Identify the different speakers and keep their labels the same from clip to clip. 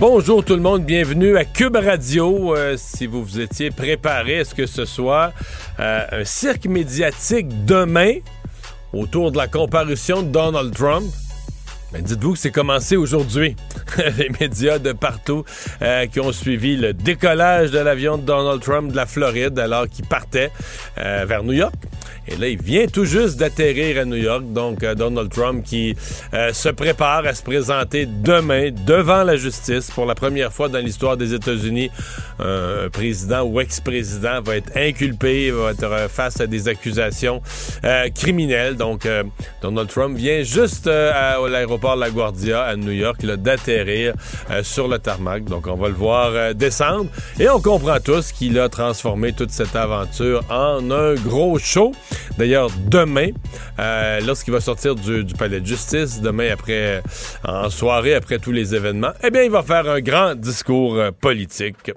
Speaker 1: Bonjour tout le monde, bienvenue à Cube Radio. Euh, si vous vous étiez préparé à ce que ce soit euh, un cirque médiatique demain autour de la comparution de Donald Trump, ben dites-vous que c'est commencé aujourd'hui. Les médias de partout euh, qui ont suivi le décollage de l'avion de Donald Trump de la Floride alors qu'il partait vers New York. Et là, il vient tout juste d'atterrir à New York. Donc, euh, Donald Trump qui euh, se prépare à se présenter demain devant la justice pour la première fois dans l'histoire des États-Unis. un président ou ex-président va être inculpé, va être face à des accusations euh, criminelles. Donc, Donald Trump vient juste à, l'aéroport LaGuardia à New York d'atterrir sur le tarmac. Donc, on va le voir descendre. Et on comprend tous qu'il a transformé toute cette aventure en un gros show. D'ailleurs, demain, euh, lorsqu'il va sortir du, palais de justice, demain après, en soirée après tous les événements, eh bien, il va faire un grand discours euh, politique.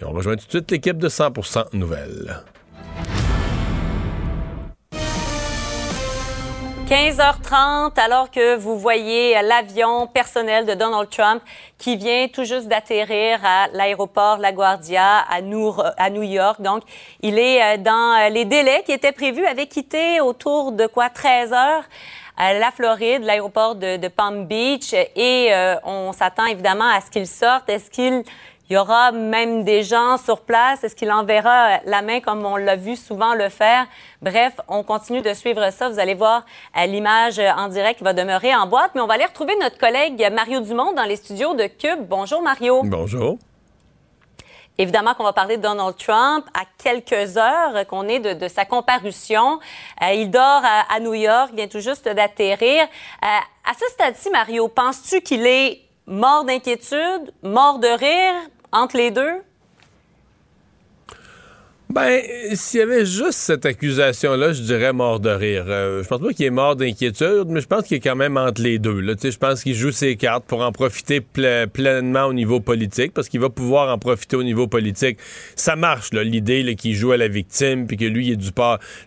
Speaker 1: Et on rejoint tout de suite l'équipe de 100% Nouvelles.
Speaker 2: 15h30, alors que vous voyez l'avion personnel de Donald Trump qui vient tout juste d'atterrir à l'aéroport LaGuardia à New, à New York. Donc, il est euh, dans euh, les délais qui étaient prévus, avait quitté autour de quoi? 13 heures la Floride, l'aéroport de, Palm Beach, et euh, on s'attend évidemment à ce qu'il sorte. Est-ce qu'il il y aura même des gens sur place. Est-ce qu'il enverra la main comme on l'a vu souvent le faire? Bref, on continue de suivre ça. Vous allez voir euh, l'image en direct qui va demeurer en boîte. Mais on va aller retrouver notre collègue Mario Dumont dans les studios de Cube. Bonjour, Mario.
Speaker 1: Bonjour.
Speaker 2: Évidemment qu'on va parler de Donald Trump à quelques heures qu'on est de, sa comparution. Euh, il dort à, New York, vient tout juste d'atterrir. Euh, à ce stade-ci, Mario, penses-tu qu'il est mort d'inquiétude, mort de rire? Entre les deux?
Speaker 1: Ben, s'il y avait juste cette accusation-là, je dirais mort de rire. Euh, je pense pas qu'il est mort d'inquiétude, mais je pense qu'il est quand même entre les deux. Là. Je pense qu'il joue ses cartes pour en profiter pleinement au niveau politique, parce qu'il va pouvoir en profiter au niveau politique. Ça marche, l'idée qu'il joue à la victime, puis que lui, il est du,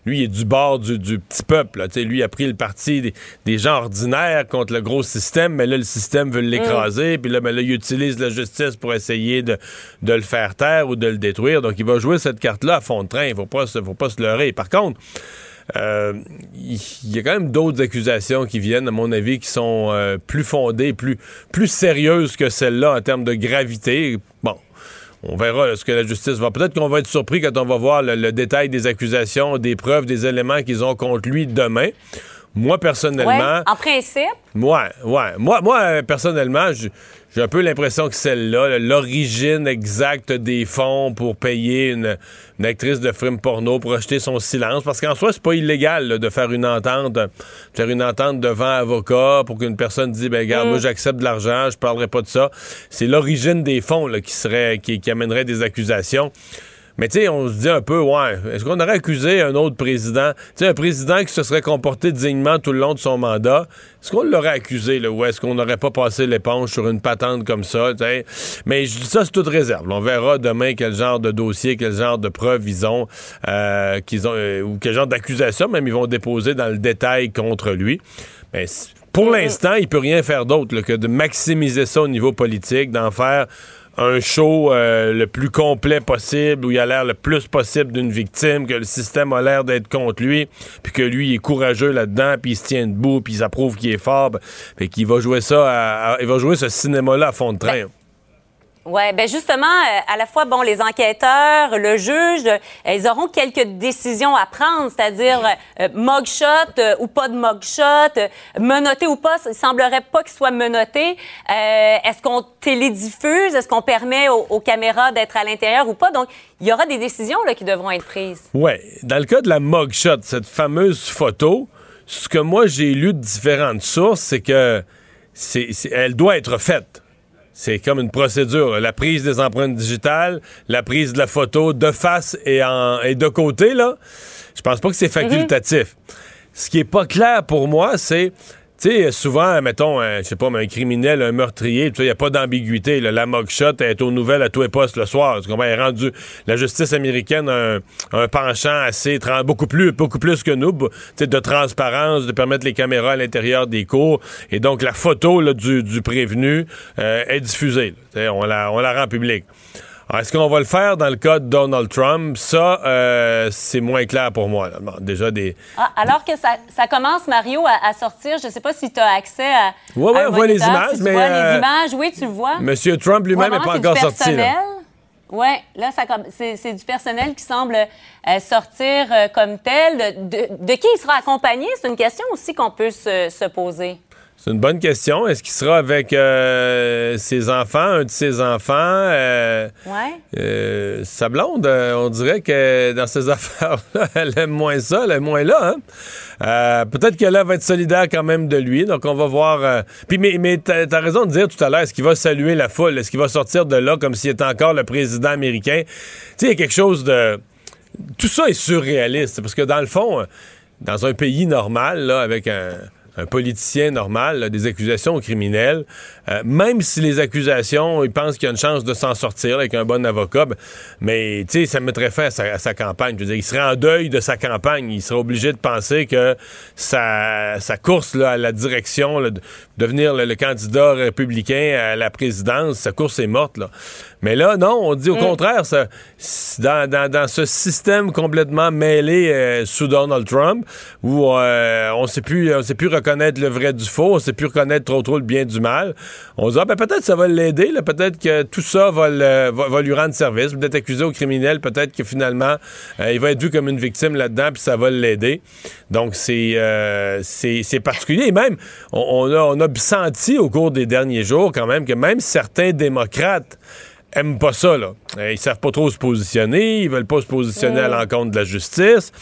Speaker 1: lui, est du bord du, petit peuple. Là. Lui, il a pris le parti des, gens ordinaires contre le gros système, mais là, le système veut l'écraser, mm. puis là, ben, là, il utilise la justice pour essayer de, de le faire taire ou de le détruire. Donc, il va jouer cette carte-là fond de train. Il faut pas, faut pas se leurrer. Par contre, euh, il y a quand même d'autres accusations qui viennent, à mon avis, qui sont euh, plus fondées, plus, plus sérieuses que celle-là en termes de gravité. Bon, on verra ce que la justice va. Peut-être qu'on va être surpris quand on va voir le, détail des accusations, des preuves, des éléments qu'ils ont contre lui demain. Moi, personnellement.
Speaker 2: en principe?
Speaker 1: Ouais, ouais. Moi, moi personnellement, j'ai un peu l'impression que celle-là, l'origine exacte des fonds pour payer une, actrice de film porno pour acheter son silence, parce qu'en soi, c'est pas illégal de faire une entente, faire une entente devant avocat pour qu'une personne dise, ben regarde, moi mm. j'accepte de l'argent, je parlerai pas de ça. C'est l'origine des fonds là, qui serait, qui, qui amènerait des accusations. Mais tu sais, on se dit un peu, ouais, est-ce qu'on aurait accusé un autre président, tu sais, un président qui se serait comporté dignement tout le long de son mandat, est-ce qu'on l'aurait accusé, là, ou est-ce qu'on n'aurait pas passé l'éponge sur une patente comme ça, sais? Mais je dis ça, c'est toute réserve. On verra demain quel genre de dossier, quel genre de preuves ils ont, euh, qu'ils ont, euh, ou quel genre d'accusation même ils vont déposer dans le détail contre lui. Mais pour l'instant, il peut rien faire d'autre que de maximiser ça au niveau politique, d'en faire un show euh, le plus complet possible, où il a l'air le plus possible d'une victime, que le système a l'air d'être contre lui, puis que lui il est courageux là-dedans, puis il se tient debout, puis il s'approuve qu'il est fort, puis qu'il va jouer ça, il va jouer ce cinéma-là à fond de train.
Speaker 2: Oui, ben justement, euh, à la fois, bon, les enquêteurs, le juge, euh, ils auront quelques décisions à prendre, c'est-à-dire euh, mugshot ou pas de mugshot, menotté ou pas. Il semblerait pas qu'il soit menotté. Est-ce qu'on télédiffuse? Est-ce qu'on permet aux, caméras d'être à l'intérieur ou pas? Donc, il y aura des décisions là, qui devront être prises.
Speaker 1: Oui. Dans le cas de la mugshot, cette fameuse photo, ce que moi j'ai lu de différentes sources, c'est que c'est, elle doit être faite c'est comme une procédure. La prise des empreintes digitales, la prise de la photo de face et, en, et de côté, là, je pense pas que c'est facultatif. Ce qui est pas clair pour moi, c'est tu souvent, mettons, je sais pas, un criminel, un meurtrier, il n'y a pas d'ambiguïté. La mugshot est aux nouvelles à tous les postes le soir. Tu est rendu, la justice américaine un, penchant assez, beaucoup plus, beaucoup plus que nous, de transparence, de permettre les caméras à l'intérieur des cours. Et donc, la photo du, prévenu euh, est diffusée. On la rend publique. Est-ce qu'on va le faire dans le cas de Donald Trump? Ça, euh, c'est moins clair pour moi. déjà des.
Speaker 2: Ah, alors que ça, commence, Mario, à, sortir. Je ne sais pas si tu as accès à.
Speaker 1: Oui, oui, on voit les images.
Speaker 2: mais, vois les euh, images, oui, tu le vois.
Speaker 1: Monsieur Trump lui-même n'est pas encore sorti.
Speaker 2: Oui, là, c'est du personnel qui semble euh, sortir comme tel. De, qui il sera accompagné? C'est une question aussi qu'on peut se poser.
Speaker 1: C'est une bonne question. Est-ce qu'il sera avec euh, ses enfants, un de ses enfants? Euh, euh, sa blonde, on dirait que dans ses affaires-là, elle aime moins ça, elle aime moins là. Hein? Peut-être qu'elle va être solidaire quand même de lui. Donc, on va voir. Puis, mais, mais t'as as raison de dire tout à l'heure, est-ce qu'il va saluer la foule? Est-ce qu'il va sortir de là comme s'il était encore le président américain? Tu sais, il y a quelque chose de. Tout ça est surréaliste. Parce que dans le fond, dans un pays normal, là, avec un un politicien normal, des accusations criminelles, euh, même si les accusations, il pense qu'il y a une chance de s'en sortir avec un bon avocat, ben, mais tu ça mettrait fin à sa, campagne. Je veux il serait en deuil de sa campagne. Il serait obligé de penser que sa, course là, à la direction, de devenir le, candidat républicain à la présidence, sa course est morte. Mais là, non, on dit au mm. contraire, ça, dans, ce système complètement mêlé euh, sous Donald Trump, où euh, on sait plus, on sait plus reconnaître le vrai du faux, on sait plus reconnaître trop trop le bien du mal. On se dit, ah, ben, peut-être ça va l'aider, peut-être que tout ça va, va, lui rendre service, d'être accusé au criminel, peut-être que finalement, euh, il va être vu comme une victime là-dedans, puis ça va l'aider. Donc, c'est c'est particulier. Et même, on, a, on a senti au cours des derniers jours quand même que même certains démocrates aiment pas ça, là. Euh, ils savent pas trop se positionner, ils veulent pas se positionner à l'encontre de la justice,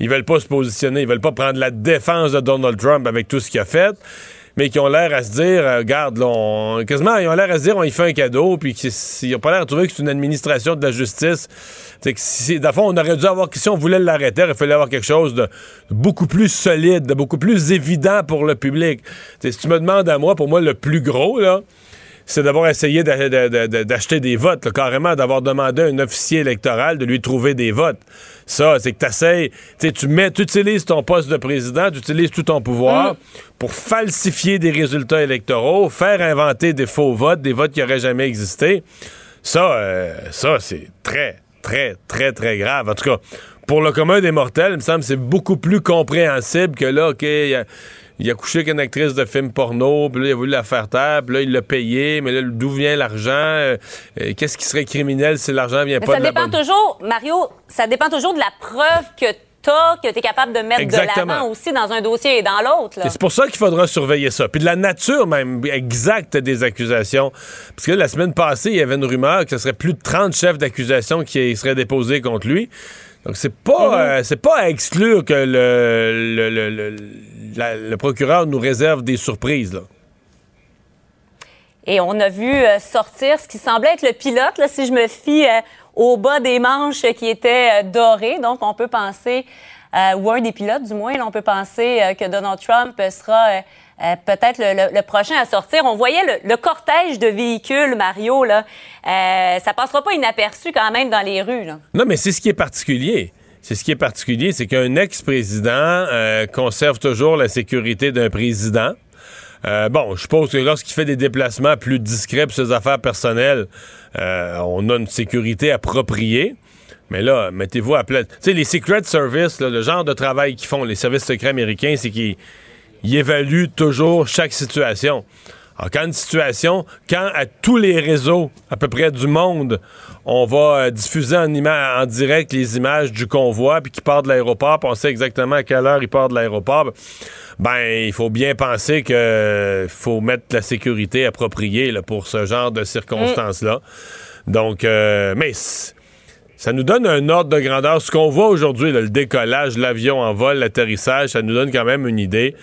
Speaker 1: ils veulent pas se positionner, ils veulent pas prendre la défense de Donald Trump avec tout ce qu'il a fait, mais qui ont l'air à se dire, euh, regarde, là, quasiment, ils ont l'air à se dire, on y fait un cadeau, puis qu'ils n'ont pas l'air de trouver que c'est une administration de la justice. C'est que si, fond, on aurait dû avoir, si on voulait l'arrêter, il fallait avoir quelque chose de beaucoup plus solide, de beaucoup plus évident pour le public. si tu me demandes à moi, pour moi, le plus gros, là, c'est d'avoir essayé d'acheter des votes, carrément, d'avoir demandé à un officier électoral de lui trouver des votes. Ça, c'est que t'essayes, tu mets, tu utilises ton poste de président, tu utilises tout ton pouvoir mm. pour falsifier des résultats électoraux, faire inventer des faux votes, des votes qui n'auraient jamais existé. Ça, euh, ça, c'est très, très, très, très grave. En tout cas, pour le commun des mortels, il me semble que c'est beaucoup plus compréhensible que là, OK, il a couché avec une actrice de film porno, puis là, il a voulu la faire taire, puis là, il l'a payé, mais là, d'où vient l'argent? Euh, euh, qu'est-ce qui serait criminel si l'argent vient pas
Speaker 2: ça
Speaker 1: de
Speaker 2: dépend
Speaker 1: la
Speaker 2: toujours, Mario, ça dépend toujours de la preuve que t'as, que tu es capable de mettre de l'avant aussi dans un dossier et dans l'autre.
Speaker 1: C'est pour ça qu'il faudra surveiller ça. Puis de la nature même exacte des accusations. Parce que la semaine passée, il y avait une rumeur que ce serait plus de 30 chefs d'accusation qui seraient déposés contre lui. Donc c'est pas, mhm. euh, c'est pas à exclure que le, le le procureur nous réserve des surprises. Là.
Speaker 2: Et on a vu euh, sortir ce qui semblait être le pilote, là, si je me fie euh, au bas des manches qui était euh, doré. Donc, on peut penser, ou un des pilotes du moins, on peut penser que Donald Trump sera peut-être le, prochain à sortir. On voyait le, cortège de véhicules, Mario, là. ça passera pas inaperçu quand même dans les rues.
Speaker 1: Non, mais c'est ce qui est particulier. C'est ce qui est particulier, c'est qu'un ex-président euh, conserve toujours la sécurité d'un président. Euh, bon, je suppose que lorsqu'il fait des déplacements plus discrets pour ses affaires personnelles, euh, on a une sécurité appropriée. Mais là, mettez-vous à plat. Tu sais, les Secret Service, le genre de travail qu'ils font, les services secrets américains, c'est qu'ils évaluent toujours chaque situation. Alors, quand une situation, quand à tous les réseaux, à peu près du monde, on va euh, diffuser en, en, direct les images du convoi, puis qui part de l'aéroport, puis on sait exactement à quelle heure il part de l'aéroport, ben, il faut bien penser que faut mettre la sécurité appropriée là, pour ce genre de circonstances-là. Donc, euh, mais ça nous donne un ordre de grandeur. Ce qu'on voit aujourd'hui, le décollage, l'avion en vol, l'atterrissage, ça nous donne quand même une idée.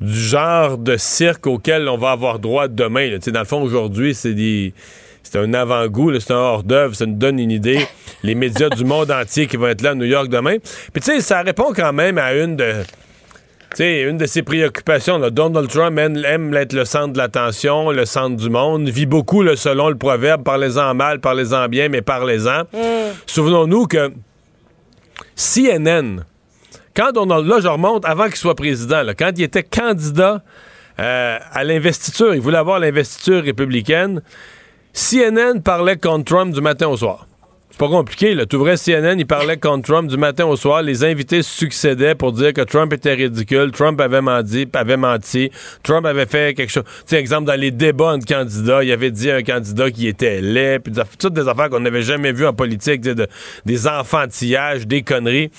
Speaker 1: Du genre de cirque auquel on va avoir droit demain. Là. Dans le fond, aujourd'hui, c'est des c'est un avant-goût, c'est un hors-d'œuvre, ça nous donne une idée. Les médias du monde entier qui vont être là à New York demain. Puis tu sais, ça répond quand même à une de sais, une de ses préoccupations, Donald Trump aime, être le centre de l'attention, le centre du monde, vit beaucoup le, selon le proverbe, parlez-en mal, parlez-en bien, mais parlez-en. Mm. Souvenons-nous que CNN, quand Donald, là je remonte avant qu'il soit président, quand il était candidat euh, à l'investiture, il voulait avoir l'investiture républicaine, CNN parlait contre Trump du matin au soir. C'est pas compliqué, là. Tout vrai, CNN, il parlait contre Trump du matin au soir. Les invités succédaient pour dire que Trump était ridicule, Trump avait menti, avait menti, Trump avait fait quelque chose. Tu sais, exemple, dans les débats entre candidats, il avait dit à un candidat qui était laid, puis toutes des affaires qu'on n'avait jamais vues en politique, des enfantillages, des conneries.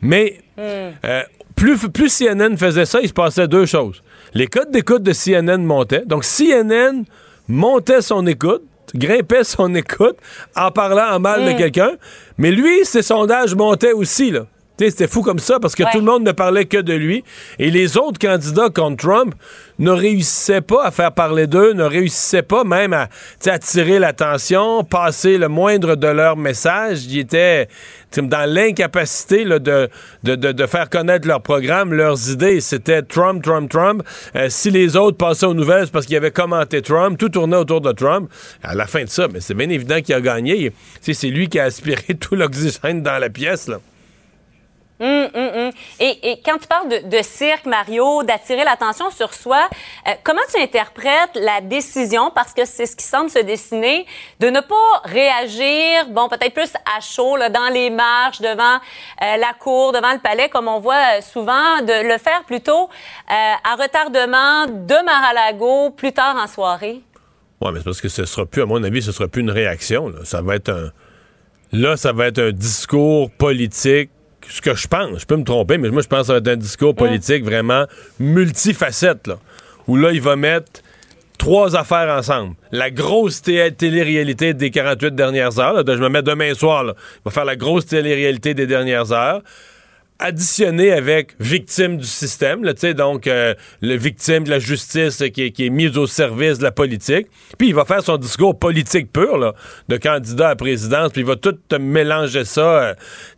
Speaker 1: Mais hmm. euh, plus, plus CNN faisait ça, il se passait deux choses. Les codes d'écoute de CNN montaient. Donc, CNN montait son écoute grimpait son écoute en parlant en mal de mm. quelqu'un. Mais lui, ses sondages montaient aussi, là. C'était fou comme ça parce que tout le monde ne parlait que de lui. Et les autres candidats contre Trump ne réussissaient pas à faire parler d'eux, ne réussissaient pas même à attirer l'attention, passer le moindre de leurs messages. Ils étaient dans l'incapacité de, de, faire connaître leur programme, leurs idées. C'était Trump, Trump, Trump. Euh, si les autres passaient aux nouvelles, c'est parce qu'ils avaient commenté Trump. Tout tournait autour de Trump. À la fin de ça, mais c'est bien évident qu'il a gagné. C'est lui qui a aspiré tout l'oxygène dans la pièce. Là.
Speaker 2: Hum, hum, hum. Et, quand tu parles de, cirque, Mario, d'attirer l'attention sur soi, euh, comment tu interprètes la décision, parce que c'est ce qui semble se dessiner, de ne pas réagir, bon, peut-être plus à chaud, là, dans les marches, devant euh, la cour, devant le palais, comme on voit euh, souvent, de le faire plutôt à retardement de Mar-a-Lago plus tard en soirée?
Speaker 1: Oui, mais c'est parce que ce sera plus, à mon avis, ce sera plus une réaction. Ça va être un... Là, ça va être un discours politique ce que je pense, je peux me tromper, mais moi, je pense que ça va être un discours politique vraiment multifacette, là, où là, il va mettre trois affaires ensemble. La grosse télé-réalité des 48 dernières heures, là, je me mets demain soir, là, il va faire la grosse télé-réalité des dernières heures additionné avec victime du système, là, donc euh, le victime de la justice qui est, qui est mise au service de la politique. Puis il va faire son discours politique pur là, de candidat à présidence, puis il va tout mélanger ça, euh,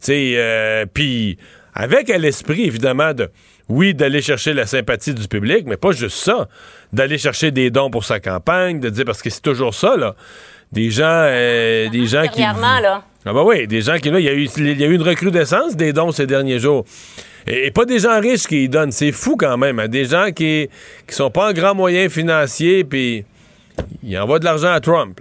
Speaker 1: euh, puis avec à l'esprit évidemment de oui, d'aller chercher la sympathie du public, mais pas juste ça, d'aller chercher des dons pour sa campagne, de dire parce que c'est toujours ça là, des gens, des gens qui
Speaker 2: là
Speaker 1: ah bah oui, des gens qui là, il y, a eu, il y a eu une recrudescence des dons ces derniers jours. Et, pas des gens riches qui y donnent, c'est fou quand même. Hein. Des gens qui qui sont pas en grand moyen financier, puis ils envoient de l'argent à Trump.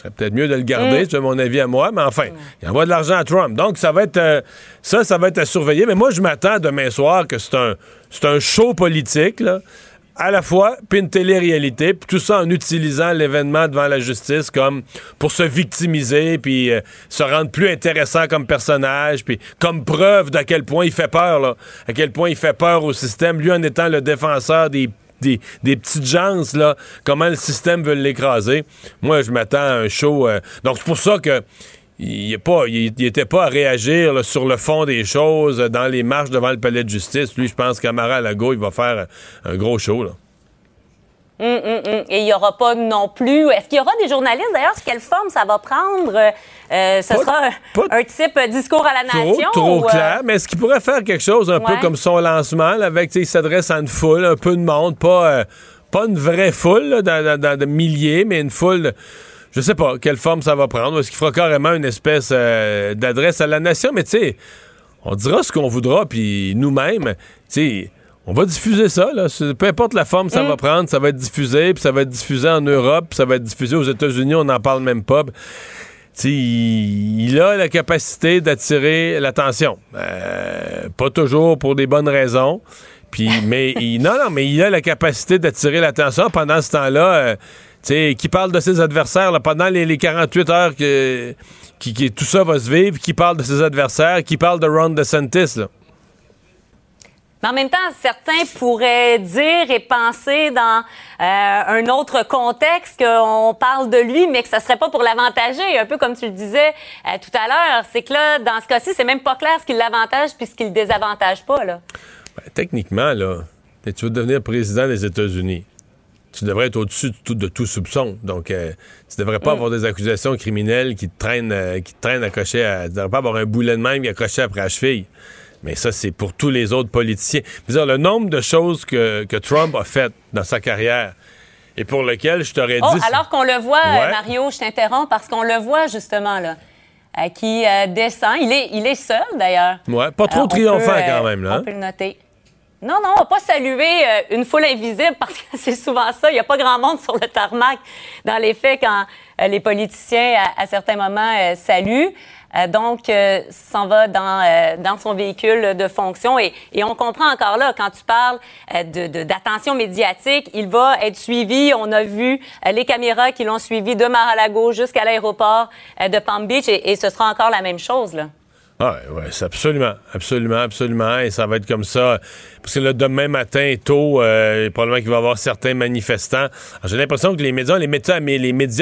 Speaker 1: C'est peut-être mieux de le garder, mm. c'est mon avis à moi, mais enfin, ils envoient de l'argent à Trump. Donc ça va être euh, ça, ça va être à surveiller. Mais moi, je m'attends demain soir que c'est un c'est un show politique là à la fois, puis une télé-réalité, puis tout ça en utilisant l'événement devant la justice comme pour se victimiser, puis euh, se rendre plus intéressant comme personnage, puis comme preuve d'à quel point il fait peur, là, à quel point il fait peur au système, lui en étant le défenseur des des, petites gens, là, comment le système veut l'écraser. Moi, je m'attends à un show. Euh, donc, c'est pour ça que il n'était pas, pas à réagir sur le fond des choses dans les marches devant le palais de justice. Lui, je pense qu'Amara Lago, il va faire un gros show. Là.
Speaker 2: Hum, hum, hum. Et il n'y aura pas non plus. Est-ce qu'il y aura des journalistes? D'ailleurs? Quelle forme ça va prendre? Euh, ce sera un type discours à la nation?
Speaker 1: Trop, euh? clair. Mais est-ce qu'il pourrait faire quelque chose un peu comme son lancement, là, avec, il s'adresse à une foule, un peu de monde, pas, euh, pas une vraie foule de milliers, mais une foule je sais pas quelle forme ça va prendre. Est-ce qu'il fera carrément une espèce euh, d'adresse à la nation? Mais tu sais, on dira ce qu'on voudra, puis nous-mêmes, tu sais, on va diffuser ça. Là. Peu importe la forme que ça mm. va prendre, ça va être diffusé, puis ça va être diffusé en Europe, puis ça va être diffusé aux États-Unis, on n'en parle même pas. sais, il a la capacité d'attirer l'attention. Euh, pas toujours pour des bonnes raisons. Puis, mais il, non, non, mais il a la capacité d'attirer l'attention. Pendant ce temps-là, euh, qui parle de ses adversaires pendant les, 48 heures que qui, tout ça va se vivre, qui parle de ses adversaires, qui parle de Ron DeSantis. Là.
Speaker 2: Mais en même temps, certains pourraient dire et penser dans euh, un autre contexte qu'on parle de lui, mais que ça serait pas pour l'avantager, un peu comme tu le disais euh, tout à l'heure. C'est que là, dans ce cas-ci, c'est même pas clair ce qui l'avantage puis ce qui le désavantage pas. Là.
Speaker 1: Ben, techniquement, là, tu veux devenir président des États-Unis, tu devrais être au-dessus de tout, soupçon. Donc, euh, tu devrais pas mm. avoir des accusations criminelles qui te traînent, euh, qui te traînent à cocher. À, tu devrais pas avoir un boulet de même qui a coché après la cheville. Mais ça, c'est pour tous les autres politiciens. Dire, le nombre de choses que, que Trump a faites dans sa carrière et pour lequel je t'aurais oh,
Speaker 2: dit. Alors qu'on le voit, Mario, je t'interromps parce qu'on le voit justement là. Euh, qui descend. Il est, il est seul, d'ailleurs.
Speaker 1: Ouais, pas trop triomphant quand même, là.
Speaker 2: On peut le noter. Non, non, on va pas saluer euh, une foule invisible parce que c'est souvent ça. Il n'y a pas grand monde sur le tarmac dans les faits quand euh, les politiciens, à, certains moments, euh, saluent. donc, s'en va dans, dans son véhicule de fonction. Et, et, on comprend encore là, quand tu parles d'attention de, médiatique, il va être suivi. On a vu les caméras qui l'ont suivi de Mar-a-Lago jusqu'à l'aéroport de Palm Beach et, et ce sera encore la même chose. Là.
Speaker 1: Ah, oui, c'est absolument, absolument, absolument. Et ça va être comme ça. Parce que le demain matin, tôt, euh, probablement qu'il va y avoir certains manifestants. J'ai l'impression que les médias,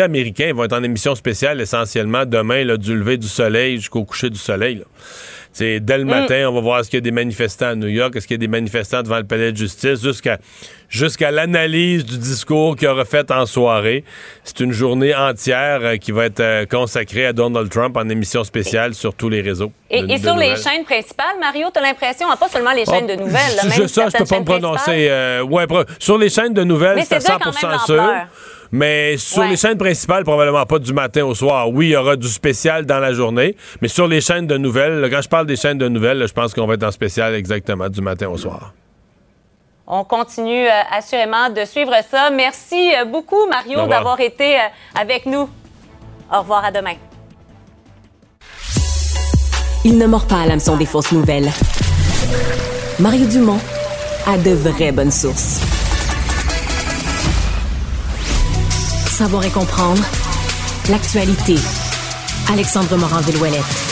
Speaker 1: américains vont être en émission spéciale essentiellement demain, là, du lever du soleil jusqu'au coucher du soleil. C'est dès le mm. matin, on va voir est-ce qu'il y a des manifestants à New York, est-ce qu'il y a des manifestants devant le palais de justice, jusqu'à jusqu'à l'analyse du discours qu'il aura fait en soirée. C'est une journée entière euh, qui va être euh, consacrée à Donald Trump en émission spéciale sur tous les réseaux.
Speaker 2: Et, sur les chaînes principales, Mario, tu as l'impression, pas seulement les chaînes de nouvelles, là,
Speaker 1: même ça, je peux pas me prononcer. Euh, ouais, sur les chaînes de nouvelles, c'est 100 sûr. Mais sur les chaînes principales, probablement pas du matin au soir. Oui, il y aura du spécial dans la journée, mais sur les chaînes de nouvelles, quand je parle des chaînes de nouvelles, je pense qu'on va être en spécial exactement du matin au soir.
Speaker 2: On continue euh, assurément de suivre ça. Merci euh, beaucoup, Mario, d'avoir été euh, avec nous. Au revoir, à demain.
Speaker 3: Il ne mord pas à l'hameçon des fausses nouvelles. Mario Dumont a de vraies bonnes sources. Savoir et comprendre l'actualité. Alexandre Morin-Villouellette.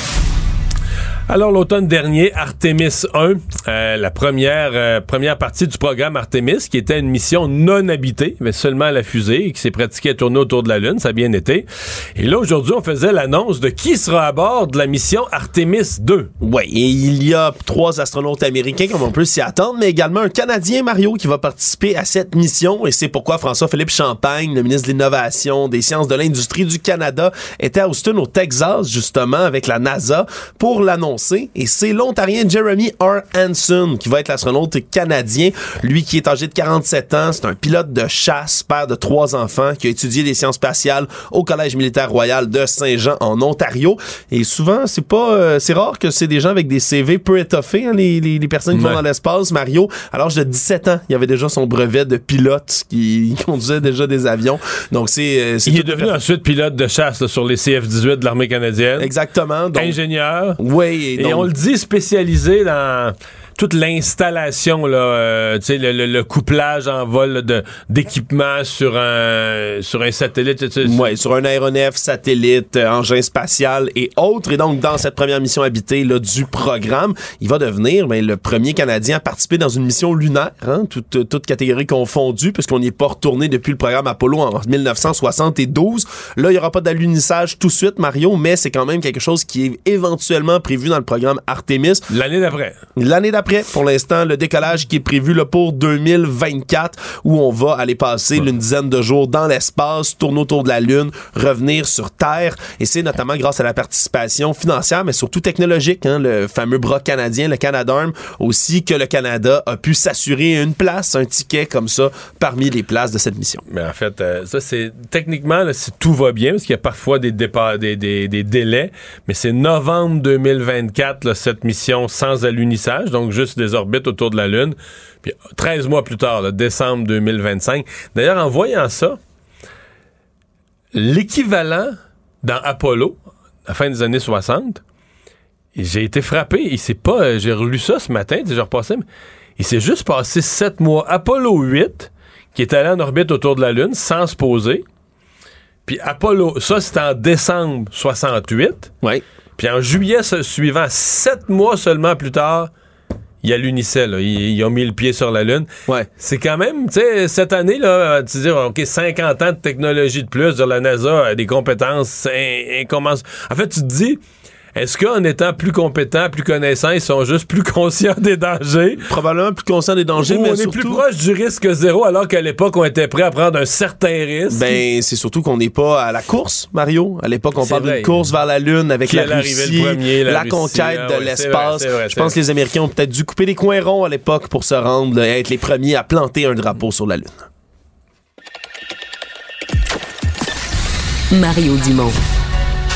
Speaker 1: Alors, l'automne dernier, Artemis 1, euh, la première, euh, première partie du programme Artemis, qui était une mission non habitée, mais seulement la fusée, et qui s'est pratiquée à tourner autour de la Lune, ça a bien été. Et là, aujourd'hui, on faisait l'annonce de qui sera à bord de la mission Artemis 2.
Speaker 4: Oui, et il y a trois astronautes américains, comme on peut s'y attendre, mais également un Canadien, Mario, qui va participer à cette mission, et c'est pourquoi François-Philippe Champagne, le ministre de l'Innovation, des sciences de l'industrie du Canada, était à Houston, au Texas, justement, avec la NASA, pour l'annoncer et c'est l'Ontarien Jeremy R. Hanson qui va être l'astronaute canadien. Lui qui est âgé de 47 ans, c'est un pilote de chasse, père de trois enfants, qui a étudié les sciences spatiales au Collège militaire royal de Saint-Jean en Ontario. Et souvent, c'est pas, euh, c'est rare que c'est des gens avec des CV peu étoffés, hein, les, les, les, personnes qui vont dans l'espace. Mario, à l'âge de 17 ans, il avait déjà son brevet de pilote qui conduisait déjà des avions. Donc c'est, euh,
Speaker 1: il est devenu ensuite pilote de chasse sur les CF-18 de l'armée canadienne.
Speaker 4: Exactement.
Speaker 1: Donc, Ingénieur.
Speaker 4: Oui,
Speaker 1: et, on le dit spécialisé dans toute l'installation, là, euh, le, le, le, couplage en vol de, d'équipement sur un, sur un satellite.
Speaker 4: Oui, sur un aéronef, satellite, euh, engin spatial et autres. Et donc, dans cette première mission habitée là, du programme, il va devenir ben, le premier Canadien à participer dans une mission lunaire, hein, toute, toute catégorie confondue, puisqu'on n'y est pas retourné depuis le programme Apollo en 1972. Là, il n'y aura pas d'alunissage tout de suite, Mario, mais c'est quand même quelque chose qui est éventuellement prévu dans le programme Artemis.
Speaker 1: L'année d'après.
Speaker 4: L'année d'après pour l'instant le décollage qui est prévu là, pour 2024 où on va aller passer une dizaine de jours dans l'espace, tourner autour de la Lune, revenir sur Terre. Et c'est notamment grâce à la participation financière, mais surtout technologique, hein, le fameux bras canadien, le Canadarm, aussi que le Canada a pu s'assurer une place, un ticket comme ça parmi les places de cette mission.
Speaker 1: Mais en fait, euh, ça c'est techniquement, là, si tout va bien, parce qu'il y a parfois des, départs, des, des, des délais, mais c'est novembre 2024 là, cette mission sans alunissage, donc juste des orbites autour de la Lune. Puis 13 mois plus tard, décembre 2025. D'ailleurs, en voyant ça, l'équivalent dans Apollo, à la fin des années 60, j'ai été frappé. Il s'est pas. Euh, j'ai relu ça ce matin, j'ai repassé. il s'est juste passé 7 mois. Apollo 8, qui est allé en orbite autour de la Lune sans se poser. Puis Apollo, ça c'était en décembre 68.
Speaker 4: Oui.
Speaker 1: Puis en juillet suivant, 7 mois seulement plus tard, il y a l'Unicel, ils, ont mis le pied sur la Lune.
Speaker 4: Ouais.
Speaker 1: C'est quand même, tu sais, cette année, là, tu dis, OK, 50 ans de technologie de plus, de la NASA a des compétences, commence. En fait, tu te dis, Est-ce qu'en étant plus compétents, plus connaissants, ils sont juste plus conscients des dangers?
Speaker 4: Probablement plus conscients des dangers,
Speaker 1: Ou
Speaker 4: mais
Speaker 1: on
Speaker 4: surtout...
Speaker 1: est plus proche du risque zéro, alors qu'à l'époque, on était prêt à prendre un certain risque?
Speaker 4: Ben, c'est surtout qu'on n'est pas à la course, Mario. À l'époque, on parle d'une course vers la Lune avec
Speaker 1: Qui
Speaker 4: la Russie,
Speaker 1: le premier, la
Speaker 4: la,
Speaker 1: Russie,
Speaker 4: conquête
Speaker 1: ah
Speaker 4: de
Speaker 1: ouais, c'est
Speaker 4: l'espace. Je pense que les Américains ont peut-être dû couper des coins ronds à l'époque pour se rendre, là, être les premiers à planter un drapeau sur la Lune.
Speaker 3: Mario Dumont.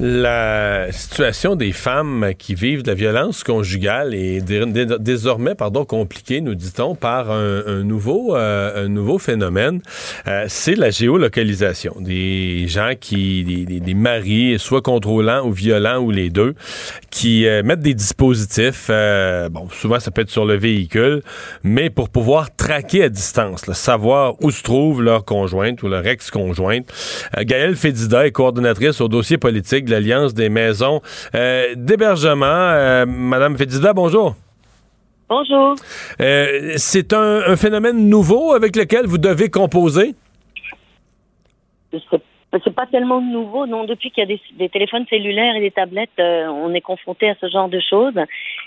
Speaker 1: La situation des femmes qui vivent de la violence conjugale est dé- dé- désormais pardon, compliquée, nous dit-on, par un, un nouveau, euh, un nouveau phénomène. Euh, c'est la géolocalisation. Des gens qui, des, des- des maris, soit contrôlants ou violents ou les deux, qui euh, mettent des dispositifs, euh, bon, souvent ça peut être sur le véhicule, mais pour pouvoir traquer à distance, là, savoir où se trouve leur conjointe ou leur ex-conjointe. Euh, Gaëlle Fédida est coordonnatrice au dossier politique de l'Alliance des maisons euh, d'hébergement. Euh, Madame Fédida, bonjour.
Speaker 5: Bonjour.
Speaker 1: Euh, c'est un, un phénomène nouveau avec lequel vous devez composer?
Speaker 5: C'est pas tellement nouveau, non. Depuis qu'il y a des, des téléphones cellulaires et des tablettes, euh, on est confronté à ce genre de choses.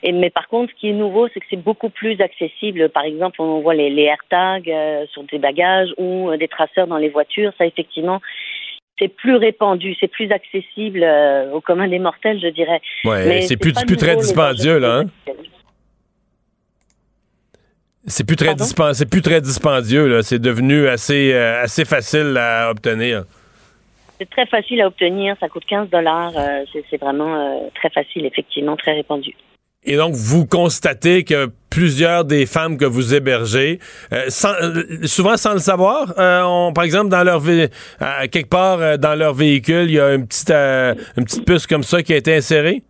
Speaker 5: Et mais par contre, ce qui est nouveau, c'est que c'est beaucoup plus accessible. Par exemple, on voit les, les AirTags euh, sur des bagages ou des traceurs dans les voitures. Ça, effectivement, c'est plus répandu, c'est plus accessible euh, au commun des mortels, je dirais.
Speaker 1: Ouais, c'est plus, plus très dispendieux, là. Hein? C'est plus très,
Speaker 5: Pardon?
Speaker 1: dispen- c'est plus très dispendieux, là. C'est devenu assez, euh, assez facile à obtenir.
Speaker 5: C'est très facile à obtenir, ça coûte 15 dollars. c'est c'est vraiment euh, très facile, effectivement, très répandu.
Speaker 1: Et donc, vous constatez que plusieurs des femmes que vous hébergez, euh, sans- euh, souvent sans le savoir, euh, ont, par exemple, dans leur à quelque part euh, dans leur véhicule, il y a une petite, euh, une petite puce comme ça qui a été insérée?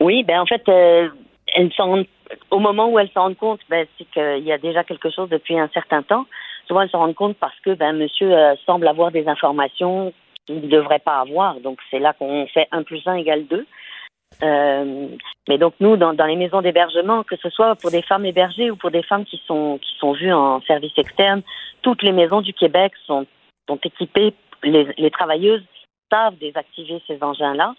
Speaker 5: Oui, ben en fait, euh, elles rendent- au moment où elles s'en rendent compte, ben, c'est qu'il y a déjà quelque chose depuis un certain temps. Souvent, elles s'en rendent compte parce que ben, monsieur euh, semble avoir des informations qu'il ne devrait pas avoir. Donc, c'est là qu'on fait 1 plus 1 égale 2. Euh, mais donc, nous, dans, les maisons d'hébergement, que ce soit pour des femmes hébergées ou pour des femmes qui sont, qui sont vues en service externe, toutes les maisons du Québec sont, équipées, les, travailleuses savent désactiver ces engins-là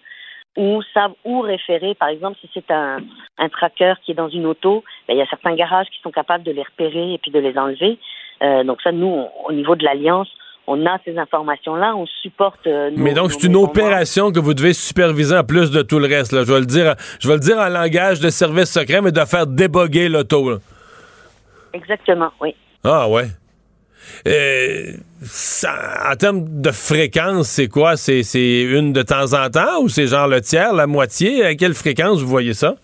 Speaker 5: ou savent où référer. Par exemple, si c'est un, un tracker qui est dans une auto, ben, il y a certains garages qui sont capables de les repérer et puis de les enlever. Euh, donc ça, nous, au niveau de l'Alliance, on a ces informations-là, on supporte. euh, nos-
Speaker 1: Mais donc, c'est une opération que vous devez superviser en plus de tout le reste. Là. Je, vais le dire, je vais le dire en langage de service secret, mais de faire déboguer l'auto.
Speaker 5: Exactement, oui.
Speaker 1: Ah ouais. Euh, ça- en termes de fréquence, c'est quoi? C'est, c'est une de temps en temps ou c'est genre le tiers, la moitié? À quelle fréquence vous voyez ça?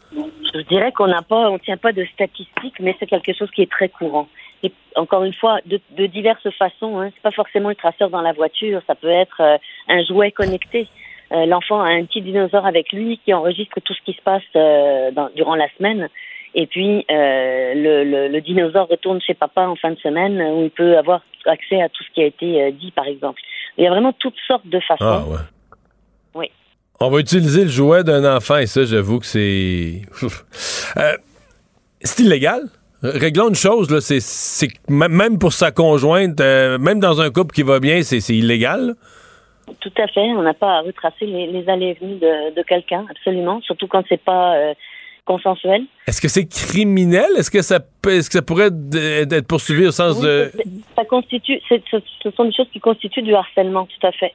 Speaker 5: Je dirais qu'on n'a pas, on tient pas de statistiques, mais c'est quelque chose qui est très courant. Et encore une fois, de, de diverses façons. Hein. C'est pas forcément le traceur dans la voiture, ça peut être euh, un jouet connecté. Euh, L'enfant a un petit dinosaure avec lui qui enregistre tout ce qui se passe euh, dans- durant la semaine. Et puis le, le, le dinosaure retourne chez papa en fin de semaine où il peut avoir accès à tout ce qui a été dit, par exemple. Il y a vraiment toutes sortes de façons.
Speaker 1: Ah ouais.
Speaker 5: Oui.
Speaker 1: On va utiliser le jouet d'un enfant et ça, j'avoue que c'est. C'est illégal? Réglons une chose, là, c'est, même pour sa conjointe, euh, même dans un couple qui va bien, c'est, c'est illégal.
Speaker 5: Tout à fait. On n'a pas à retracer les, les allées et venues de, de quelqu'un, absolument. Surtout quand c'est pas euh, consensuel.
Speaker 1: Est-ce que c'est criminel? Est-ce que ça peut- est-ce que ça pourrait être poursuivi au sens
Speaker 5: Oui,
Speaker 1: de.
Speaker 5: ça constitue, c'est- ce, ce sont des choses qui constituent du harcèlement, tout à fait.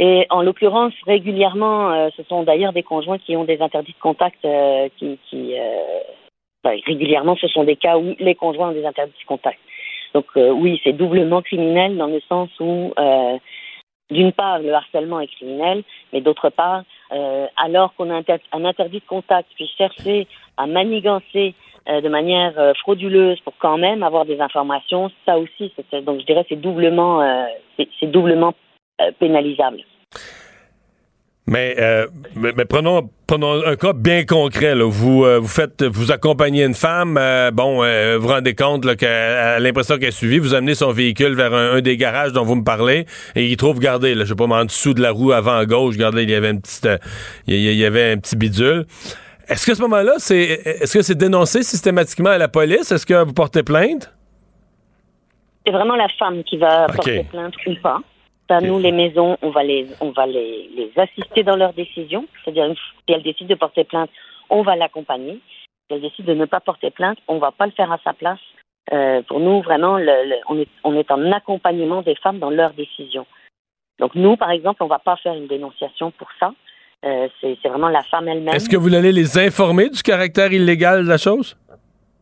Speaker 5: Et en l'occurrence, régulièrement, euh, ce sont d'ailleurs des conjoints qui ont des interdits de contact, euh, qui, qui euh, enfin, régulièrement, ce sont des cas où les conjoints ont des interdits de contact. Donc euh, oui, c'est doublement criminel dans le sens où, euh, d'une part, le harcèlement est criminel, mais d'autre part, euh, alors qu'on a un, inter- un interdit de contact, puis chercher à manigancer euh, de manière euh, frauduleuse pour quand même avoir des informations, ça aussi, donc je dirais c'est doublement, euh, c'est doublement pénalisable.
Speaker 1: Mais, euh, mais, prenons, prenons un cas bien concret. Là. Vous, euh, vous faites, vous accompagnez une femme, euh, bon, vous vous rendez compte qu'elle a l'impression qu'elle est suivie, vous amenez son véhicule vers un, des garages dont vous me parlez, et il trouve, regardez, là, je sais pas, en dessous de la roue avant à gauche, regardez, il y avait une petite, il y avait un petit bidule. Est-ce que ce moment-là, c'est, est-ce que c'est dénoncé systématiquement à la police? Est-ce que vous portez plainte?
Speaker 5: C'est vraiment la femme qui va porter plainte ou pas nous, les maisons, on va les, on va les, les assister dans leurs décisions. C'est-à-dire, si elle décide de porter plainte, on va l'accompagner. Si elle décide de ne pas porter plainte, on va pas le faire à sa place. Euh, pour nous, vraiment, le, on, est, on est en accompagnement des femmes dans leurs décisions. Donc nous, par exemple, on va pas faire une dénonciation pour ça. Euh, c'est vraiment la femme elle-même.
Speaker 1: Est-ce que vous allez les informer du caractère illégal de la chose?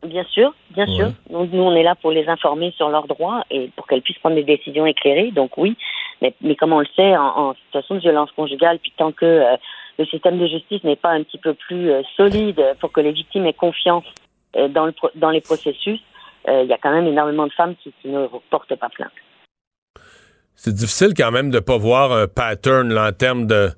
Speaker 5: Bien sûr, bien sûr. Donc, nous, on est là pour les informer sur leurs droits et pour qu'elles puissent prendre des décisions éclairées. Donc oui, mais, mais comme on le sait, en, situation de violence conjugale, puis tant que euh, le système de justice n'est pas un petit peu plus euh, solide pour que les victimes aient confiance euh, dans, le, dans les processus, il y a quand même énormément de femmes qui, qui ne portent pas plainte.
Speaker 1: C'est difficile quand même de ne pas voir un pattern là, en termes de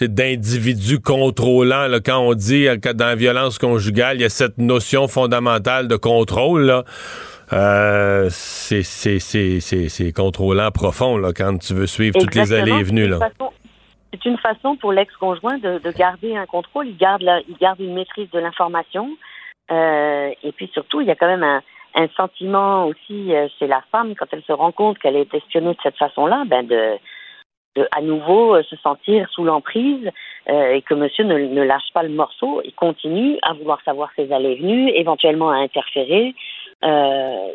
Speaker 1: d'individus contrôlants. Là, quand on dit que dans la violence conjugale, il y a cette notion fondamentale de contrôle. Là. Euh, c'est contrôlant profond là, quand tu veux suivre toutes les allées et venues.
Speaker 5: C'est une façon pour l'ex-conjoint de, de, garder un contrôle. Il garde, la, il garde une maîtrise de l'information. Euh, et puis surtout, il y a quand même un, un sentiment aussi euh, chez la femme, quand elle se rend compte qu'elle est questionnée de cette façon-là, ben de, à nouveau euh, se sentir sous l'emprise euh, et que monsieur ne, lâche pas le morceau et continue à vouloir savoir ses allées et venues, éventuellement à interférer. Euh,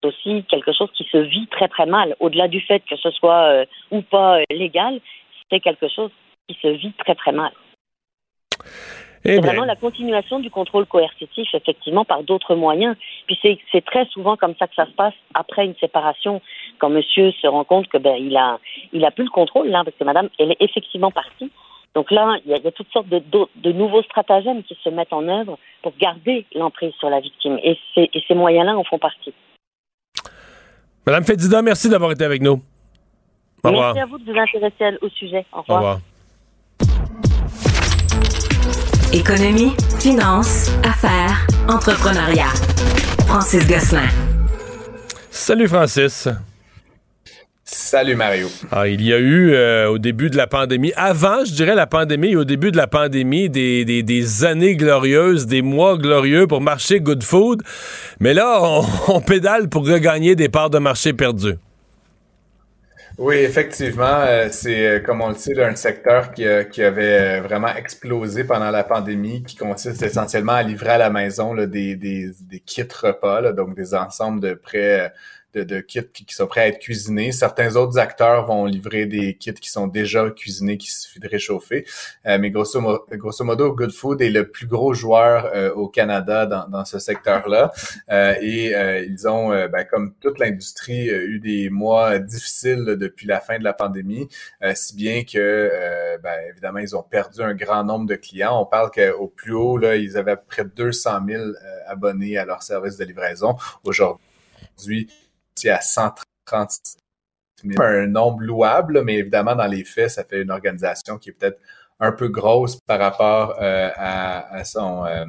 Speaker 5: c'est aussi quelque chose qui se vit très très mal. Au-delà du fait que ce soit euh, ou pas euh, légal, c'est quelque chose qui se vit très très mal. Eh c'est vraiment la continuation du contrôle coercitif, effectivement, par d'autres moyens. Puis c'est très souvent comme ça que ça se passe après une séparation, quand monsieur se rend compte que ben il a il a plus le contrôle là, parce que madame elle est effectivement partie. Donc là, il y, a, toutes sortes de, de, nouveaux stratagèmes qui se mettent en œuvre pour garder l'emprise sur la victime. Et, et ces moyens-là en font partie.
Speaker 1: Madame Fédida, merci d'avoir été avec nous.
Speaker 5: Au revoir. Merci à vous de vous intéresser au sujet. Au revoir. Au revoir.
Speaker 3: Économie, finance, affaires, entrepreneuriat. Francis Gosselin.
Speaker 1: Salut Francis.
Speaker 6: Salut Mario.
Speaker 1: Ah, il y a eu euh, au début de la pandémie, avant je dirais la pandémie, au début de la pandémie, des, des, années glorieuses, des mois glorieux pour marcher Good Food. Mais là, on, pédale pour regagner des parts de marché perdues.
Speaker 6: Oui, effectivement, euh, c'est euh, comme on le sait, un secteur qui, qui, avait vraiment explosé pendant la pandémie, qui consiste essentiellement à livrer à la maison des, des, des, kits repas, donc des ensembles de près de, kits qui, sont prêts à être cuisinés. Certains autres acteurs vont livrer des kits qui sont déjà cuisinés, qui suffit de réchauffer. Euh, mais grosso, modo, Good Food est le plus gros joueur euh, au Canada dans, dans ce secteur-là. Euh, et ils ont, ben, comme toute l'industrie, eu des mois difficiles depuis la fin de la pandémie, si bien que, ben, évidemment, ils ont perdu un grand nombre de clients. On parle qu'au plus haut, là, ils avaient près de 200 000 abonnés à leur service de livraison. Aujourd'hui, à 130 000. Un nombre louable, mais évidemment, dans les faits, ça fait une organisation qui est peut-être un peu grosse par rapport euh, à, son, euh,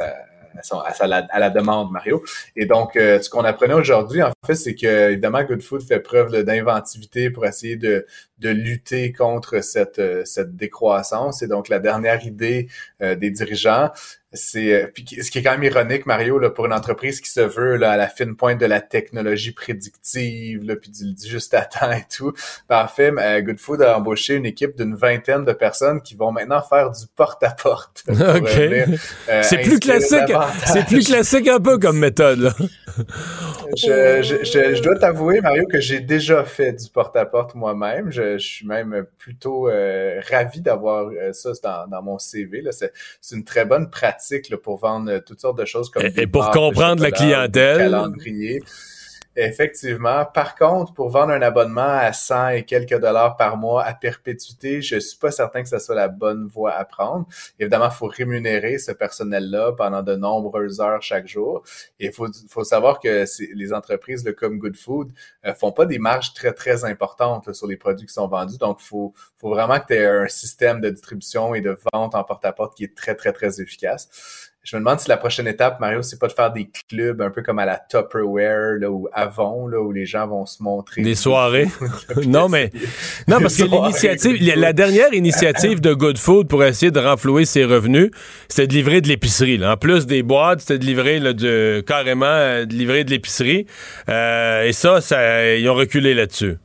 Speaker 6: à, la, demande, Mario. Et donc, euh, ce qu'on apprenait aujourd'hui, en fait, c'est que, évidemment, Good Food fait preuve d'inventivité pour essayer de, de lutter contre cette, cette décroissance. Et donc, la dernière idée des dirigeants, c'est euh, ce qui est quand même ironique Mario là, pour une entreprise qui se veut là, à la fine pointe de la technologie prédictive là, puis du, juste à temps et tout. Parfait, euh, Good Food a embauché une équipe d'une vingtaine de personnes qui vont maintenant faire du porte-à-porte.
Speaker 1: Euh, c'est plus classique. C'est plus classique un peu comme méthode.
Speaker 6: je, je, je, dois t'avouer Mario que j'ai déjà fait du porte-à-porte moi-même. Je, suis même plutôt ravi d'avoir ça dans, dans mon CV. C'est une très bonne pratique pour vendre euh, toutes sortes de choses comme
Speaker 1: et, pour comprendre la clientèle.
Speaker 6: Calendrier. Effectivement. Par contre, pour vendre un abonnement à 100 et quelques dollars par mois à perpétuité, je suis pas certain que ce soit la bonne voie à prendre. Évidemment, il faut rémunérer ce personnel-là pendant de nombreuses heures chaque jour. Et il faut, faut savoir que les entreprises comme Good Food euh, font pas des marges très, très importantes sur les produits qui sont vendus. Donc, faut, faut vraiment que tu aies un système de distribution et de vente en porte-à-porte -porte qui est très, très, très efficace je me demande si la prochaine étape, Mario, c'est pas de faire des clubs un peu comme à la Tupperware là, ou Avon, là, où les gens vont se montrer.
Speaker 1: Des soirées. non, mais non, parce que l'initiative, la dernière initiative de Good Food pour essayer de renflouer ses revenus, c'était de livrer de l'épicerie. En plus des boîtes, c'était de livrer là, de, carrément euh, de livrer de l'épicerie. Euh, et ça, ça, ils ont reculé là-dessus.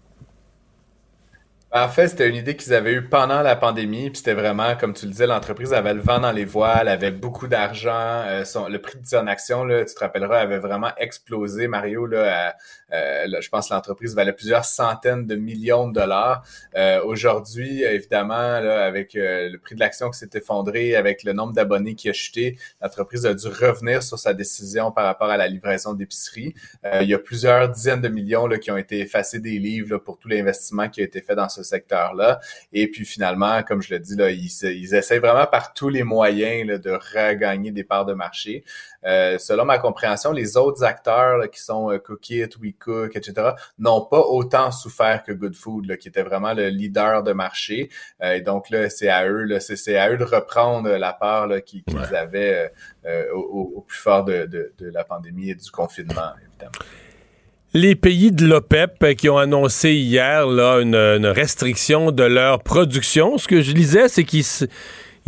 Speaker 6: En fait, c'était une idée qu'ils avaient eue pendant la pandémie, puis c'était vraiment, comme tu le disais, l'entreprise avait le vent dans les voiles, avait beaucoup d'argent, euh, le prix de son action, là, tu te rappelleras, avait vraiment explosé, Mario, là, euh, je pense que l'entreprise valait plusieurs centaines de millions de dollars. Euh, aujourd'hui, évidemment, là, avec le prix de l'action qui s'est effondré, avec le nombre d'abonnés qui a chuté, l'entreprise a dû revenir sur sa décision par rapport à la livraison d'épicerie. il y a plusieurs dizaines de millions là, qui ont été effacés des livres là, pour tout l'investissement qui a été fait dans ce secteur-là. Et puis finalement, comme je le dis, là, ils, ils essayent vraiment par tous les moyens là, de regagner des parts de marché. Euh, selon ma compréhension, les autres acteurs qui sont euh, Cookit, WeCook, etc., n'ont pas autant souffert que Good Food, là, qui était vraiment le leader de marché. Euh, et donc là, c'est à eux, c'est à eux de reprendre la part qu'ils avaient au, plus fort de, de, de la pandémie et du confinement, évidemment.
Speaker 1: Les pays de l'OPEP qui ont annoncé hier là, une, restriction de leur production, ce que je lisais, c'est qu'ils se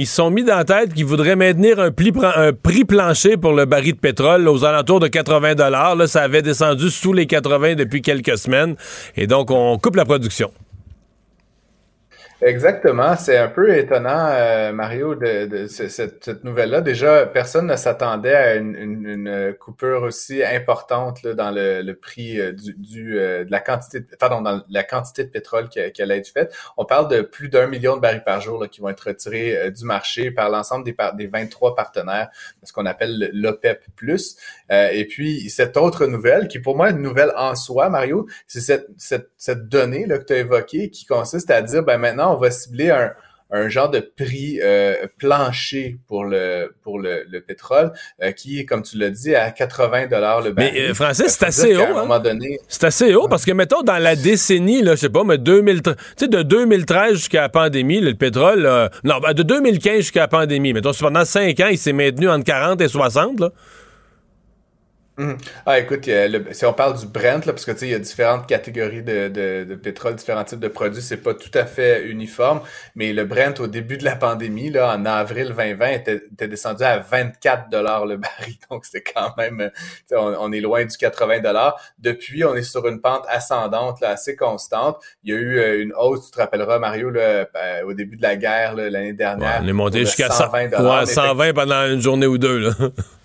Speaker 1: sont mis dans la tête qu'ils voudraient maintenir un, un, prix plancher pour le baril de pétrole aux alentours de 80 Là, ça avait descendu sous les 80 depuis quelques semaines. Et donc, on coupe la production.
Speaker 6: Exactement. C'est un peu étonnant, euh, Mario, de, de cette, cette nouvelle-là. Déjà, personne ne s'attendait à une, une, coupure aussi importante là, dans le, le prix euh, du, du euh, de la quantité, de, pardon, dans la quantité de pétrole qui, qui, allait être faite. On parle de plus d'un million de barils par jour là, qui vont être retirés du marché par l'ensemble des, des 23 partenaires, ce qu'on appelle l'OPEP+. et puis, cette autre nouvelle, qui pour moi est une nouvelle en soi, Mario, c'est cette, cette, cette donnée là, que tu as évoquée qui consiste à dire, ben maintenant, on va cibler un, genre de prix euh, plancher pour le pour le, pétrole euh, qui est comme tu l'as dit à 80 dollars le baril.
Speaker 1: Mais euh, Francis, c'est assez haut. Hein? C'est assez haut parce que mettons dans la décennie là, je sais pas mais 2013 tu sais de 2013 jusqu'à la pandémie, le pétrole non, ben, de 2015 jusqu'à la pandémie, mettons pendant 5 ans, il s'est maintenu entre 40 et 60 là.
Speaker 6: Mhm. Ah, écoute, si on parle du Brent, là, parce que tu sais, il y a différentes catégories de, de, de, pétrole, différents types de produits, c'est pas tout à fait uniforme, mais le Brent au début de la pandémie, là, en avril 2020, était, était descendu à 24 dollars le baril, donc c'était quand même, on, on, est loin du 80 dollars. Depuis, on est sur une pente ascendante, là, assez constante. Il y a eu euh, une hausse, tu te rappelleras, Mario, là, ben, au début de la guerre l'année dernière.
Speaker 1: on est monté jusqu'à 120 120 pendant une journée ou deux. Là.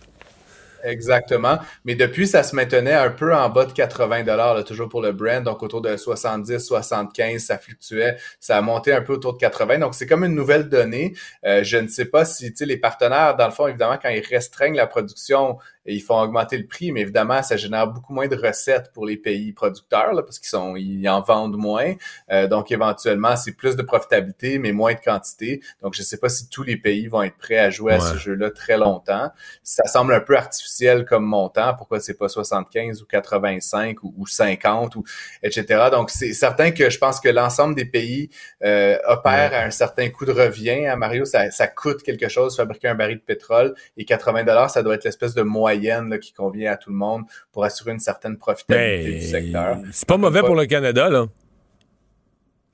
Speaker 6: Exactement. Mais depuis, ça se maintenait un peu en bas de 80 dollars, toujours pour le brand. Donc, autour de 70, 75, ça fluctuait. Ça a monté un peu autour de 80. Donc, c'est comme une nouvelle donnée. Euh, je ne sais pas si, tu les partenaires, dans le fond, évidemment, quand ils restreignent la production, ils font augmenter le prix, mais évidemment, ça génère beaucoup moins de recettes pour les pays producteurs, là, parce qu'ils sont, ils en vendent moins. Euh, donc, éventuellement, c'est plus de profitabilité, mais moins de quantité. Donc, je ne sais pas si tous les pays vont être prêts à jouer à ce jeu-là très longtemps. Ça semble un peu artificiel comme montant. Pourquoi c'est pas 75 ou 85 ou, 50 ou etc. Donc, c'est certain que je pense que l'ensemble des pays euh, opèrent à un certain coût de revient. À Mario, ça, ça coûte quelque chose fabriquer un baril de pétrole et 80 dollars, ça doit être l'espèce de moyen qui convient à tout le monde pour assurer une certaine profitabilité du secteur.
Speaker 1: C'est pas mauvais pour le Canada, là.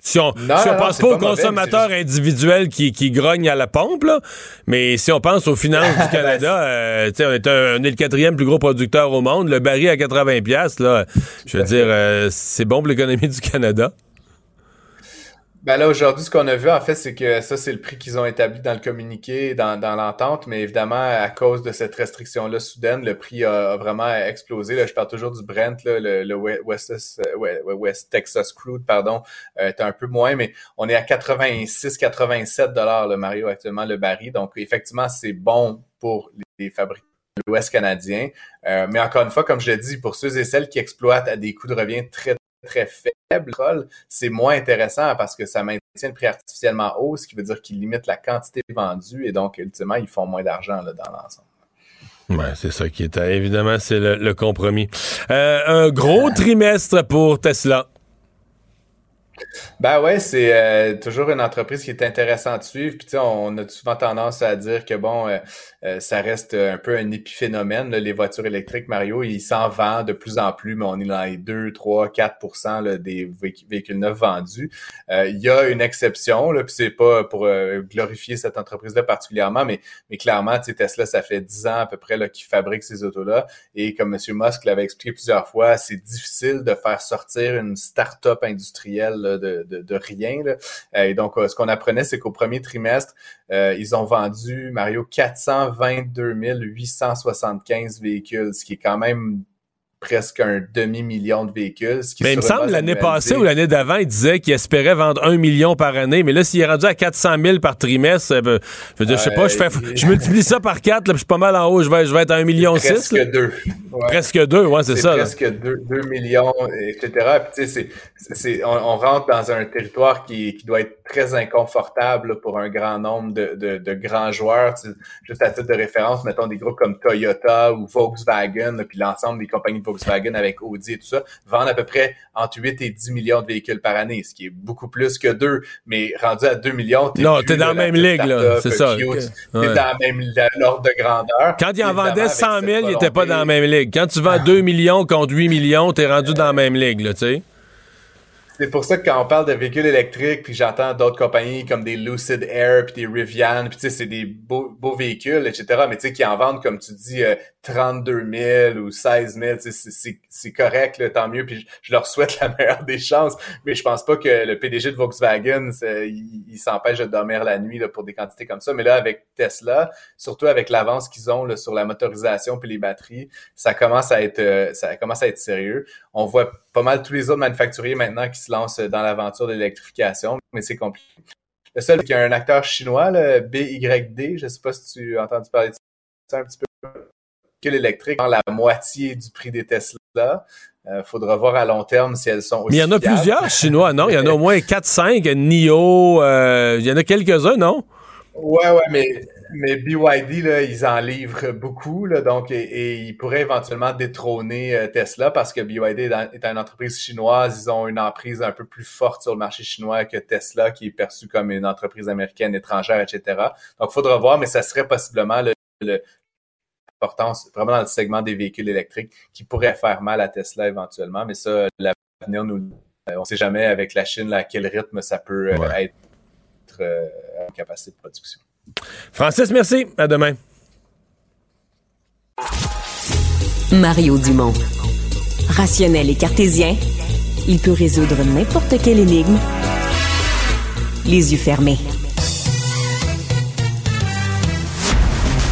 Speaker 1: Si on, ne pense pas aux consommateurs individuels qui, qui grognent à la pompe, mais si on pense aux finances du Canada, euh, on, est un, on est le quatrième plus gros producteur au monde. Le baril à 80 là, je veux dire, euh, c'est bon pour l'économie du Canada.
Speaker 6: Ben là, aujourd'hui, ce qu'on a vu, en fait, c'est que ça, c'est le prix qu'ils ont établi dans le communiqué, dans, dans l'entente, mais évidemment, à cause de cette restriction-là soudaine, le prix a, vraiment explosé. Là, je parle toujours du Brent, là, le, West, West, Texas Crude, pardon, euh, est un peu moins, mais on est à 86-87 dollars le Mario actuellement, le baril. Donc, effectivement, c'est bon pour les fabricants l'Ouest canadien. mais encore une fois, comme je l'ai dit, pour ceux et celles qui exploitent à des coûts de revient très très faible, c'est moins intéressant parce que ça maintient le prix artificiellement haut, ce qui veut dire qu'il limite la quantité vendue et donc, ultimement, ils font moins d'argent dans l'ensemble.
Speaker 1: Oui, c'est ça qui est. Évidemment, c'est le, compromis. Euh, un gros trimestre pour Tesla.
Speaker 6: Ben ouais, c'est euh, toujours une entreprise qui est intéressante à suivre. Puis on a souvent tendance à dire que bon, euh, euh, ça reste un peu un épiphénomène, les voitures électriques, Mario. Ils s'en vendent de plus en plus, mais on est dans les 2, 3, 4% des véhicules neufs vendus. Il y a une exception, là, puis c'est pas pour glorifier cette entreprise-là particulièrement, mais, mais clairement, Tesla, ça fait 10 ans à peu près qu'ils fabriquent ces autos-là. Et comme M. Musk l'avait expliqué plusieurs fois, c'est difficile de faire sortir une start-up industrielle de, rien. Et donc, euh, ce qu'on apprenait, c'est qu'au premier trimestre, euh, ils ont vendu, Mario, 422 875 véhicules, ce qui est quand même presque un demi-million de véhicules.
Speaker 1: mais il me semble l'année passée ou l'année d'avant, il disait qu'il espérait vendre un million par année. Mais là, s'il est rendu à 400 000 par trimestre, euh, je, veux sais pas, je, fais, je multiplie ça par 4, là, je suis pas mal en haut, je vais, je vais être à un million
Speaker 6: six. Presque deux.
Speaker 1: Presque deux, ouais, c'est ça.
Speaker 6: Presque deux, deux, millions, etc. Puis, tu sais, on, on, rentre dans un territoire qui, qui doit être très inconfortable pour un grand nombre de, de, de grands joueurs. juste à titre de référence, mettons des groupes comme Toyota ou Volkswagen, puis l'ensemble des compagnies de Volkswagen avec Audi et tout ça, vendent à peu près entre 8 et 10 millions de véhicules par année, ce qui est beaucoup plus que deux. Mais rendu à 2 millions,
Speaker 1: t'es Non, t'es dans la même ligue, là. C'est ça. T'es
Speaker 6: dans la même l'ordre de grandeur.
Speaker 1: Quand ils en vendaient 100 000, ils n'étaient pas dans la même ligue. Quand tu vends 2 millions contre 8 millions, t'es rendu dans la même ligue, là, tu sais.
Speaker 6: C'est pour ça que quand on parle de véhicules électriques, puis j'entends d'autres compagnies comme des Lucid Air, puis des Rivian, puis tu sais, c'est des beaux, véhicules, etc., mais tu sais, qui en vendent, comme tu dis, 32 euh, 000 ou 16 000, c'est correct, là, tant mieux, puis je, leur souhaite la meilleure des chances, mais je pense pas que le PDG de Volkswagen, il, s'empêche de dormir la nuit là, pour des quantités comme ça, mais là, avec Tesla, surtout avec l'avance qu'ils ont là, sur la motorisation puis les batteries, ça commence à être, euh, ça commence à être sérieux. On voit pas mal tous les autres manufacturiers maintenant qui se lancent dans l'aventure de l'électrification, mais c'est compliqué. Le seul qui a un acteur chinois, le BYD, je sais pas si tu as entendu parler de ça un petit peu, que l'électrique la moitié du prix des Tesla. Euh, faudra voir à long terme si elles sont aussi.
Speaker 1: Mais il y en a plusieurs chinois, non? Il y en a au moins 4-5, NIO, euh, il y en a quelques-uns, non?
Speaker 6: Ouais, ouais, mais mais BYD, là, ils en livrent beaucoup, là, donc, et, ils pourraient éventuellement détrôner euh, Tesla parce que BYD est, une entreprise chinoise, ils ont une emprise un peu plus forte sur le marché chinois que Tesla, qui est perçue comme une entreprise américaine étrangère, etc. Donc, il faudra voir, mais ça serait possiblement l'importance vraiment dans le segment des véhicules électriques qui pourrait faire mal à Tesla éventuellement, mais ça, l'avenir nous, euh, on sait jamais avec la Chine à quel rythme ça peut euh, être en capacité de production.
Speaker 1: Francis, merci. À demain.
Speaker 3: Mario Dumont. Rationnel et cartésien, il peut résoudre n'importe quelle énigme les yeux fermés.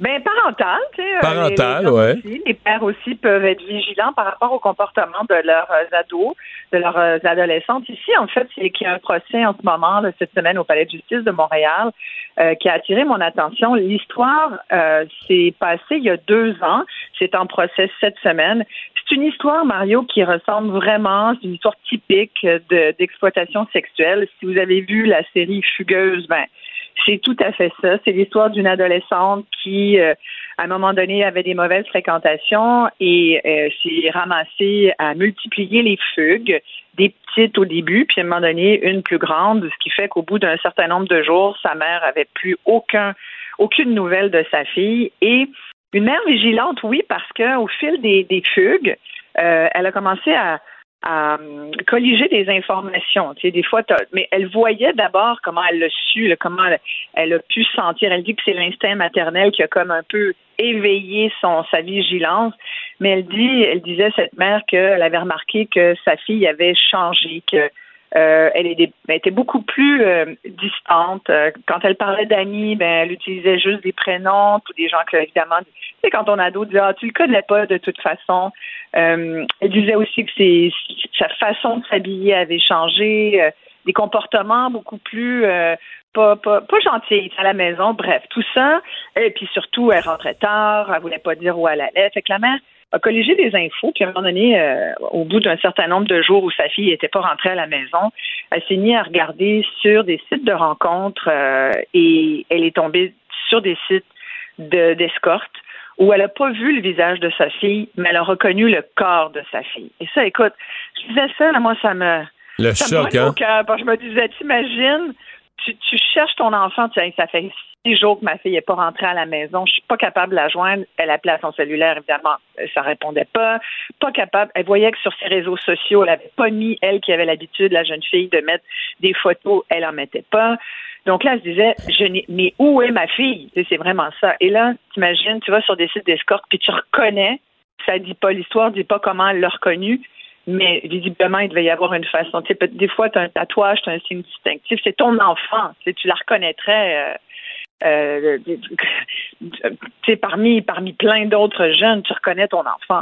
Speaker 7: Ben parental, tu sais.
Speaker 1: Euh, parental, oui.
Speaker 7: les pères aussi peuvent être vigilants par rapport au comportement de leurs euh, ados, de leurs euh, adolescentes. Ici, en fait, c'est qu'il y a un procès en ce moment, cette semaine, au Palais de justice de Montréal, qui a attiré mon attention. L'histoire s'est passée il y a deux ans. C'est en procès cette semaine. C'est une histoire, Mario, qui ressemble vraiment, c'est une histoire typique d'exploitation sexuelle. Si vous avez vu la série Fugueuse, ben c'est tout à fait ça. C'est l'histoire d'une adolescente qui, euh, à un moment donné, avait des mauvaises fréquentations et euh, s'est ramassée à multiplier les fugues, des petites au début, puis à un moment donné, une plus grande, ce qui fait qu'au bout d'un certain nombre de jours, sa mère avait plus aucun, aucune nouvelle de sa fille et une mère vigilante, oui, parce qu'au fil des, des fugues, euh, elle a commencé à à euh, colliger des informations. Tu sais, des fois, mais elle voyait d'abord comment elle l'a su, comment elle, a pu sentir. Elle dit que c'est l'instinct maternel qui a comme un peu éveillé son sa vigilance. Mais elle dit, elle disait cette mère qu'elle avait remarqué que sa fille avait changé, que Euh, elle, était beaucoup plus euh, distante. Euh, quand elle parlait d'amis, ben, elle utilisait juste des prénoms ou des gens que, évidemment, tu sais, quand on a d'autres, ah, tu le connais pas de toute façon. elle disait aussi que c'est, sa façon de s'habiller avait changé, des comportements beaucoup plus pas, pas, pas gentils à la maison. Bref, tout ça. Et puis surtout, elle rentrait tard, elle voulait pas dire où elle allait. Fait que la mère a collégé des infos, puis à un moment donné, euh, au bout d'un certain nombre de jours où sa fille n'était pas rentrée à la maison, elle s'est mise à regarder sur des sites de rencontres euh, et elle est tombée sur des sites d'escorte où elle n'a pas vu le visage de sa fille, mais elle a reconnu le corps de sa fille. Et ça, écoute, je disais ça, là, moi, ça me...
Speaker 1: Le choc, hein?
Speaker 7: je me disais, t'imagines, tu, tu cherches ton enfant, tu, ça fait six jours que ma fille n'est pas rentrée à la maison. Je suis pas capable de la joindre. Elle appelait à son cellulaire, évidemment, ça répondait pas. Pas capable. Elle voyait que sur ses réseaux sociaux, elle n'avait pas mis, elle qui avait l'habitude, la jeune fille, de mettre des photos. Elle en mettait pas. Donc là, elle se disait, je mais où est ma fille? C'est vraiment ça. Et là, t'imagines, tu vas sur des sites d'escorte, puis tu reconnais, ça dit pas l'histoire, dit pas comment elle l'a reconnu, mais visiblement, il devait y avoir une façon. Tu sais, des fois, tu as un tatouage, tu as un signe distinctif, c'est ton enfant. Tu, tu la reconnaîtrais. Euh, euh, parmi, parmi plein d'autres jeunes, tu reconnais ton enfant.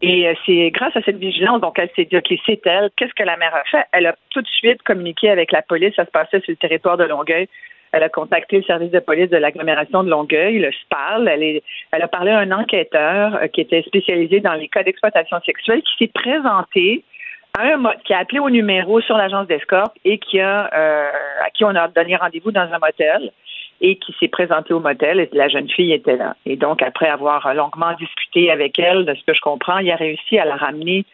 Speaker 7: Et euh, c'est grâce à cette vigilance, donc elle s'est dit, OK, c'est elle. Qu'est-ce que la mère a fait? Elle a tout de suite communiqué avec la police. Ça se passait sur le territoire de Longueuil. Elle a contacté le service de police de l'agglomération de Longueuil, le SPAL. Elle, est, elle a parlé à un enquêteur euh, qui était spécialisé dans les cas d'exploitation sexuelle qui s'est présenté à un qui a appelé au numéro sur l'agence d'escorte et qui a euh, à qui on a donné rendez-vous dans un motel et qui s'est présenté au motel et la jeune fille était là. Et donc, après avoir longuement discuté avec elle, de ce que je comprends, il a réussi à la ramener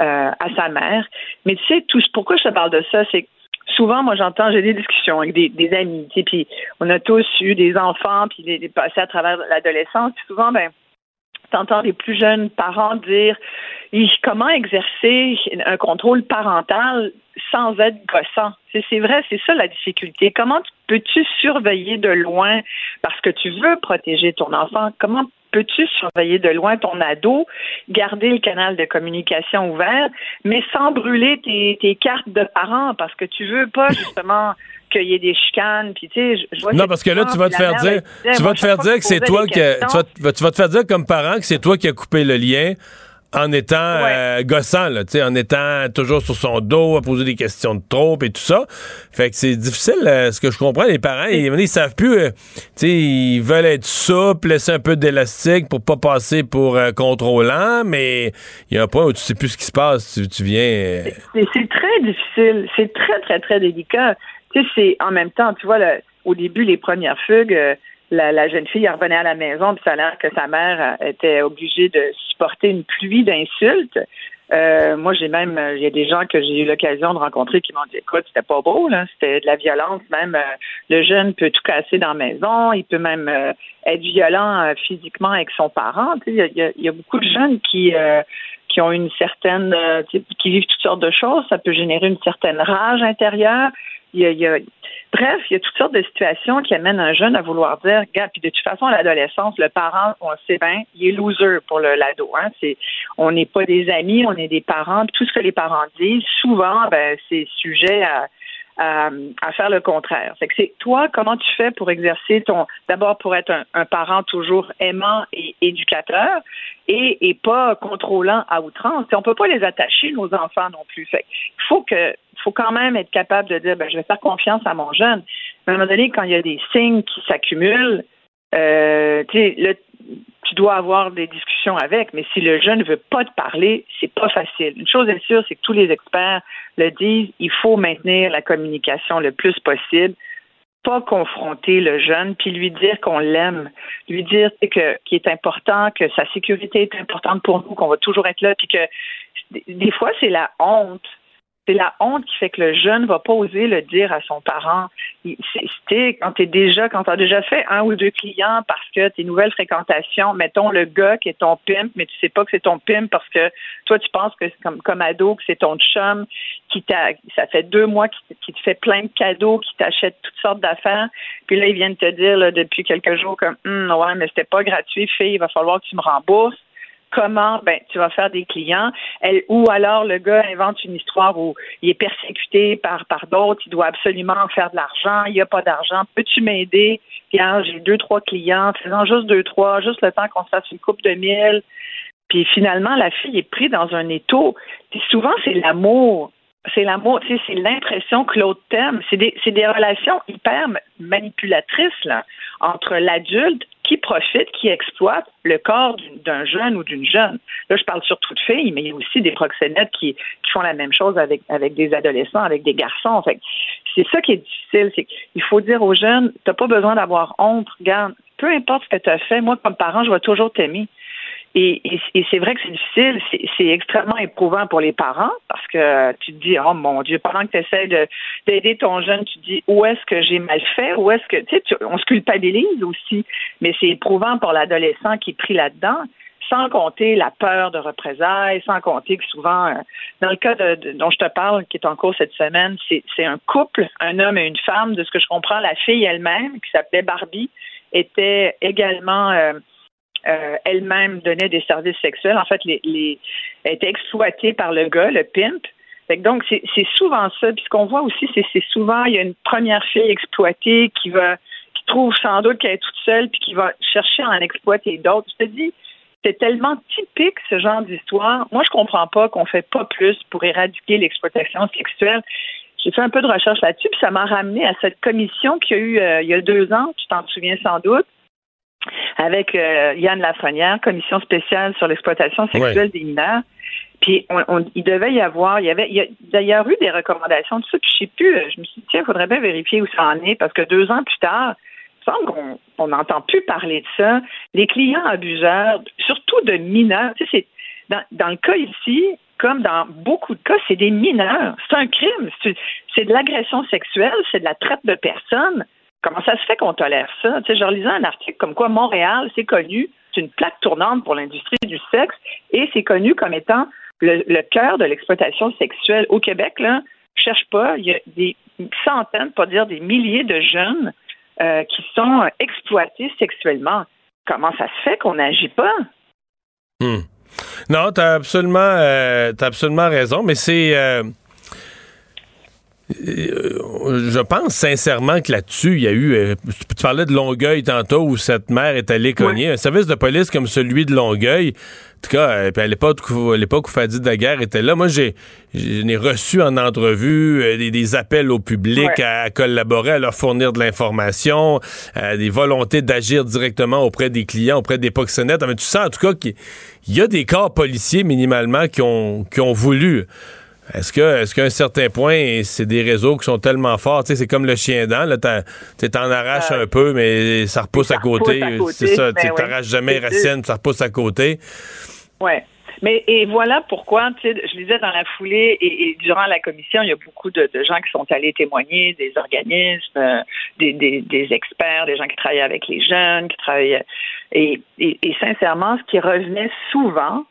Speaker 7: euh, à sa mère. Mais tu sais, tout, pourquoi je te parle de ça, c'est que souvent, moi, j'entends, j'ai des discussions avec des, amis, tu sais, puis on a tous eu des enfants, puis des, des passés à travers l'adolescence, puis souvent, ben, t'entends les plus jeunes parents dire comment exercer un contrôle parental sans être gossant? C'est vrai, c'est ça la difficulté. Comment peux-tu surveiller de loin? Parce que tu veux protéger ton enfant? Comment peux-tu surveiller de loin ton ado, garder le canal de communication ouvert, mais sans brûler tes, tes cartes de parents? Parce que tu veux pas justement qu'il y ait des chicanes puis tu sais je,
Speaker 1: Non parce que là tu vas te faire dire tu vas te faire dire que c'est toi qui tu vas, tu vas te faire dire comme parent que c'est toi qui as coupé le lien en étant euh, gossant, là, en étant toujours sur son dos, à poser des questions de trop et tout ça. Fait que c'est difficile, euh, ce que je comprends, les parents, ils, ils savent plus, euh, sais ils veulent être souples, laisser un peu d'élastique pour pas passer pour contrôlant, mais il y a un point où tu sais plus ce qui se passe, tu, tu viens...
Speaker 7: C'est très difficile, c'est très, très, très délicat. Tu sais, c'est en même temps, tu vois, au début, les premières fugues la, jeune fille revenait à la maison, puis ça a l'air que sa mère euh, était obligée de supporter une pluie d'insultes. Euh, moi, j'ai même, il y a des gens que j'ai eu l'occasion de rencontrer qui m'ont dit, écoute, c'était pas beau, là, c'était de la violence. Même euh, le jeune peut tout casser dans la maison, il peut même être violent physiquement avec son parent. Il y, a, beaucoup de jeunes qui qui ont une certaine, qui vivent toutes sortes de choses. Ça peut générer une certaine rage intérieure. Il y a, Bref, il y a toutes sortes de situations qui amènent un jeune à vouloir dire, gars, puis de toute façon, à l'adolescence, le parent, on sait bien, il est loser pour le l'ado. Hein? C'est, on n'est pas des amis, on est des parents. Tout ce que les parents disent, souvent, ben, c'est sujet à, à, faire le contraire. C'est que c'est toi, comment tu fais pour exercer ton, d'abord pour être un, parent toujours aimant et éducateur et, pas contrôlant à outrance. On peut pas les attacher nos enfants non plus. Fait il faut que faut quand même être capable de dire ben, je vais faire confiance à mon jeune. Mais à un moment donné, quand il y a des signes qui s'accumulent, euh, tu dois avoir des discussions avec, mais si le jeune ne veut pas te parler, c'est pas facile. Une chose est sûre, c'est que tous les experts le disent, il faut maintenir la communication le plus possible, pas confronter le jeune, puis lui dire qu'on l'aime, lui dire que qu'il est important, que sa sécurité est importante pour nous, qu'on va toujours être là, puis que des fois c'est la honte c'est la honte qui fait que le jeune va pas oser le dire à son parent. C'était quand tu déjà, quand tu as déjà fait un ou deux clients parce que tes nouvelles fréquentations, mettons le gars qui est ton pimp, mais tu sais pas que c'est ton pimp parce que toi tu penses que c'est comme, comme ado que c'est ton chum qui t'a, ça fait deux mois qui, te fait plein de cadeaux, qui t'achète toutes sortes d'affaires, puis là ils viennent te dire depuis quelques jours comme hum, ouais mais c'était pas gratuit, fille, il va falloir que tu me rembourses comment ben tu vas faire des clients. Ou alors le gars invente une histoire où il est persécuté par par d'autres il doit absolument faire de l'argent il n'y a pas d'argent. Peux-tu m'aider? Tiens, j'ai deux trois clients. Faisant juste deux trois juste le temps qu'on se fasse une coupe de mille. Puis finalement la fille est prise dans un étau. Souvent c'est l'amour. C'est l'amour, c'est l'impression que l'autre t'aime. C'est des, c'est des relations hyper manipulatrices là, entre l'adulte qui profite, qui exploite le corps d'un jeune ou d'une jeune. Là, je parle surtout de filles, mais il y a aussi des proxénètes qui, font la même chose avec, avec des adolescents, avec des garçons. Fait c'est ça qui est difficile. C'est qu'il faut dire aux jeunes, t'as pas besoin d'avoir honte. Regarde, peu importe ce que tu as fait, moi, comme parent, je vais toujours t'aimer. Et, c'est vrai que c'est difficile, c'est extrêmement éprouvant pour les parents parce que tu te dis, oh mon Dieu, pendant que tu essaies d'aider ton jeune, tu te dis, où est-ce que j'ai mal fait, où est-ce que, tu sais, on se culpabilise aussi, mais c'est éprouvant pour l'adolescent qui est pris là-dedans sans compter la peur de représailles, sans compter que souvent, euh, dans le cas de, dont je te parle, qui est en cours cette semaine, c'est un couple, un homme et une femme. De ce que je comprends, la fille elle-même, qui s'appelait Barbie, était également euh, euh, elle-même donnait des services sexuels. En fait, les, les, elle était exploitée par le gars, le pimp. donc, c'est souvent ça. Puis ce qu'on voit aussi, c'est souvent, il y a une première fille exploitée qui va qui trouve sans doute qu'elle est toute seule puis qui va chercher à en exploiter d'autres. Je te dis, c'est tellement typique ce genre d'histoire. Moi, je comprends pas qu'on fait pas plus pour éradiquer l'exploitation sexuelle. J'ai fait un peu de recherche là-dessus, puis ça m'a ramené à cette commission qu'il y a eu euh, il y a deux ans, tu t'en souviens sans doute, avec euh, Yann Lafrenière, commission spéciale sur l'exploitation sexuelle des mineurs. Puis on, il devait y avoir, il y avait, il y a d'ailleurs eu des recommandations de ça, puis je sais plus, euh, je me suis dit, tiens, il faudrait bien vérifier où ça en est, parce que deux ans plus tard, il semble qu'on n'entend plus parler de ça. Les clients abuseurs, surtout de mineurs, tu sais, dans le cas ici, comme dans beaucoup de cas, c'est des mineurs. C'est un crime. C'est de l'agression sexuelle, c'est de la traite de personnes. Comment ça se fait qu'on tolère ça? Tu sais, je relisais un article comme quoi Montréal, c'est connu, c'est une plaque tournante pour l'industrie du sexe et c'est connu comme étant le, cœur de l'exploitation sexuelle. Au Québec, là, cherche pas, il y a des centaines, pas dire des milliers de jeunes euh, qui sont exploités sexuellement. Comment ça se fait qu'on n'agit pas?
Speaker 1: Hmm. Non, tu as absolument, euh, absolument raison, mais c'est. Euh, je pense sincèrement que là-dessus, il y a eu. Euh, tu parlais de Longueuil tantôt où cette mère est allée cogner. Un service de police comme celui de Longueuil. En tout cas, euh, à l'époque, l'époque où Fadi Daguerre était là, moi, j'ai, j'ai reçu en entrevue des, appels au public à, collaborer, à leur fournir de l'information, des volontés d'agir directement auprès des clients, auprès des proxénètes. Mais tu sens en tout cas qu'il y a des corps policiers minimalement qui ont, qui ont voulu est-ce que, est-ce qu'à un certain point, c'est des réseaux qui sont tellement forts, tu sais, c'est comme le chien dent, là, t'en arraches euh, un peu, mais ça repousse à côté. C'est ça, tu ben t'arraches jamais les racines, ça repousse à côté.
Speaker 7: Ouais. Mais et voilà pourquoi, tu sais, je disais dans la foulée et, durant la commission, il y a beaucoup de, gens qui sont allés témoigner, des organismes, euh, des, des, experts, des gens qui travaillent avec les jeunes, qui travaillent. Et, et, et sincèrement, ce qui revenait souvent,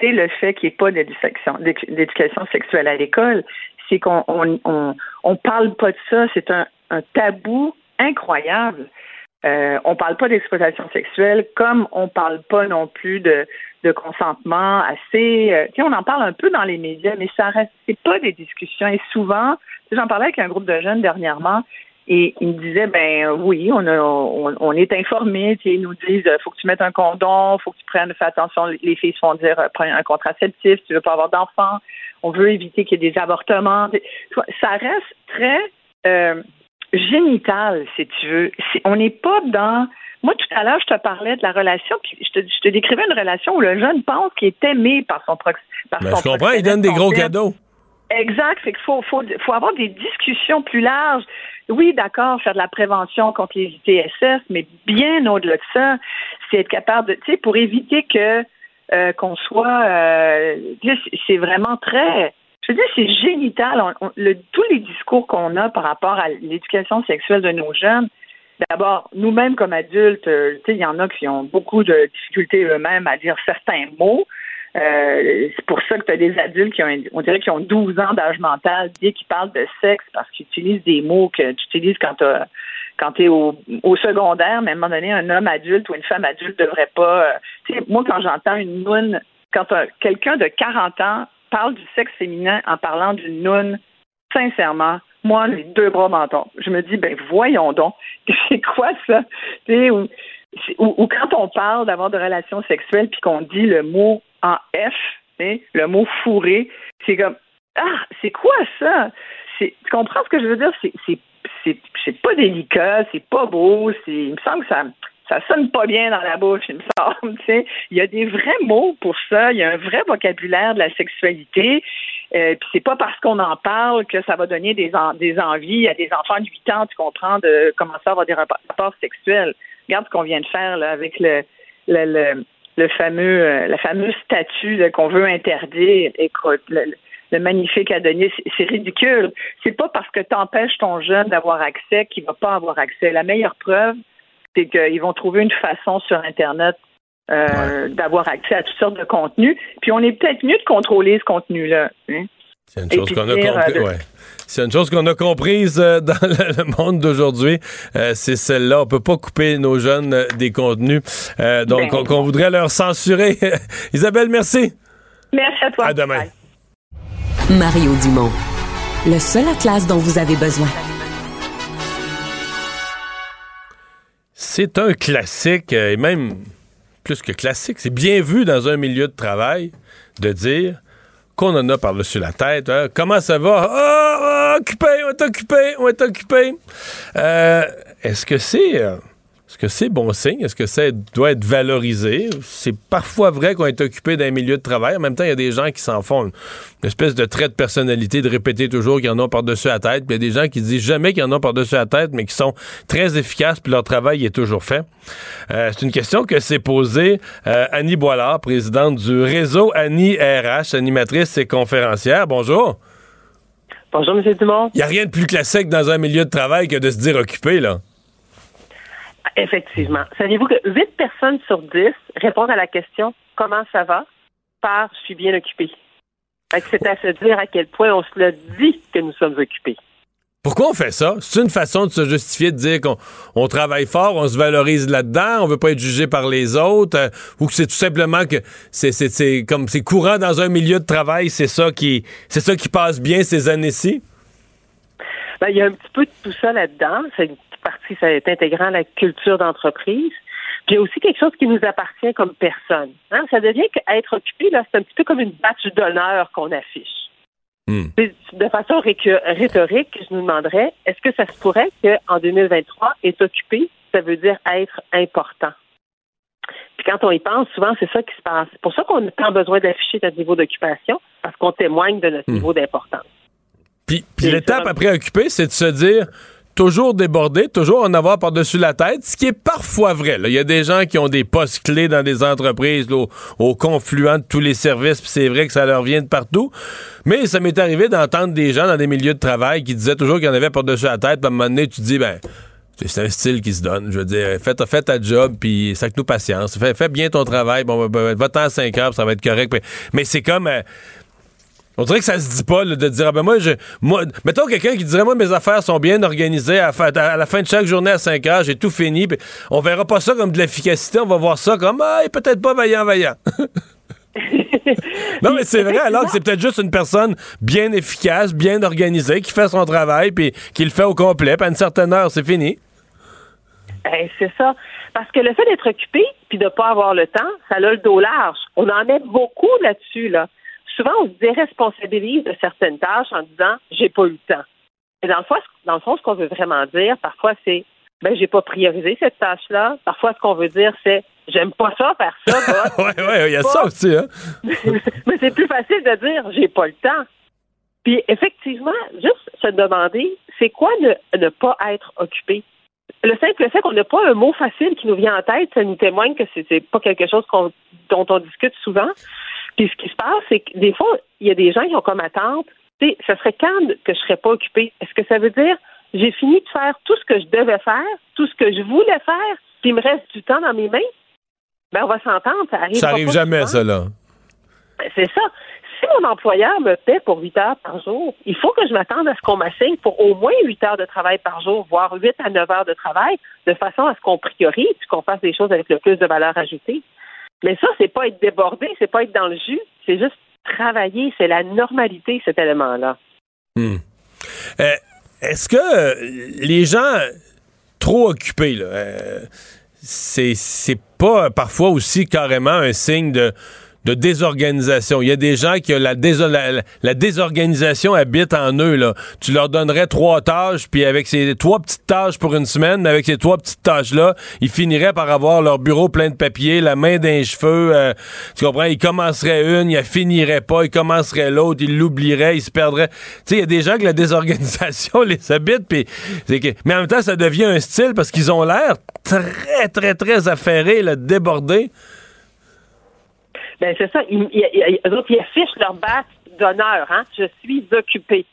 Speaker 7: c'est le fait qu'il n'y ait pas d'éducation sexuelle à l'école. C'est qu'on on, on, parle pas de ça. C'est un, tabou incroyable. Euh, on parle pas d'exploitation sexuelle, comme on parle pas non plus de, de consentement assez. Euh, on en parle un peu dans les médias, mais ça reste pas des discussions. Et souvent, j'en parlais avec un groupe de jeunes dernièrement, et ils me disaient, ben oui, on, a, on, est informés. Ils nous disent, faut que tu mettes un condom, faut que tu prennes, fais attention. Les filles se font dire, prends un contraceptif, tu veux pas avoir d'enfants. On veut éviter qu'il y ait des avortements. Ça reste très euh, génital, si tu veux. On n'est pas dans. Moi, tout à l'heure, je te parlais de la relation, puis je te, je te décrivais une relation où le jeune pense qu'il est aimé par son prox. Par
Speaker 1: ben, je comprends, il donne des gros cadeaux.
Speaker 7: Exact, c'est qu'il faut, faut, faut avoir des discussions plus larges oui, d'accord, faire de la prévention contre les ITSS, mais bien au-delà de ça, c'est être capable de, tu sais, pour éviter que euh, qu'on soit, euh, c'est vraiment très, je veux dire, c'est génital. tous les discours qu'on a par rapport à l'éducation sexuelle de nos jeunes, D'abord, nous-mêmes comme adultes, euh, tu sais, il y en a qui ont beaucoup de difficultés eux-mêmes à dire certains mots. Euh, c'est pour ça que tu as des adultes qui ont, on dirait qu'ils ont 12 ans d'âge mental, dès qu'ils parlent de sexe, parce qu'ils utilisent des mots que tu utilises quand tu quand es au, secondaire, mais à un moment donné, un homme adulte ou une femme adulte devrait pas. Euh, moi, quand j'entends une noune, quand quelqu'un de 40 ans parle du sexe féminin en parlant d'une noune, sincèrement, moi, les deux bras m'entendent. Je me dis, ben voyons donc, c'est quoi ça? Ou, quand on parle d'avoir de relations sexuelles puis qu'on dit le mot en F, le mot fourré, c'est comme ah, c'est quoi ça? Tu comprends ce que je veux dire? C'est, pas délicat, c'est pas beau, il me semble que ça, ça sonne pas bien dans la bouche, il me semble. Il y a des vrais mots pour ça, il y a un vrai vocabulaire de la sexualité. Euh, puis c'est pas parce qu'on en parle que ça va donner des, des envies à des enfants de 8 ans, tu comprends, de commencer à avoir des rapports sexuels. Regarde ce qu'on vient de faire là, avec le, le, fameux euh, la fameuse statue qu'on veut interdire. Écoute, le, le magnifique Adonis. C'est ridicule. C'est pas parce que tu empêches ton jeune d'avoir accès qu'il va pas avoir accès. La meilleure preuve, c'est qu'ils vont trouver une façon sur Internet euh, d'avoir accès à toutes sortes de contenus. Puis on est peut-être mieux de contrôler ce contenu-là. Hein.
Speaker 1: C'est une, chose qu'on a compris. Euh, C'est une chose qu'on a comprise euh, dans le monde d'aujourd'hui. c'est celle-là. On peut pas couper nos jeunes des contenus. donc, ben, qu'on voudrait leur censurer. Isabelle, merci.
Speaker 7: Merci à toi.
Speaker 1: À demain.
Speaker 3: Mario Dumont, le seul atlas dont vous avez besoin.
Speaker 1: C'est un classique, euh, et même plus que classique, c'est bien vu dans un milieu de travail de dire qu'on en a par-dessus la tête. Hein. Comment ça va? Oh, occupé, on est occupé, on est occupé. Euh, est-ce que c'est... Euh, est-ce que c'est bon signe? Est-ce que ça doit être valorisé? C'est parfois vrai qu'on est occupé d'un milieu de travail. En même temps, il y a des gens qui s'en font une, espèce de trait de personnalité de répéter toujours qu'ils en ont par-dessus la tête. Puis il y a des gens qui disent jamais qu'ils en ont par-dessus la tête, mais qui sont très efficaces, puis leur travail est toujours fait. Euh, c'est une question que s'est posée euh, Annie Boilard, présidente du réseau Annie RH, animatrice et conférencière. Bonjour.
Speaker 8: Bonjour, M. Dumont.
Speaker 1: Il n'y a rien de plus classique dans un milieu de travail que de se dire occupé, là.
Speaker 8: Effectivement. Saviez-vous que 8 personnes sur 10 répondent à la question comment ça va? Par je suis bien occupé. C'est à se dire à quel point on se le dit que nous sommes occupés.
Speaker 1: Pourquoi on fait ça? C'est une façon de se justifier, de dire qu'on travaille fort, on se valorise là-dedans, on veut pas être jugé par les autres, euh, ou que c'est tout simplement que c'est comme c'est courant dans un milieu de travail, c'est ça qui c'est ça qui passe bien ces années-ci?
Speaker 8: Ben, il y a un petit peu de tout ça là-dedans. C'est partie, ça est intégrant la culture d'entreprise. Puis il y a aussi quelque chose qui nous appartient comme personne. Hein. Ça devient qu'être occupé, là, c'est un petit peu comme une badge d'honneur qu'on affiche. Hmm. De façon rhétorique, je nous demanderais, est-ce que ça se pourrait qu'en 2023, être occupé, ça veut dire être important? Puis quand on y pense, souvent, c'est ça qui se passe. C'est pour ça qu'on a tant besoin d'afficher notre niveau d'occupation, parce qu'on témoigne de notre hmm. niveau d'importance.
Speaker 1: Puis, puis l'étape après occupé, c'est de se dire, toujours débordé, toujours en avoir par-dessus la tête, ce qui est parfois vrai. Il y a des gens qui ont des postes clés dans des entreprises au, confluent de tous les services, puis c'est vrai que ça leur vient de partout. Mais ça m'est arrivé d'entendre des gens dans des milieux de travail qui disaient toujours qu'il y en avait par-dessus la tête, puis à un moment donné, tu te dis, ben, c'est un style qui se donne. Je veux dire, fais, fais ta job, puis ça nous patience. Fais, fais, bien ton travail. Bon, ben, ben, va-t'en à 5 heures, ça va être correct. Mais c'est comme... Euh, on dirait que ça se dit pas de dire ah ben moi je moi mettons quelqu'un qui dirait moi mes affaires sont bien organisées à, la fin de chaque journée à 5 heures, j'ai tout fini. on verra pas ça comme de l'efficacité, on va voir ça comme ah, peut-être pas vaillant vaillant. non mais c'est vrai alors que c'est peut-être juste une personne bien efficace, bien organisée qui fait son travail puis qui le fait au complet, puis à une certaine heure, c'est fini.
Speaker 8: Ben, c'est ça. Parce que le fait d'être occupé puis de pas avoir le temps, ça a le dos large. On en met beaucoup là-dessus là souvent, on se déresponsabilise de certaines tâches en disant j'ai pas eu le temps. Et dans le fond, dans le fond ce qu'on veut vraiment dire, parfois, c'est ben j'ai pas priorisé cette tâche-là. Parfois, ce qu'on veut dire, c'est j'aime pas ça faire ça.
Speaker 1: Oui, oui, il y a ça aussi. Hein?
Speaker 8: Mais c'est plus facile de dire j'ai pas le temps. Puis effectivement, juste se demander, c'est quoi ne, ne pas être occupé? Le simple fait qu'on n'a pas un mot facile qui nous vient en tête, ça nous témoigne que c'est pas quelque chose dont on discute souvent. Puis ce qui se passe, c'est que des fois, il y a des gens qui ont comme attente, tu sais, ça serait quand que je serais pas occupée? Est-ce que ça veut dire j'ai fini de faire tout ce que je devais faire, tout ce que je voulais faire, puis il me reste du temps dans mes mains? Ben, on va s'entendre, ça arrive.
Speaker 1: Ça arrive jamais, ça, là.
Speaker 8: Ben, c'est ça. si mon employeur me paie pour 8 heures par jour, il faut que je m'attende à ce qu'on m'assigne pour au moins 8 heures de travail par jour, voire 8 à 9 heures de travail, de façon à ce qu'on priorise qu'on fasse des choses avec le plus de valeur ajoutée. Mais ça, c'est pas être débordé, c'est pas être dans le jus, c'est juste travailler, c'est la normalité, cet élément-là.
Speaker 1: Hmm. Euh, est-ce que euh, les gens trop occupés, euh, c'est pas parfois aussi carrément un signe de de désorganisation. Il y a des gens qui la, la, désorganisation habite en eux. Là. Tu leur donnerais trois tâches, puis avec ces trois petites tâches pour une semaine, mais avec ces trois petites tâches-là, ils finiraient par avoir leur bureau plein de papier, la main d'un cheveu. Euh, tu comprends? Ils commenceraient une, ils finiraient pas, ils commenceraient l'autre, ils l'oublieraient, ils se perdraient. Tu sais, il y a des gens que la désorganisation les habite, puis que... mais en même temps, ça devient un style parce qu'ils ont l'air très, très, très affairés, là, débordés.
Speaker 8: Ben c'est ça. Ils, ils, affichent leur base d'honneur. Hein? Je suis occupé.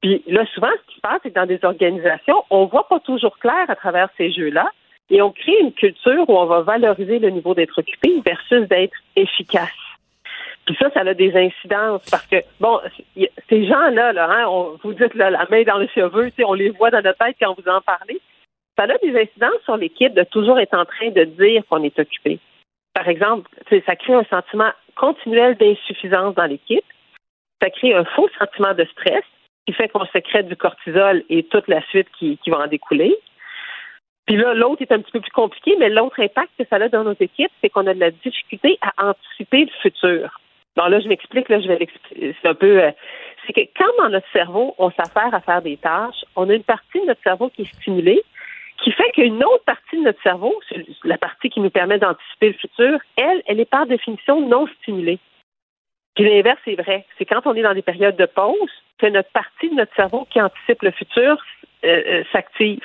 Speaker 8: Puis là, souvent, ce qui se passe, c'est que dans des organisations, on voit pas toujours clair à travers ces jeux-là. Et on crée une culture où on va valoriser le niveau d'être occupé versus d'être efficace. Puis ça, ça a des incidences parce que, bon, ces gens-là, là, hein, on, vous dites la main dans les cheveux, on les voit dans notre tête quand vous en parlez. Ça a des incidences sur l'équipe de toujours être en train de dire qu'on est occupé par exemple, ça crée un sentiment continuel d'insuffisance dans l'équipe. Ça crée un faux sentiment de stress qui fait qu'on sécrète du cortisol et toute la suite qui, va en découler. Puis là, l'autre est un petit peu plus compliqué, mais l'autre impact que ça a dans nos équipes, c'est qu'on a de la difficulté à anticiper le futur. Bon, là, je m'explique, là, je vais l'expliquer. C'est un peu. Euh, c'est que quand dans notre cerveau, on s'affaire à faire des tâches, on a une partie de notre cerveau qui est stimulée, qui fait qu'une autre partie de notre cerveau, la partie qui nous permet d'anticiper le futur, elle, elle est par définition non stimulée. Puis l'inverse est vrai. C'est quand on est dans des périodes de pause que notre partie de notre cerveau qui anticipe le futur euh, euh, s'active.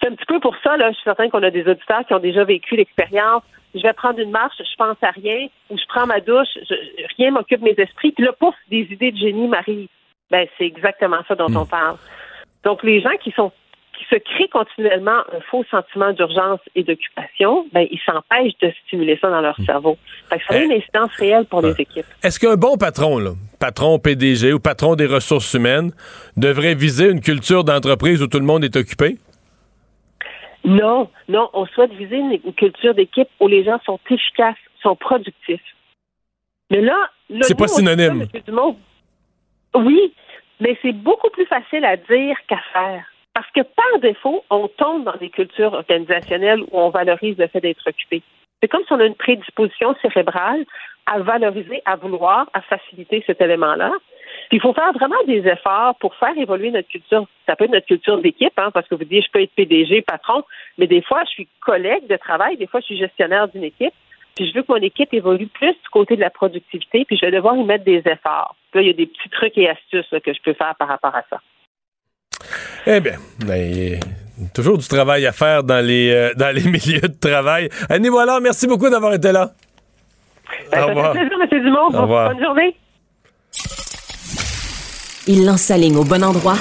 Speaker 8: C'est un petit peu pour ça, là, je suis certain qu'on a des auditeurs qui ont déjà vécu l'expérience. Je vais prendre une marche, je pense à rien, ou je prends ma douche, je, rien m'occupe mes esprits, puis là, pouf, des idées de génie m'arrivent. Ben, c'est exactement ça dont hmm. on parle. Donc, les gens qui sont qui se crée continuellement un faux sentiment d'urgence et d'occupation, ben, ils s'empêchent de stimuler ça dans leur hmm. cerveau. ça a une eh. incidence réelle pour les équipes.
Speaker 1: Est-ce qu'un bon patron, là, patron PDG ou patron des ressources humaines, devrait viser une culture d'entreprise où tout le monde est occupé?
Speaker 8: Non, non. On souhaite viser une, culture d'équipe où les gens sont efficaces, sont productifs. Mais là,
Speaker 1: c'est pas synonyme.
Speaker 8: oui, mais c'est beaucoup plus facile à dire qu'à faire. Parce que par défaut, on tombe dans des cultures organisationnelles où on valorise le fait d'être occupé. C'est comme si on a une prédisposition cérébrale à valoriser, à vouloir, à faciliter cet élément-là. Puis il faut faire vraiment des efforts pour faire évoluer notre culture. Ça peut être notre culture d'équipe, hein, parce que vous dites, je peux être PDG, patron, mais des fois, je suis collègue de travail, des fois, je suis gestionnaire d'une équipe, puis je veux que mon équipe évolue plus du côté de la productivité, puis je vais devoir y mettre des efforts. là, il y a des petits trucs et astuces que je peux faire par rapport à ça.
Speaker 1: Eh bien, ben, toujours du travail à faire dans les, euh, dans les milieux de travail. Annie voilà, merci beaucoup d'avoir été là.
Speaker 8: Ben, Au revoir. plaisir, M. Dumont. Au revoir. Bonne journée.
Speaker 3: Il lance sa ligne au bon endroit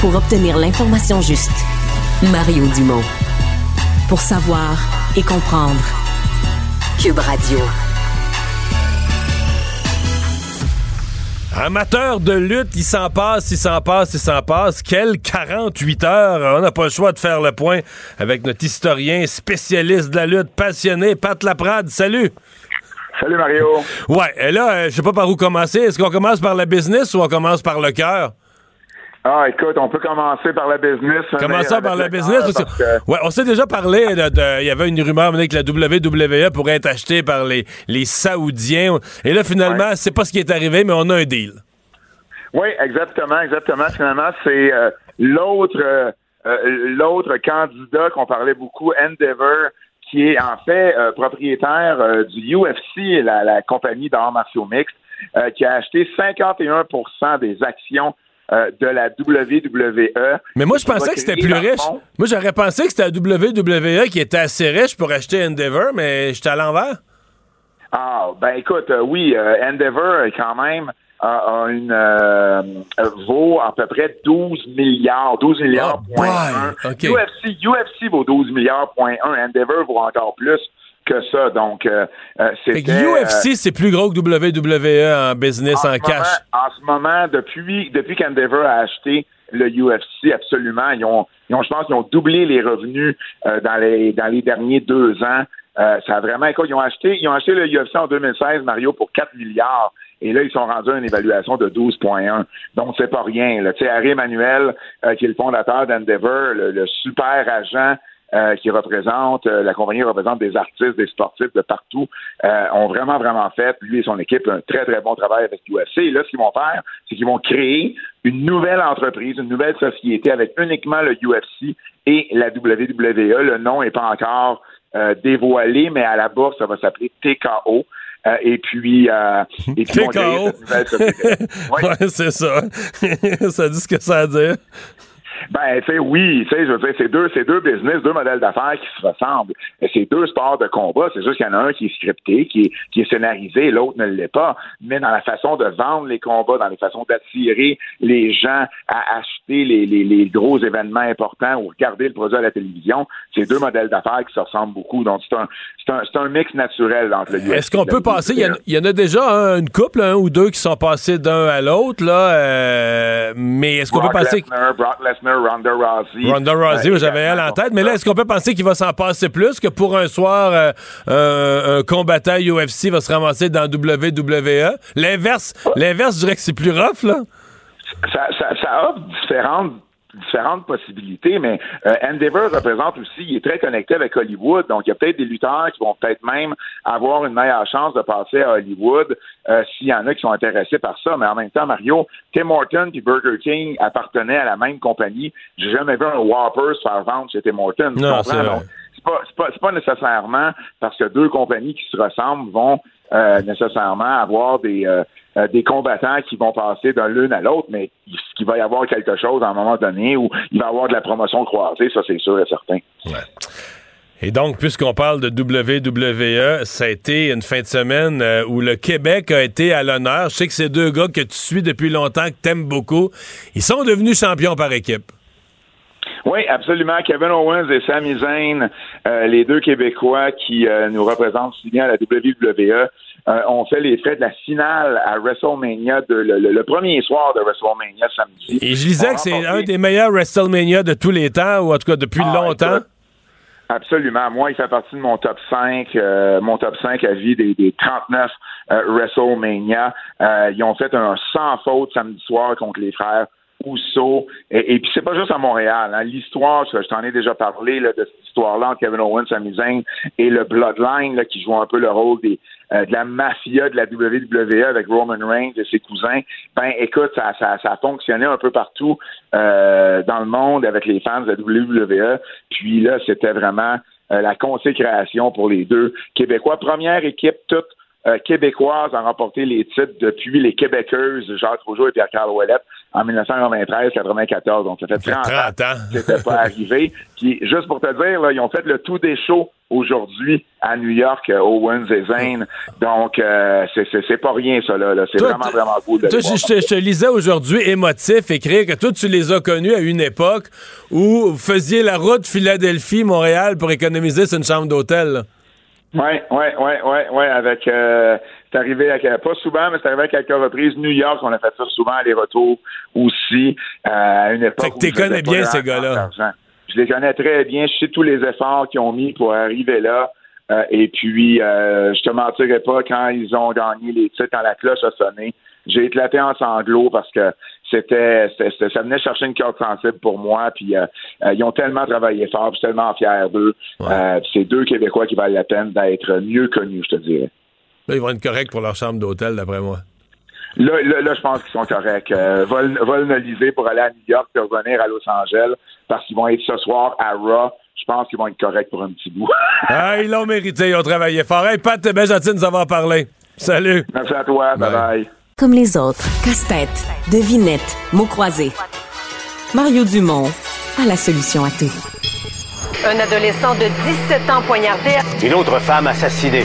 Speaker 3: pour obtenir l'information juste. Mario Dumont. Pour savoir et comprendre. Cube Radio.
Speaker 1: Amateur de lutte, il s'en passe, il s'en passe, il s'en passe. Quelle 48 heures! On n'a pas le choix de faire le point avec notre historien spécialiste de la lutte, passionné, Pat Laprade. Salut!
Speaker 9: Salut Mario.
Speaker 1: Ouais, et là, euh, je sais pas par où commencer. Est-ce qu'on commence par la business ou on commence par le cœur?
Speaker 9: Ah, écoute, on peut commencer par la business.
Speaker 1: Commencer par la business. Ouais, on s'est déjà parlé. Il y avait une rumeur que la WWE pourrait être achetée par les, les Saoudiens. Et là, finalement, c'est pas ce qui est arrivé, mais on a un deal.
Speaker 9: Oui, exactement, exactement. Finalement, c'est euh, l'autre euh, euh, l'autre candidat qu'on parlait beaucoup, Endeavor, qui est en fait propriétaire du UFC, la, la compagnie d'arts martiaux mixtes, qui a acheté 51% des actions euh, de la WWE.
Speaker 1: Mais moi, je pensais que c'était plus riche. Moi, j'aurais pensé que c'était la WWE qui était assez riche pour acheter Endeavor, mais j'étais à l'envers.
Speaker 9: Ah, ben écoute, euh, oui, euh, Endeavor, quand même, a, une vaut à peu près 12 milliards, 12 milliards
Speaker 1: oh,
Speaker 9: UFC, UFC vaut 12 milliards point 1, Endeavor vaut encore plus. Que ça. Donc, euh, euh, c'était... euh,
Speaker 1: UFC, c'est plus gros que WWE en business, en, cash.
Speaker 9: moment- en ce moment, depuis, depuis qu'Endeavor a acheté le UFC, absolument, ils ont, ils ont je pense, ils ont doublé les revenus euh, dans les dans les derniers deux ans. Euh, ça a vraiment, écoute, ils ont acheté, ils ont acheté le UFC en 2016, Mario, pour 4 milliards. Et là, ils sont rendus à une évaluation de 12,1. Donc, c'est pas rien. Là. Tu sais, Harry Emmanuel, euh, qui est le fondateur d'Endeavor, le, le super agent euh, qui représente, euh, la compagnie représente des artistes, des sportifs de partout, euh, ont vraiment, vraiment fait, lui et son équipe, un très, très bon travail avec l'UFC. Et là, ce qu'ils vont faire, c'est qu'ils vont créer une nouvelle entreprise, une nouvelle société avec uniquement le UFC et la WWE. Le nom n'est pas encore euh, dévoilé, mais à la bourse, ça va s'appeler TKO. Euh, et puis, euh, et puis cette nouvelle société. Oui.
Speaker 1: Ouais, c'est ça. ça dit ce que ça a à dire.
Speaker 9: Ben, tu sais, oui, tu sais, je veux dire, c'est deux, c'est deux business, deux modèles d'affaires qui se ressemblent. C'est deux sports de combat. C'est juste qu'il y en a un qui est scripté, qui est, qui est scénarisé, l'autre ne l'est pas. Mais dans la façon de vendre les combats, dans les façons d'attirer les gens à acheter les, les, les gros événements importants ou regarder le produit à la télévision, c'est deux modèles d'affaires qui se ressemblent beaucoup. Donc, c'est un, c'est un, c'est un mix naturel entre le UFC
Speaker 1: Est-ce qu'on peut passer? Il y, y en a déjà un- une couple, un ou deux qui sont passés d'un à l'autre, là. euh, mais est-ce qu'on peut
Speaker 9: Brock
Speaker 1: penser que.
Speaker 9: Lesnar, Brock Lesnar, Ronda Rousey.
Speaker 1: Ronda Rousey,
Speaker 9: Euh,
Speaker 1: j'avais elle en tête, mais là, est-ce qu'on peut penser qu'il va s'en passer plus que pour un soir, euh, un, un combattant UFC va se ramasser dans WWE? L'inverse, l'inverse, je dirais que c'est plus rough, là.
Speaker 9: ça, ça, ça offre différentes différentes possibilités, mais euh, Endeavor représente aussi, il est très connecté avec Hollywood, donc il y a peut-être des lutteurs qui vont peut-être même avoir une meilleure chance de passer à Hollywood euh, s'il y en a qui sont intéressés par ça, mais en même temps, Mario, Tim Horton et Burger King appartenaient à la même compagnie. J'ai jamais vu un Whopper se faire vendre chez Tim Horton.
Speaker 1: Non, c'est
Speaker 9: pas, c'est pas, nécessairement parce que deux compagnies qui se ressemblent vont euh, nécessairement avoir des, euh, des combattants qui vont passer d'un l'une à l'autre, mais il- qu'il va y avoir quelque chose à un moment donné où il va y avoir de la promotion croisée, ça c'est sûr et certain.
Speaker 1: Et donc, puisqu'on parle de WWE, ça a été une fin de semaine euh, où le Québec a été à l'honneur. Je sais que ces deux gars que tu suis depuis longtemps, que t'aimes beaucoup, ils sont devenus champions par équipe.
Speaker 9: Oui, absolument. Kevin Owens et Sami Zayn, euh, les deux Québécois qui euh, nous représentent si bien à la WWE, euh, ont fait les frais de la finale à WrestleMania, de, le, le- le premier soir de WrestleMania samedi.
Speaker 1: Et je disais que c'est un des meilleurs WrestleMania de tous les temps, ou en tout cas depuis
Speaker 9: Ah,
Speaker 1: longtemps.
Speaker 9: Absolument. Moi, il fait partie de mon top 5, euh, mon top 5 à vie des, des 39 euh, WrestleMania. Euh, ils ont fait un sans faute samedi soir contre les frères Ousso. Et, et puis, c'est pas juste à Montréal. hein. L'histoire, je, je t'en ai déjà parlé là, de cette histoire-là entre Kevin Owens, Sami Zayn et le Bloodline là, qui joue un peu le rôle des, euh, de la mafia de la WWE avec Roman Reigns et ses cousins. Ben, écoute, ça, ça, ça a fonctionné un peu partout euh, dans le monde avec les fans de la WWE. Puis là, c'était vraiment euh, la consécration pour les deux Québécois. Première équipe toute euh, québécoise à remporter les titres depuis les Québécoises, Jacques Rougeau et Pierre-Carl Ouellet en 1993-94. Donc, ça fait 30,
Speaker 1: 30
Speaker 9: ans que c'était pas arrivé. Puis, juste pour te dire, là, ils ont fait le tout des shows aujourd'hui à New York, euh, Owens et Zayn. Donc, euh, c'est- pas rien, ça, là. C'est vraiment, vraiment cool de
Speaker 1: Toi, je, te, lisais aujourd'hui émotif écrire que toi, tu les as connus à une époque où vous faisiez la route Philadelphie-Montréal pour économiser sur une chambre d'hôtel.
Speaker 9: Oui, oui, oui, oui, oui, avec euh, c'est arrivé à, pas souvent, mais c'est arrivé à quelques reprises. New York, on a fait ça souvent aller-retour aussi euh, à une époque.
Speaker 1: Fait que
Speaker 9: faisais
Speaker 1: connais bien, ces gars-là.
Speaker 9: Je les connais très bien. Je sais tous les efforts qu'ils ont mis pour arriver là. Euh, et puis, euh, je te mentirais pas, quand ils ont gagné les titres, quand la cloche a sonné, j'ai éclaté en sanglots parce que c'était, ça venait chercher une corde sensible pour moi. Puis euh, euh, ils ont tellement travaillé fort, puis je suis tellement fier d'eux. Euh, c'est deux Québécois qui valent la peine d'être mieux connus, je te dirais.
Speaker 1: Là, ils vont être corrects pour leur chambre d'hôtel, d'après moi.
Speaker 9: Là, là, là, je pense qu'ils sont corrects. Euh, vol, pour aller à New York et revenir à Los Angeles parce qu'ils vont être ce soir à Raw. Je pense qu'ils vont être corrects pour un petit bout.
Speaker 1: Ah, ils l'ont mérité, ils ont travaillé fort. Hey, Pat, t'es bien gentil de nous avoir parlé. Salut.
Speaker 9: Merci à toi. Bye bye.
Speaker 3: Comme les autres, casse-tête, devinette, mots croisés. Mario Dumont a la solution à tout.
Speaker 10: Un adolescent de 17 ans poignardé.
Speaker 11: Une autre femme assassinée.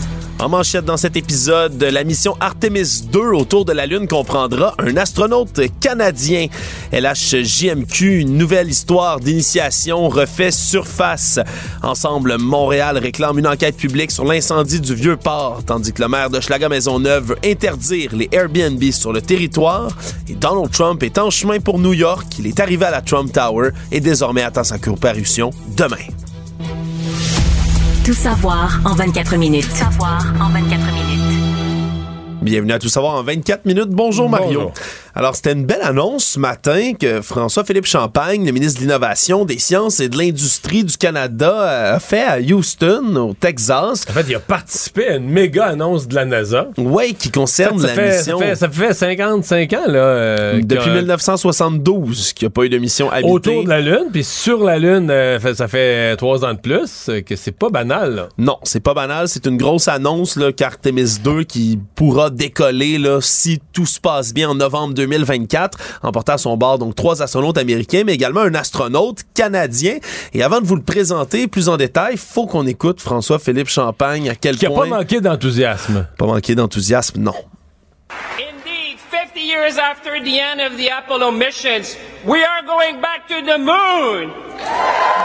Speaker 4: En manchette dans cet épisode, la mission Artemis 2 autour de la Lune comprendra un astronaute canadien. LHJMQ, une nouvelle histoire d'initiation refait surface. Ensemble, Montréal réclame une enquête publique sur l'incendie du vieux port, tandis que le maire de Schlager-Maisonneuve veut interdire les Airbnb sur le territoire. Et Donald Trump est en chemin pour New York. Il est arrivé à la Trump Tower et désormais attend sa comparution demain.
Speaker 3: Tout savoir en 24 minutes. Tout savoir en 24 minutes.
Speaker 4: Bienvenue à Tout savoir en 24 minutes. Bonjour Mario. Alors, c'était une belle annonce ce matin que François-Philippe Champagne, le ministre de l'Innovation, des Sciences et de l'Industrie du Canada, a fait à Houston, au Texas.
Speaker 1: En fait, il a participé à une méga annonce de la NASA.
Speaker 4: Oui, qui concerne
Speaker 1: ça
Speaker 4: la
Speaker 1: fait,
Speaker 4: mission...
Speaker 1: Ça fait, ça fait 55 ans, là. euh,
Speaker 4: Depuis
Speaker 1: qu'on-
Speaker 4: 1972 qu'il n'y a pas eu de mission habitée.
Speaker 1: Autour de la Lune, puis sur la Lune, euh, ça fait trois ans de plus, euh, que c'est pas banal, là.
Speaker 4: Non, c'est pas banal. C'est une grosse annonce là, qu'Artemis 2 qui pourra décoller là, si tout se passe bien en novembre 2024, en portant à son bord donc trois astronautes américains, mais également un astronaute canadien. Et avant de vous le présenter plus en détail, faut qu'on écoute François-Philippe Champagne à quel
Speaker 1: Qui a
Speaker 4: point...
Speaker 1: pas manqué d'enthousiasme.
Speaker 4: Pas manqué d'enthousiasme, non.
Speaker 12: Indeed, 50 years after the end of the Apollo missions, we are going back to the moon.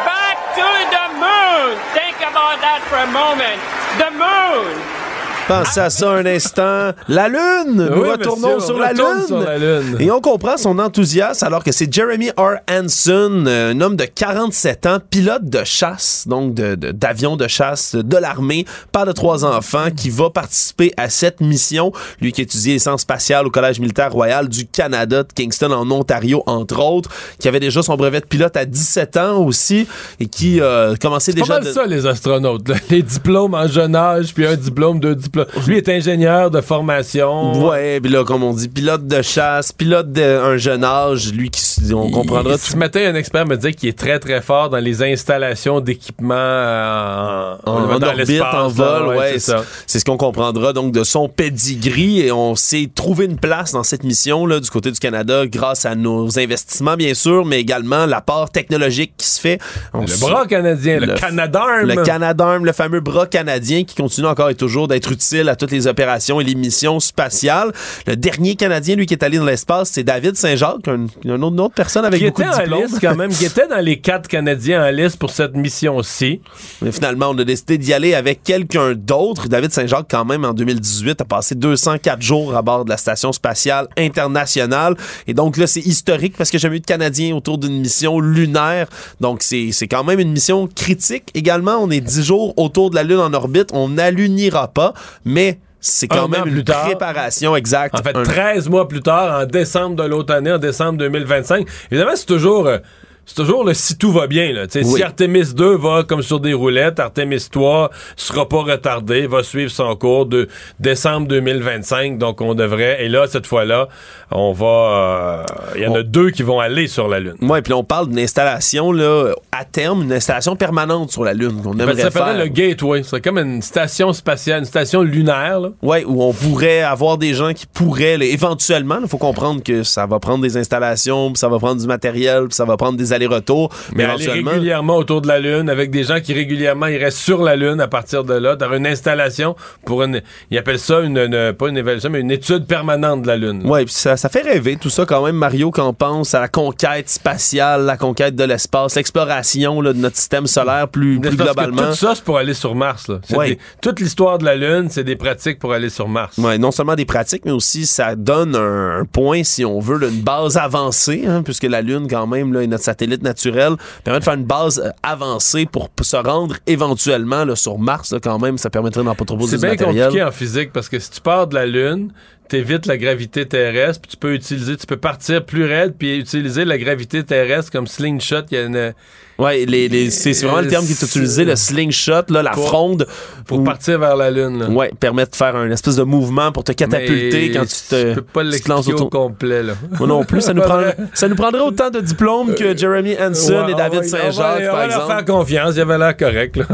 Speaker 12: Back to the moon. Think about that for a moment. The moon.
Speaker 4: Pensez à ça un instant. La Lune! Nous
Speaker 1: Oui,
Speaker 4: retournons
Speaker 1: monsieur,
Speaker 4: sur, la Lune.
Speaker 1: sur la Lune.
Speaker 4: Et on comprend son enthousiasme alors que c'est Jeremy R. Hanson, un homme de 47 ans, pilote de chasse, donc de- de- d'avion de, chasse de l'armée, père de trois enfants, qui va participer à cette mission. Lui qui étudie les sciences spatiales au Collège militaire royal du Canada de Kingston en Ontario, entre autres, qui avait déjà son brevet de pilote à 17 ans aussi et qui euh, commençait
Speaker 1: C'est pas
Speaker 4: déjà...
Speaker 1: mal
Speaker 4: de-
Speaker 1: ça, les astronautes. là. Les diplômes en jeune âge, puis un diplôme, deux diplômes. Lui est ingénieur de formation.
Speaker 4: Ouais, puis là, comme on dit, pilote de chasse, pilote d'un jeune âge, lui qui, on comprendra.
Speaker 1: Il- Ce matin, un expert me disait qu'il est très, très fort dans les installations d'équipements euh, en,
Speaker 4: en, en
Speaker 1: dans
Speaker 4: orbite, en vol, ouais,
Speaker 1: c'est ça.
Speaker 4: c'est ce qu'on comprendra donc de son pedigree et on s'est trouvé une place dans cette mission là du côté du Canada grâce à nos investissements bien sûr, mais également l'apport technologique qui se fait. On
Speaker 1: Le bras canadien, le,
Speaker 4: le-
Speaker 1: Canadarm.
Speaker 4: le Canadarm, le fameux bras canadien qui continue encore et toujours d'être utile à toutes les opérations et les missions spatiales. Le dernier Canadien, lui, qui est allé dans l'espace, c'est David Saint-Jacques, un, une autre, une autre personne avec
Speaker 1: qui
Speaker 4: beaucoup
Speaker 1: était
Speaker 4: de
Speaker 1: en
Speaker 4: diplômes.
Speaker 1: liste quand même, qui était dans les quatre Canadiens en liste pour cette mission-ci.
Speaker 4: Mais finalement, on a décidé d'y aller avec quelqu'un d'autre. David Saint-Jacques, quand même, en 2018, a passé 204 jours à bord de la Station spatiale internationale. Et donc là, c'est historique parce que j'ai jamais eu de Canadiens autour d'une mission lunaire. Donc c'est c'est quand même une mission critique. Également, on est 10 jours autour de la Lune en orbite. On n'allunira pas, mais c'est quand
Speaker 1: Un
Speaker 4: même une
Speaker 1: tard.
Speaker 4: préparation exacte.
Speaker 1: En fait,
Speaker 4: Un-
Speaker 1: 13 mois plus tard, en décembre de l'autre année, en décembre 2025. Évidemment, c'est toujours... euh, c'est toujours le si tout va bien. Là.
Speaker 4: Oui.
Speaker 1: Si Artemis 2 va comme sur des roulettes, Artemis 3 sera pas retardé, va suivre son cours de décembre 2025. Donc on devrait, et là, cette fois-là, on va... euh, Il y en a deux qui vont aller sur la Lune.
Speaker 4: Ouais, puis on parle d'une installation là, à terme, une installation permanente sur la Lune qu'on
Speaker 1: Ben, ça
Speaker 4: faire.
Speaker 1: le Gateway. C'est comme une station spatiale, une station lunaire.
Speaker 4: Ouais, où on pourrait avoir des gens qui pourraient, là, éventuellement, il faut comprendre que ça va prendre des installations, puis ça va prendre du matériel, puis ça va prendre des allers-retours, mais,
Speaker 1: Mais aller
Speaker 4: éventuellement...
Speaker 1: régulièrement autour de la Lune avec des gens qui régulièrement ils restent sur la Lune à partir de là, dans une installation pour une. Ils appellent ça une, une- pas une évaluation, mais une étude permanente de la Lune.
Speaker 4: Ouais, puis ça, ça fait rêver tout ça quand même, Mario, quand on pense à la conquête spatiale, la conquête de l'espace, l'exploration de notre système solaire plus, plus globalement.
Speaker 1: tout ça, c'est pour aller sur Mars. Là.
Speaker 4: Ouais.
Speaker 1: des- toute l'histoire de la Lune, c'est des pratiques pour aller sur Mars.
Speaker 4: Ouais, non seulement des pratiques, mais aussi ça donne un, un point, si on veut, là, une base avancée, hein, puisque la Lune, quand même, là, est notre satellite naturel, permet de faire une base euh, avancée pour se rendre éventuellement là, sur Mars, là, quand même. Ça permettrait d'en pas trop
Speaker 1: C'est
Speaker 4: du
Speaker 1: bien
Speaker 4: matériel.
Speaker 1: compliqué en physique parce que si tu pars de la Lune, t'évites la gravité terrestre, puis tu peux utiliser, tu peux partir plus raide, puis utiliser la gravité terrestre comme slingshot. Il y a une,
Speaker 4: Ouais, les, les- c'est vraiment le terme qui est utilisé, le slingshot, là, la
Speaker 1: Pour-
Speaker 4: fronde.
Speaker 1: pour
Speaker 4: où-
Speaker 1: partir vers la Lune. là.
Speaker 4: Ouais, permet de faire un espèce de mouvement pour te catapulter
Speaker 1: Mais
Speaker 4: quand tu te.
Speaker 1: Je peux pas
Speaker 4: tu te lances
Speaker 1: l'expliquer au complet, là.
Speaker 4: Moi non plus, ça nous,
Speaker 1: vrai.
Speaker 4: ça nous prendrait autant de diplômes que Jeremy Hanson
Speaker 1: Ouais,
Speaker 4: et David Saint-Jacques,
Speaker 1: on va-
Speaker 4: par
Speaker 1: On va leur
Speaker 4: exemple.
Speaker 1: faire confiance, il avait l'air correct, là.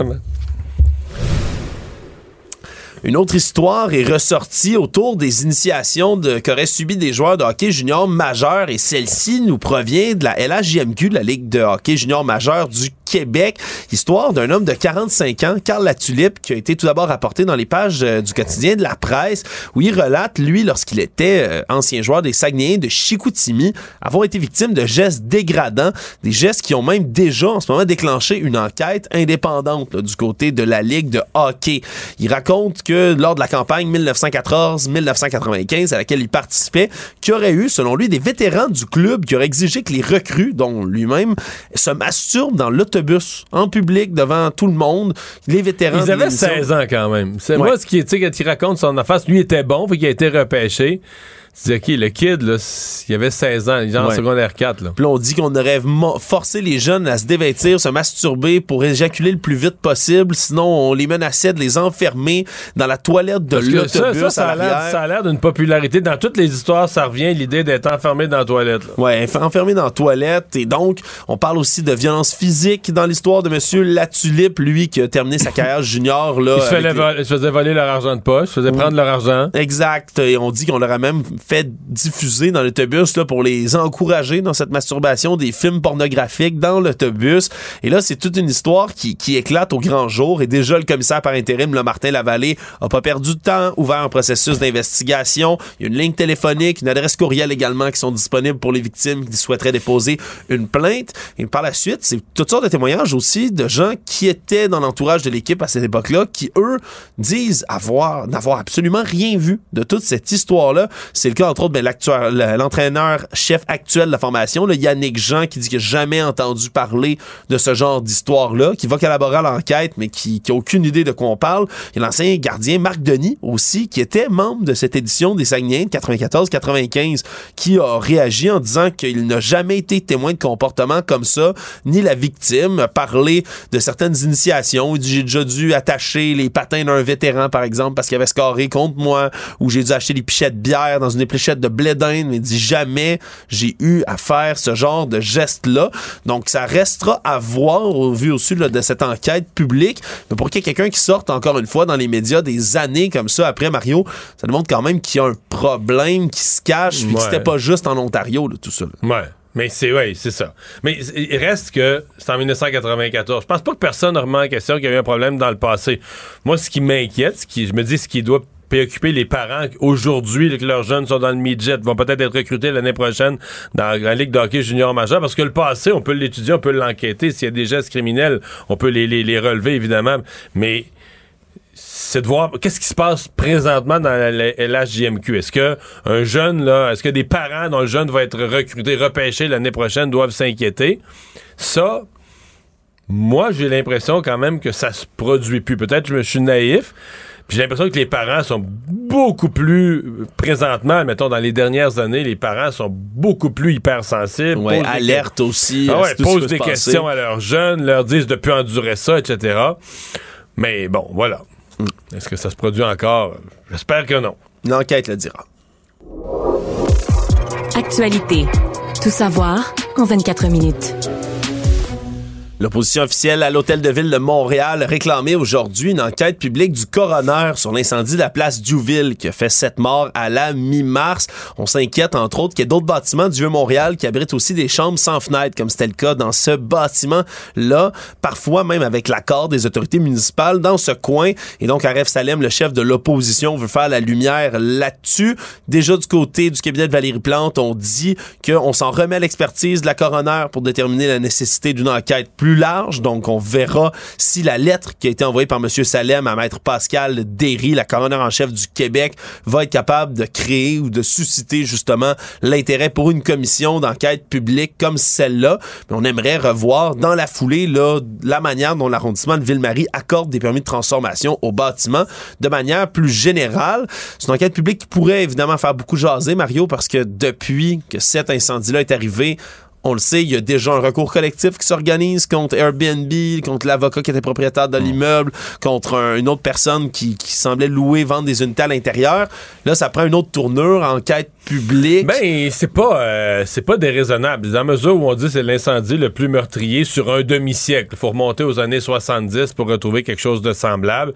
Speaker 4: Une autre histoire est ressortie autour des initiations qu'auraient subi des joueurs de hockey junior majeurs et celle-ci nous provient de la LHJMQ, la Ligue de hockey junior majeur du Québec. Histoire d'un homme de 45 ans, Carl Latulippe, qui a été tout d'abord rapporté dans les pages euh, du quotidien de la presse, où il relate, lui, lorsqu'il était euh, ancien joueur des Saguenayens de Chicoutimi, avoir été victime de gestes dégradants, des gestes qui ont même déjà en ce moment déclenché une enquête indépendante là, du côté de la Ligue de hockey. Il raconte que lors de la campagne 1914-1995 à laquelle il participait, qu'il aurait eu, selon lui, des vétérans du club qui auraient exigé que les recrues, dont lui-même, se masturbent dans l'autobus, en public, devant tout le monde. Les vétérans...
Speaker 1: Ils avaient
Speaker 4: l'émission-
Speaker 1: 16 ans quand même. C'est
Speaker 4: Ouais.
Speaker 1: moi ce qui, tu sais, quand il raconte son affaire, lui était bon, fait qu'il a été repêché. Tu dis, OK, le kid, là, il avait 16 ans, genre en
Speaker 4: Ouais.
Speaker 1: secondaire 4, là.
Speaker 4: Puis on dit qu'on aurait forcé les jeunes à se dévêtir, se masturber pour éjaculer le plus vite possible. Sinon, on les menaçait de les enfermer dans la toilette de l'autobus
Speaker 1: ça, a l'air-
Speaker 4: l'arrière.
Speaker 1: ça a l'air d'une popularité. Dans toutes les histoires, ça revient l'idée d'être enfermé dans la toilette. là.
Speaker 4: Ouais, enf- enfermé dans la toilette. Et donc, on parle aussi de violence physique dans l'histoire de Monsieur Latulippe, lui, qui a terminé sa carrière junior. Là,
Speaker 1: Ils se,
Speaker 4: les-
Speaker 1: faisaient voler leur argent de poche, ils se faisaient
Speaker 4: Oui.
Speaker 1: prendre leur argent.
Speaker 4: Exact. Et on dit qu'on leur a même fait diffuser dans l'autobus pour les encourager dans cette masturbation des films pornographiques dans l'autobus. Et là, c'est toute une histoire qui, qui éclate au grand jour. Et déjà, le commissaire par intérim, le Martin Lavallée, a pas perdu de temps, ouvert un processus d'investigation. Il y a une ligne téléphonique, une adresse courriel également qui sont disponibles pour les victimes qui souhaiteraient déposer une plainte. Et par la suite, c'est toutes sortes de témoignages aussi de gens qui étaient dans l'entourage de l'équipe à cette époque-là, qui eux disent avoir n'avoir absolument rien vu de toute cette histoire-là. C'est le cas entre autres ben, l'actuel- l'entraîneur chef actuel de la formation, le Yannick Jean, qui dit qu'il n'a jamais entendu parler de ce genre d'histoire-là, qui va collaborer à l'enquête, mais qui n'a aucune idée de quoi on parle. Il y a l'ancien gardien Marc Denis aussi, qui était membre de cette édition des Saguenayens de 94-95, qui a réagi en disant qu'il n'a jamais été témoin de comportements comme ça, ni la victime, a parlé de certaines initiations. Il dit j'ai déjà dû attacher les patins d'un vétéran, par exemple, parce qu'il avait scoré contre moi, ou j'ai dû acheter des pichettes de bière dans une épluchette de blé d'Inde, mais il dit jamais j'ai eu à faire ce genre de geste-là. Donc, ça restera à voir au vu aussi là, de cette enquête publique. Mais pour qu'il y ait quelqu'un qui sorte encore une fois dans les médias des années comme ça après Mario, ça démontre quand même qu'il y a un problème qui se cache, puis que
Speaker 1: Ouais.
Speaker 4: c'était pas juste en Ontario, là, tout ça. là.
Speaker 1: Ouais. Mais c'est ouais, c'est ça. Mais il reste que c'est en 1994. Je pense pas que personne ne remet en question qu'il y a eu un problème dans le passé. Moi, ce qui m'inquiète, ce qui, je me dis ce qui doit préoccuper les parents aujourd'hui que leurs jeunes sont dans le midget, vont peut-être être recrutés l'année prochaine dans la Ligue de junior majeur, parce que le passé, on peut l'étudier, on peut l'enquêter. S'il y a des gestes criminels, on peut les, les, les relever, évidemment. Mais c'est de voir qu'est-ce qui se passe présentement dans la LHJMQ. Est-ce que un jeune là, est-ce que des parents dont le jeune va être recruté, repêché l'année prochaine doivent s'inquiéter? Ça, moi j'ai l'impression quand même que ça se produit plus. Peut-être que je me suis naïf. Puis J'ai l'impression que les parents sont beaucoup plus euh, présentement, mettons dans les dernières années, les parents sont beaucoup plus hypersensibles.
Speaker 4: Ouais,
Speaker 1: posent des
Speaker 4: alerte aussi.
Speaker 1: ah ouais,
Speaker 4: qui
Speaker 1: posent des
Speaker 4: passer.
Speaker 1: questions à leurs jeunes, leur disent de plus endurer ça, etc. Mais bon, voilà.
Speaker 4: Hmm.
Speaker 1: Est-ce que ça se produit encore? J'espère que non.
Speaker 4: L'enquête le dira.
Speaker 3: Actualité. Tout savoir en 24 minutes.
Speaker 4: L'opposition officielle à l'Hôtel de Ville de Montréal réclamait aujourd'hui une enquête publique du coroner sur l'incendie de la place Duville qui a fait sept morts à la mi-mars. On s'inquiète entre autres qu'il y ait d'autres bâtiments du Vieux-Montréal qui abritent aussi des chambres sans fenêtres comme c'était le cas dans ce bâtiment-là, parfois même avec l'accord des autorités municipales dans ce coin. Et donc Aref Salem, le chef de l'opposition, veut faire la lumière là-dessus. Déjà du côté du cabinet de Valérie Plante, on dit qu'on s'en remet à l'expertise de la coroner pour déterminer la nécessité d'une enquête plus large. Donc, on verra si la lettre qui a été envoyée par M. Salem à Maître Pascal Derry, la coroner en chef du Québec, va être capable de créer ou de susciter justement l'intérêt pour une commission d'enquête publique comme celle-là. Mais on aimerait revoir dans la foulée là, la manière dont l'arrondissement de Ville-Marie accorde des permis de transformation au bâtiment de manière plus générale. C'est une enquête publique qui pourrait évidemment faire beaucoup jaser, Mario, parce que depuis que cet incendie-là est arrivé, on le sait, il y a déjà un recours collectif qui s'organise contre Airbnb, contre l'avocat qui était propriétaire de l'immeuble, contre un- une autre personne qui, qui semblait louer, vendre des unités à l'intérieur. Là, ça prend une autre tournure, enquête publique.
Speaker 1: Ben, c'est pas, euh, c'est pas déraisonnable. Dans la mesure où on dit que c'est l'incendie le plus meurtrier sur un demi-siècle. Il faut remonter aux années 70 pour retrouver quelque chose de semblable.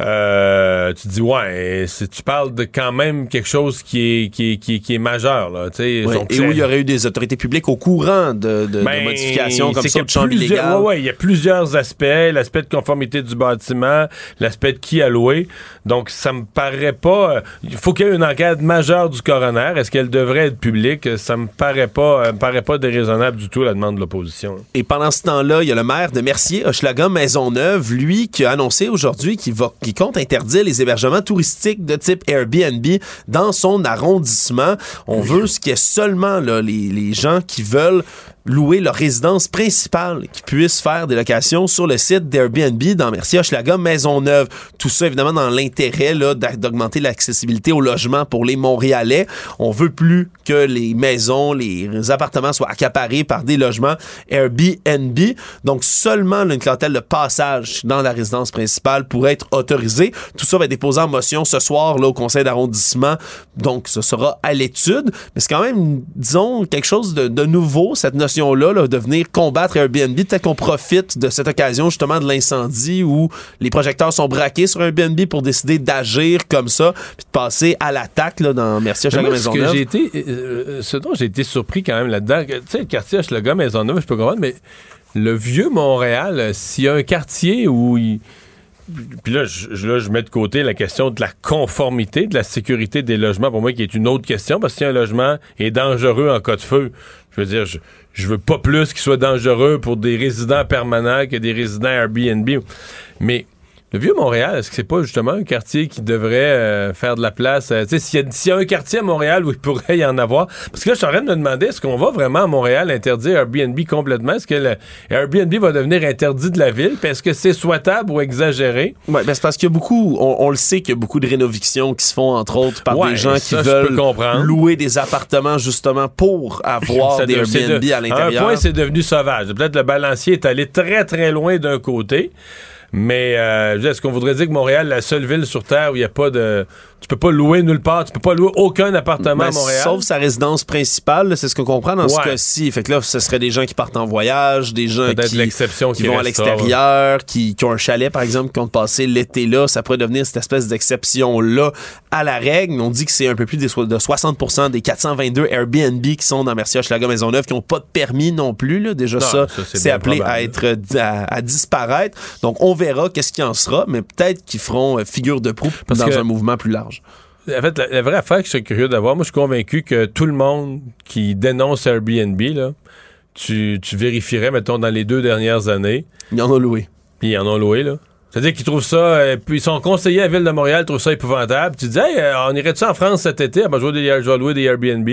Speaker 1: Euh, tu dis ouais, tu parles de quand même quelque chose qui est qui est, qui est, qui est majeur là, tu sais.
Speaker 4: Ouais,
Speaker 1: Donc,
Speaker 4: et où il y aurait eu des autorités publiques au courant de, de- de
Speaker 1: Ben,
Speaker 4: modifications comme ça, de
Speaker 1: ouais, ouais, il y a plusieurs aspects. L'aspect de conformité du bâtiment, l'aspect de qui a loué. Donc, ça me paraît pas... euh, Il faut qu'il y ait une enquête majeure du coroner. Est-ce qu'elle devrait être publique? Ça me paraît pas, euh, me paraît pas déraisonnable du tout, la demande de l'opposition.
Speaker 4: Et pendant ce temps-là, il y a le maire de Mercier, Hochelaga Maisonneuve, lui, qui a annoncé aujourd'hui qu'il va, qu'il compte interdire les hébergements touristiques de type Airbnb dans son arrondissement. On veut ce qui est seulement là, les, les gens qui veulent louer leur résidence principale, qui puissent faire des locations sur le site d'Airbnb dans Mercier, Hochelaga, Maisonneuve. Tout ça, évidemment, dans l'intérêt d'augmenter l'accessibilité au logement pour les Montréalais. On veut plus que les maisons, les appartements soient accaparés par des logements Airbnb. Donc, seulement une clientèle de passage dans la résidence principale pourrait être autorisée. Tout ça va être déposé en motion ce soir là, au conseil d'arrondissement. Donc, ce sera à l'étude. Mais c'est quand même, disons, quelque chose de, de nouveau, cette là, de venir combattre Airbnb. Peut-être qu'on profite de cette occasion, justement, de l'incendie où les projecteurs sont braqués sur Airbnb pour décider d'agir comme ça, puis de passer à l'attaque là, dans Merci à
Speaker 1: Mais
Speaker 4: Chaga
Speaker 1: moi, ce que j'ai été, euh, euh, ce dont j'ai été surpris quand même là-dedans, tu sais, le quartier Hochelaga, Maisonneuve, je peux comprendre, mais le vieux Montréal, euh, s'il y a un quartier où il. Puis là je, là, je mets de côté la question de la conformité, de la sécurité des logements, pour moi, qui est une autre question, parce que si un logement est dangereux en cas de feu, je veux dire, je, je veux pas plus qu'il soit dangereux pour des résidents permanents que des résidents Airbnb. Mais le vieux Montréal, est-ce que c'est pas justement un quartier qui devrait euh, faire de la place? euh, sais, s'il y, a- s'il y a un quartier à Montréal où il pourrait y en avoir? Parce que là, je suis en train de me demander, est-ce qu'on va vraiment à Montréal interdire Airbnb complètement? Est-ce que le Airbnb va devenir interdit de la ville? Puis est-ce que c'est souhaitable ou exagéré?
Speaker 4: Ouais, ben c'est parce qu'il y a beaucoup, on, on le sait qu'il y a beaucoup de rénovictions qui se font entre autres par
Speaker 1: Ouais,
Speaker 4: des gens qui
Speaker 1: ça,
Speaker 4: veulent louer des appartements justement pour avoir des
Speaker 1: de-
Speaker 4: Airbnb
Speaker 1: de-
Speaker 4: à l'intérieur.
Speaker 1: un point, c'est devenu sauvage. Peut-être le balancier est allé très, très loin d'un côté. Mais euh, est-ce qu'on voudrait dire que Montréal est la seule ville sur Terre où il n'y a pas de. Tu peux pas louer nulle part, tu peux pas louer aucun appartement
Speaker 4: Ben,
Speaker 1: à Montréal.
Speaker 4: Sauf sa résidence principale, c'est ce qu'on comprend dans ce cas-ci. Fait que là, ce serait des gens qui partent en voyage, des gens qui,
Speaker 1: l'exception
Speaker 4: qui
Speaker 1: qui
Speaker 4: vont à l'extérieur, qui, qui ont un chalet, par exemple, qui ont passé l'été là. Ça pourrait devenir cette espèce d'exception-là à la règle. On dit que c'est un peu plus de 60% des 422 Airbnb qui sont dans Mercier, Hochelaga, Maisonneuve, qui n'ont pas de permis non plus. Là. Déjà,
Speaker 1: Non,
Speaker 4: ça,
Speaker 1: ça, c'est
Speaker 4: appelé à être à, à disparaître. Donc, on verra qu'est-ce qui en sera, mais peut-être qu'ils feront euh, figure de proue
Speaker 1: Parce
Speaker 4: dans
Speaker 1: que-
Speaker 4: un mouvement plus large.
Speaker 1: En fait, la, la vraie affaire que je serais curieux d'avoir, moi, je suis convaincu que tout le monde qui dénonce Airbnb, là, tu, tu vérifierais, mettons, dans les deux dernières années.
Speaker 4: Ils en ont loué.
Speaker 1: Puis ils en ont loué, là. C'est-à-dire qu'ils trouvent ça, euh, puis ils sont conseillers à la Ville de Montréal, ils trouvent ça épouvantable. Tu dis, hey, euh, on irait-tu en France cet été? Ah, ben, je vais louer des Airbnb?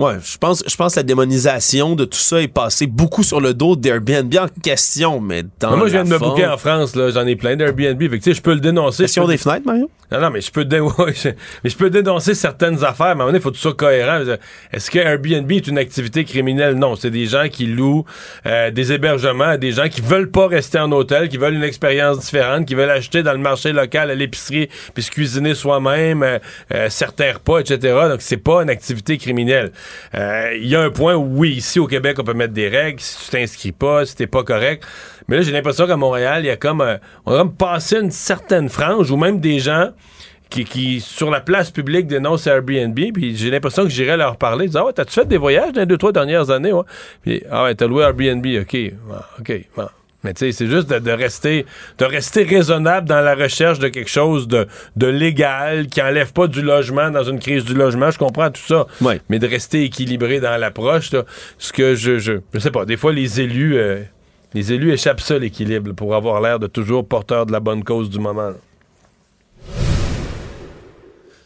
Speaker 4: Ouais, je pense, je pense que la démonisation de tout ça est passée beaucoup sur le dos d'Airbnb en question, mais dans
Speaker 1: Mais moi, je viens de me
Speaker 4: forme-
Speaker 1: bouquer en France, là. J'en ai plein d'Airbnb. Fait que, tu sais, je peux le dénoncer. Peux-
Speaker 4: des fenêtres, Mario?
Speaker 1: Non, non, mais je peux, dé- mais je peux dénoncer certaines affaires, mais à un moment donné, il faut tu sois cohérent. Est-ce que Airbnb est une activité criminelle? Non, c'est des gens qui louent euh, des hébergements à des gens qui veulent pas rester en hôtel, qui veulent une expérience différente, qui veulent acheter dans le marché local, à l'épicerie, puis se cuisiner soi-même euh, euh, certains repas, etc. Donc, c'est pas une activité criminelle. Euh, Il y a un point où, oui, ici au Québec, on peut mettre des règles. Si tu t'inscris pas, si t'es pas correct. Mais là, j'ai l'impression qu'à Montréal, il y a comme... euh, on a comme passé une certaine frange, ou même des gens qui, sur la place publique, dénoncent Airbnb, puis j'ai l'impression que j'irais leur parler. Ils disent, ah ouais, t'as-tu fait des voyages dans les deux, trois dernières années? Ouais? Puis, ah ouais, t'as loué Airbnb, OK. Ah, OK. bon. Mais tu sais, c'est juste de, de rester de rester raisonnable dans la recherche de quelque chose de, de légal qui enlève pas du logement dans une crise du logement. Je comprends tout ça. Mais de rester équilibré dans l'approche, là, ce que je, je je sais pas. Des fois, les élus euh, les élus échappent ça l'équilibre pour avoir l'air de toujours porteur de la bonne cause du moment. là.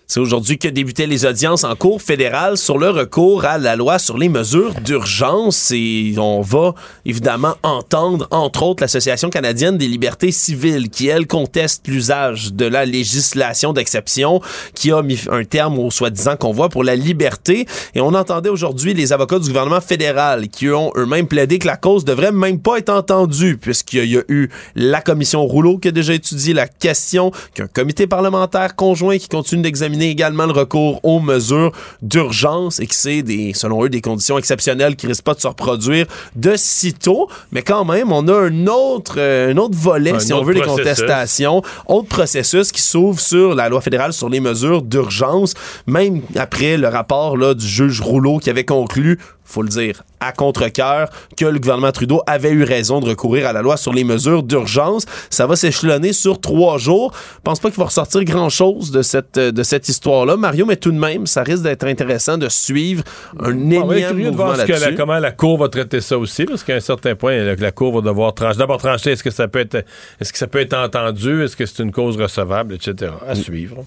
Speaker 4: C'est aujourd'hui que débutaient les audiences en cours fédérale sur le recours à la loi sur les mesures d'urgence. Et on va évidemment entendre entre autres l'Association canadienne des libertés civiles qui elle conteste l'usage de la législation d'exception qui a mis un terme au soi-disant convoi pour la liberté. Et on entendait aujourd'hui les avocats du gouvernement fédéral qui ont eux-mêmes plaidé que la cause devrait même pas être entendue puisqu'il y a eu la commission Rouleau qui a déjà étudié la question qu'un comité parlementaire conjoint qui continue d'examiner examiner également le recours aux mesures d'urgence et que c'est, des, selon eux, des conditions exceptionnelles qui risquent pas de se reproduire de sitôt. Mais quand même, on a un autre, euh, un autre volet,
Speaker 1: Un
Speaker 4: si on veut,
Speaker 1: processus.
Speaker 4: contestations, autre processus qui s'ouvre sur la loi fédérale sur les mesures d'urgence, même après le rapport là, du juge Rouleau qui avait conclu faut le dire, à contre-cœur, que le gouvernement Trudeau avait eu raison de recourir à la loi sur les mesures d'urgence. Ça va s'échelonner sur trois jours. Je pense pas qu'il va ressortir grand-chose de cette, de cette histoire-là, Mario, mais tout de même, ça risque d'être intéressant de suivre un
Speaker 1: être
Speaker 4: énième
Speaker 1: curieux de
Speaker 4: mouvement
Speaker 1: voir ce que la- comment la Cour va traiter ça aussi, parce qu'à un certain point, la, la Cour va devoir trancher. D'abord trancher, est-ce que ça peut être est-ce que ça peut être entendu, est-ce que c'est une cause recevable, etc. À suivre.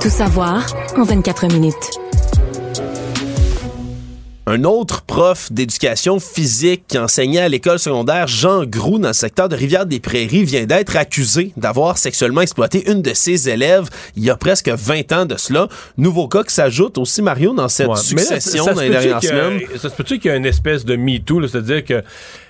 Speaker 3: Tout savoir en 24 minutes.
Speaker 4: Un autre prof d'éducation physique qui enseignait à l'école secondaire Jean Groux dans le secteur de Rivière-des-Prairies vient d'être accusé d'avoir sexuellement exploité une de ses élèves il y a presque 20 ans de cela. Nouveau cas qui s'ajoute aussi, Mario, dans cette
Speaker 1: Ouais. Mais là,
Speaker 4: succession
Speaker 1: ça
Speaker 4: dans les dernières
Speaker 1: qu'il y a-
Speaker 4: semaines.
Speaker 1: Ça se peut-tu qu'il y a une espèce de MeToo, c'est-à-dire que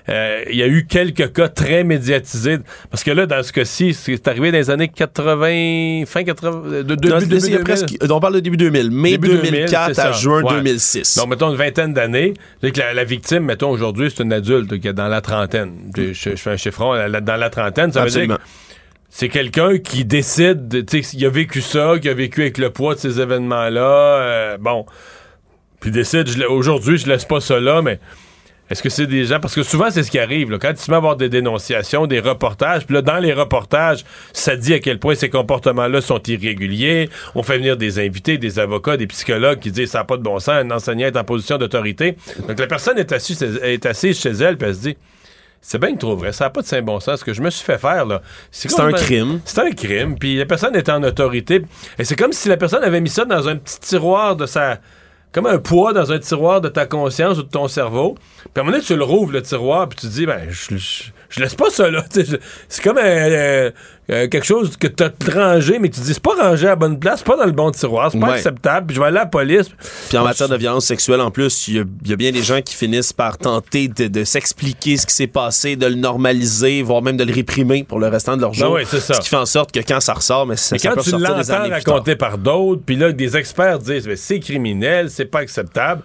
Speaker 1: il y a eu quelques cas très médiatisés. Parce que là, dans ce cas-ci, c'est arrivé dans les années 80, fin 80, de, de, début
Speaker 4: a
Speaker 1: 2000.
Speaker 4: presque- on parle de début 2000, mai
Speaker 1: Début
Speaker 4: 2004
Speaker 1: c'est
Speaker 4: à
Speaker 1: ça.
Speaker 4: juin
Speaker 1: Ouais.
Speaker 4: 2006.
Speaker 1: Donc, mettons une vingtaine d'années. La, la victime, mettons, aujourd'hui, c'est une adulte qui est dans la trentaine. Je, je- je fais un chiffron, la- la- dans la trentaine, ça veut
Speaker 4: Absolument.
Speaker 1: dire que c'est quelqu'un qui décide, de- tu sais, il a vécu ça, qui a vécu avec le poids de ces événements-là. euh, bon. Puis décide, aujourd'hui, je laisse pas ça là, mais est-ce que c'est des gens. Parce que souvent, c'est ce qui arrive. là. quand tu mets à avoir des dénonciations, des reportages, puis là, dans les reportages, ça dit à quel point ces comportements-là sont irréguliers. On fait venir des invités, des avocats, des psychologues qui disent ça n'a pas de bon sens, un enseignant est en position d'autorité. Donc la personne est assise, est assise chez elle, puis elle se dit. C'est bien que trop vrai, ça n'a pas de saint bon sens. Ce que je me suis fait faire, là.
Speaker 4: C'est un crime.
Speaker 1: C'est un crime. Puis la personne est en autorité. Et c'est comme si la personne avait mis ça dans un petit tiroir de sa. Comme un poids dans un tiroir de ta conscience ou de ton cerveau. Puis à un moment donné, tu le rouvres, le tiroir, puis tu te dis, ben, je, je, je laisse pas ça là. C'est comme un, euh, euh, quelque chose que tu as rangé, mais tu te dis, c'est pas rangé à la bonne place, c'est pas dans le bon tiroir, c'est pas
Speaker 4: Ouais.
Speaker 1: acceptable, puis je vais aller à la police.
Speaker 4: Puis en matière de violence sexuelle, en plus, il y, a- il y a bien des gens qui finissent par tenter de, de s'expliquer ce qui s'est passé, de le normaliser, voire même de le réprimer pour le restant de leur
Speaker 1: Ben
Speaker 4: jour.
Speaker 1: ouais, c'est ça.
Speaker 4: Ce qui fait en sorte que quand ça ressort, mais ça,
Speaker 1: Mais
Speaker 4: ça
Speaker 1: quand
Speaker 4: peut
Speaker 1: tu
Speaker 4: ressortir des plus tard.
Speaker 1: par d'autres, puis là, des experts disent ben, c'est criminel, c'est pas acceptable.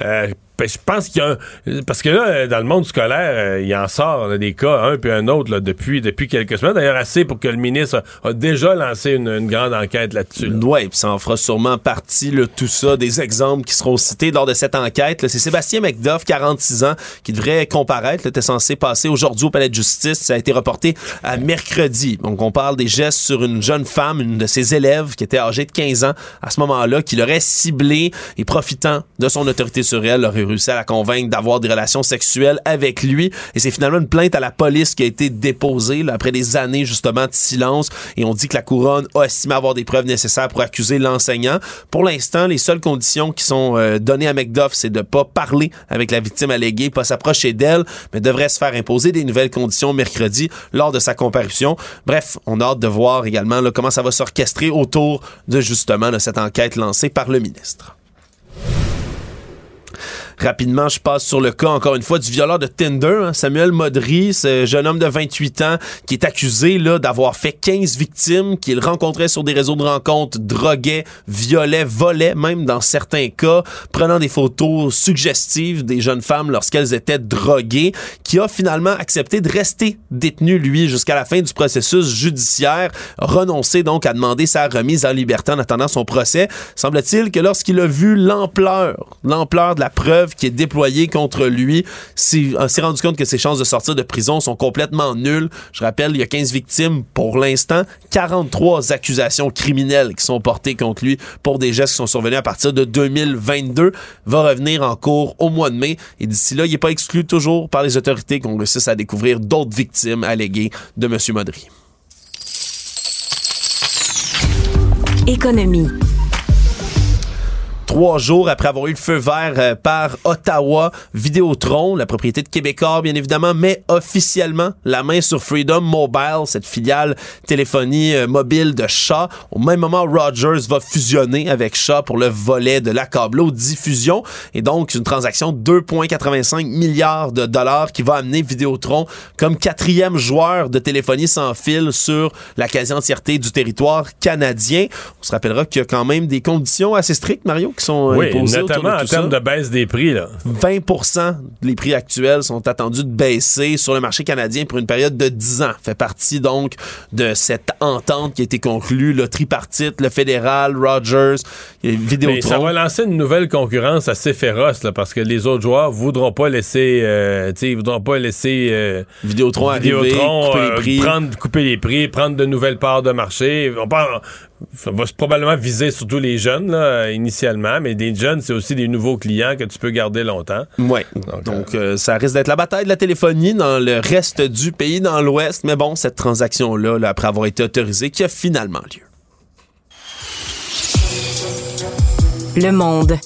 Speaker 1: Euh, ben, je pense qu'il y a un... Parce que là, dans le monde scolaire, euh, il en sort des cas, un puis un autre, là, depuis, depuis quelques semaines. D'ailleurs, assez pour que le ministre a, déjà lancé une, une grande enquête là-dessus. là.
Speaker 4: Ouais, puis ça en fera sûrement partie, là, tout ça, des exemples qui seront cités lors de cette enquête. C'est Sébastien McDuff, 46 ans, qui devrait comparaître. Était censé passer aujourd'hui au palais de justice. Ça a été reporté à mercredi. Donc, on parle des gestes sur une jeune femme, une de ses élèves, qui était âgée de 15 ans à ce moment-là, qui l'aurait ciblée et profitant de son autorité sur elle, réussi à la convaincre d'avoir des relations sexuelles avec lui. Et c'est finalement une plainte à la police qui a été déposée là, après des années justement de silence. Et on dit que la couronne a estimé avoir des preuves nécessaires pour accuser l'enseignant. Pour l'instant, les seules conditions qui sont euh, données à McDuff, c'est de pas parler avec la victime alléguée, pas s'approcher d'elle, mais devrait se faire imposer des nouvelles conditions mercredi lors de sa comparution. Bref, on a hâte de voir également là, comment ça va s'orchestrer autour de justement de cette enquête lancée par le ministre. Rapidement, je passe sur le cas, encore une fois, du violeur de Tinder, hein, Samuel Modry, ce jeune homme de 28 ans qui est accusé là, d'avoir fait 15 victimes qu'il rencontrait sur des réseaux de rencontres, droguait, violait, volait, même dans certains cas, prenant des photos suggestives des jeunes femmes lorsqu'elles étaient droguées, qui a finalement accepté de rester détenu, lui, jusqu'à la fin du processus judiciaire, renoncé donc à demander sa remise en liberté en attendant son procès. Semble-t-il que lorsqu'il a vu l'ampleur, l'ampleur de la preuve qui est déployée contre lui, euh, s'est rendu compte que ses chances de sortir de prison sont complètement nulles. Je rappelle, il y a 15 victimes pour l'instant, 43 accusations criminelles qui sont portées contre lui pour des gestes qui sont survenus à partir de 2022. Va revenir en cours au mois de mai et d'ici là, il n'est pas exclu toujours par les autorités qu'on réussisse à découvrir d'autres victimes alléguées de M. Modry.
Speaker 3: Économie.
Speaker 4: Trois jours après avoir eu le feu vert euh, par Ottawa, Vidéotron, la propriété de Québécois, bien évidemment, met officiellement la main sur Freedom Mobile, cette filiale téléphonie euh, mobile de Shaw. Au même moment, Rogers va fusionner avec Shaw pour le volet de la câbleau diffusion. Et donc, une transaction de 2,85 milliards de dollars qui va amener Vidéotron comme quatrième joueur de téléphonie sans fil sur la quasi-entièreté du territoire canadien. On se rappellera qu'il y a quand même des conditions assez strictes, Mario, qui sont
Speaker 1: Oui,
Speaker 4: imposées autour
Speaker 1: notamment
Speaker 4: de
Speaker 1: en termes de baisse des prix. Là.
Speaker 4: 20 les prix actuels sont attendus de baisser sur le marché canadien pour une période de 10 ans. Fait partie donc de cette entente qui a été conclue, le tripartite, le fédéral, Rogers,
Speaker 1: Mais ça
Speaker 4: Vidéotron.
Speaker 1: va lancer une nouvelle concurrence assez féroce là, parce que les autres joueurs voudront pas laisser, euh, ils voudront pas laisser euh,
Speaker 4: Vidéotron arriver,
Speaker 1: Vidéotron,
Speaker 4: couper les
Speaker 1: euh,
Speaker 4: prix.
Speaker 1: prendre, couper les prix, prendre de nouvelles parts de marché. On part- ça va probablement viser surtout les jeunes là, initialement, mais des jeunes, c'est aussi des nouveaux clients que tu peux garder longtemps.
Speaker 4: Ouais. Donc, euh, ça risque d'être la bataille de la téléphonie dans le reste du pays, dans l'Ouest. Mais bon, cette transaction-là, là, après avoir été autorisée, qui a finalement lieu.
Speaker 3: Le monde.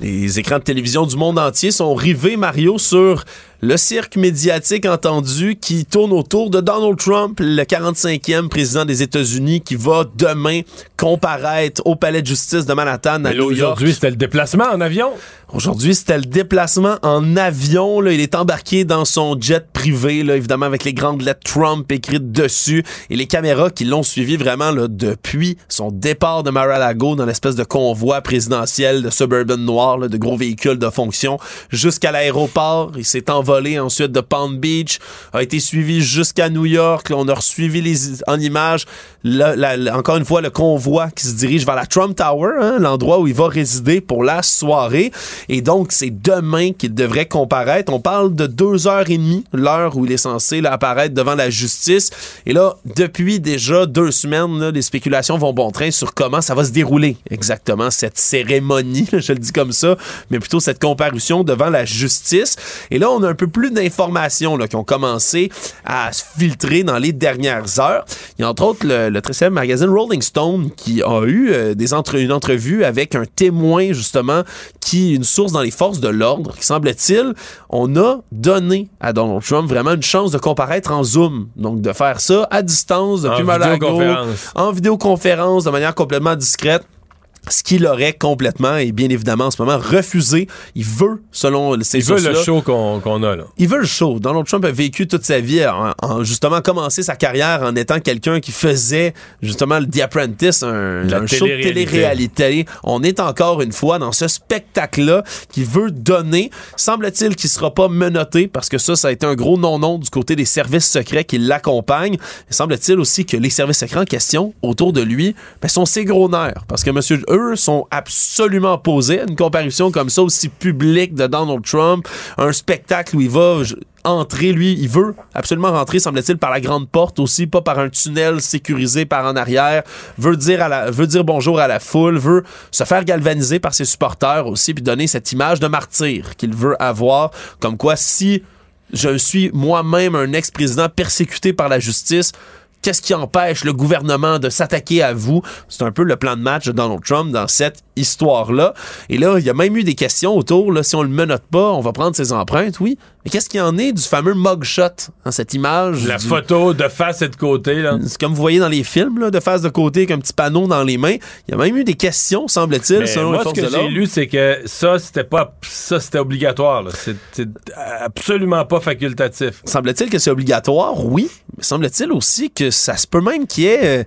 Speaker 4: Les écrans de télévision du monde entier sont rivés, Mario, sur le cirque médiatique entendu qui tourne autour de Donald Trump, le 45e président des États-Unis, qui va demain comparaître au palais de justice de Manhattan à
Speaker 1: Mais là,
Speaker 4: New York.
Speaker 1: aujourd'hui, c'était le déplacement en avion.
Speaker 4: Aujourd'hui, c'était le déplacement en avion. Là. Il est embarqué dans son jet privé, là, évidemment avec les grandes lettres Trump écrites dessus et les caméras qui l'ont suivi vraiment là, depuis son départ de Mar-a-Lago dans l'espèce de convoi présidentiel de Suburban Noir, là, de gros véhicules de fonction, jusqu'à l'aéroport. Il s'est envolé ensuite de Palm Beach, a été suivi jusqu'à New York. Là, on a suivi les, en images, la- encore une fois, le convoi qui se dirige vers la Trump Tower, hein, l'endroit où il va résider pour la soirée. Et donc, c'est demain qu'il devrait comparaître. On parle de deux heures et demie, l'heure où il est censé là, apparaître devant la justice. Et là, depuis déjà deux semaines, les spéculations vont bon train sur comment ça va se dérouler exactement cette cérémonie, je le dis comme ça, mais plutôt cette comparution devant la justice. Et là, on a un peu plus d'informations qui ont commencé à se filtrer dans les dernières heures. Il y a entre autres le, le très célèbre magazine Rolling Stone qui a eu euh, des entre, une entrevue avec un témoin justement qui une source dans les forces de l'ordre qui semble-t-il on a donné à Donald Trump vraiment une chance de comparaître en Zoom donc de faire ça à distance depuis
Speaker 1: En
Speaker 4: Mar-a-Lago,
Speaker 1: vidéoconférence.
Speaker 4: en vidéoconférence de manière complètement discrète ce qu'il aurait complètement et bien évidemment en ce moment refusé. Il veut, selon ces
Speaker 1: Il veut le show qu'on qu'on a là.
Speaker 4: il veut le show. Donald Trump a vécu toute sa vie en, en justement commencé sa carrière en étant quelqu'un qui faisait justement le The Apprentice, un, show de
Speaker 1: télé-réalité.
Speaker 4: On est encore une fois dans ce spectacle-là qui veut donner. Semble-t-il qu'il sera pas menotté parce que ça, ça a été un gros non-non du côté des services secrets qui l'accompagnent. Et Semble-t-il aussi que les services secrets en question autour de lui ben, sont ses gros nerfs parce que monsieur, eux sont absolument opposés à une comparution comme ça aussi publique de Donald Trump, un spectacle où il va entrer, lui, il veut absolument rentrer, semble-t-il, par la grande porte aussi, pas par un tunnel sécurisé par en arrière, veut dire, à la, veut dire bonjour à la foule, veut se faire galvaniser par ses supporters aussi, puis donner cette image de martyr qu'il veut avoir, comme quoi si je suis moi-même un ex-président persécuté par la justice, Qu'est-ce qui empêche le gouvernement de s'attaquer à vous? C'est un peu le plan de match de Donald Trump dans cette histoire-là. Et là, il y a même eu des questions autour, là, si on le menote pas, on va prendre ses empreintes, oui. Mais qu'est-ce qu'il en est du fameux mugshot, hein, cette image?
Speaker 1: La
Speaker 4: du-
Speaker 1: photo de face et de côté, là.
Speaker 4: C'est comme vous voyez dans les films, là, de face de côté, avec un petit panneau dans les mains. Il y a même eu des questions, semble-t-il, selon
Speaker 1: moi,
Speaker 4: les
Speaker 1: ce
Speaker 4: forces
Speaker 1: que
Speaker 4: de
Speaker 1: j'ai lu, c'est que ça, c'était pas, ça, c'était obligatoire. c'est absolument pas facultatif.
Speaker 4: Semble-t-il que c'est obligatoire, oui. Mais semble-t-il aussi que ça se peut même qu'il y ait,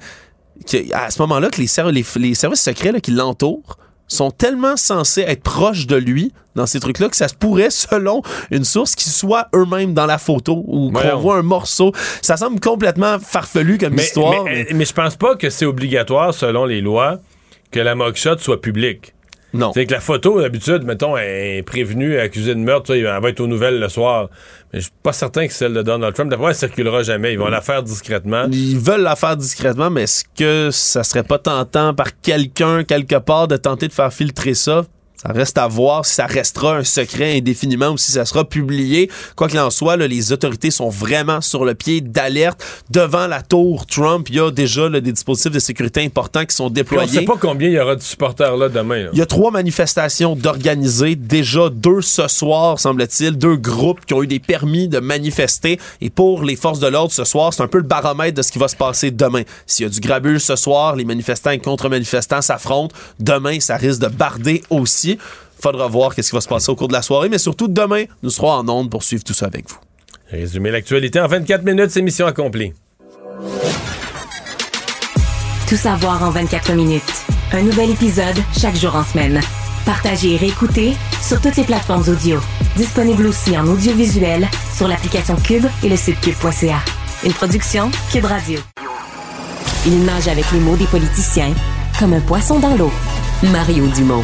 Speaker 4: euh, à ce moment-là, que les, ser- les, les services secrets là, qui l'entourent sont tellement censés être proches de lui dans ces trucs-là que ça se pourrait, selon une source, qu'ils soient eux-mêmes dans la photo ou qu'on voit un morceau. Ça semble complètement farfelu comme
Speaker 1: Mais,
Speaker 4: histoire.
Speaker 1: mais,
Speaker 4: mais-
Speaker 1: mais je pense pas que c'est obligatoire, selon les lois, que la mugshot soit publique.
Speaker 4: Non.
Speaker 1: C'est que la photo, d'habitude, mettons, est prévenue, accusée de meurtre, elle va être aux nouvelles le soir. Mais je suis pas certain que celle de Donald Trump, d'après moi, elle circulera jamais. Ils vont la faire discrètement.
Speaker 4: Ils veulent la faire discrètement, mais est-ce que ça serait pas tentant par quelqu'un, quelque part, de tenter de faire filtrer ça? Ça reste à voir si ça restera un secret indéfiniment ou si ça sera publié. Quoi qu'il en soit, là, les autorités sont vraiment sur le pied d'alerte. Devant la tour Trump, il y a déjà là, des dispositifs de sécurité importants qui sont
Speaker 1: Puis on
Speaker 4: déployés.
Speaker 1: sait pas combien il y aura de supporters là demain. là.
Speaker 4: Il y a trois manifestations d'organiser, déjà deux ce soir, semble-t-il, deux groupes qui ont eu des permis de manifester. Et pour les forces de l'ordre ce soir, c'est un peu le baromètre de ce qui va se passer demain. S'il y a du grabuge ce soir, les manifestants et contre-manifestants s'affrontent. Demain, ça risque de barder aussi. Faudra voir qu'est-ce qui va se passer au cours de la soirée, mais surtout demain, nous serons en onde pour suivre tout ça avec vous.
Speaker 1: Résumer l'actualité en 24 minutes, c'est mission accomplie.
Speaker 3: Tout savoir en 24 minutes. Un nouvel épisode chaque jour en semaine. Partagez et réécoutez sur toutes les plateformes audio. Disponible aussi en audiovisuel sur l'application Cube et le site cube.ca. Une production Cube Radio. Il nage avec les mots des politiciens comme un poisson dans l'eau. Mario Dumont.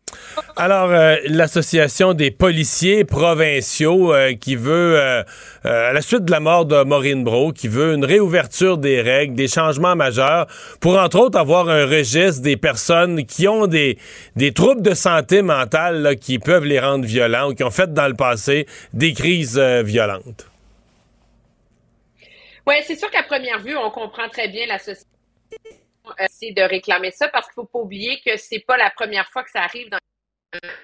Speaker 1: Alors, euh, l'Association des policiers provinciaux euh, qui veut, euh, à la suite de la mort de Maureen Bro, qui veut une réouverture des règles, des changements majeurs, pour entre autres avoir un registre des personnes qui ont des, des troubles de santé mentale qui peuvent les rendre violents ou qui ont fait dans le passé des crises violentes.
Speaker 13: Oui, c'est sûr qu'à première vue, on comprend très bien la société euh, c'est de réclamer ça parce qu'il faut pas oublier que c'est pas la première fois que ça arrive dans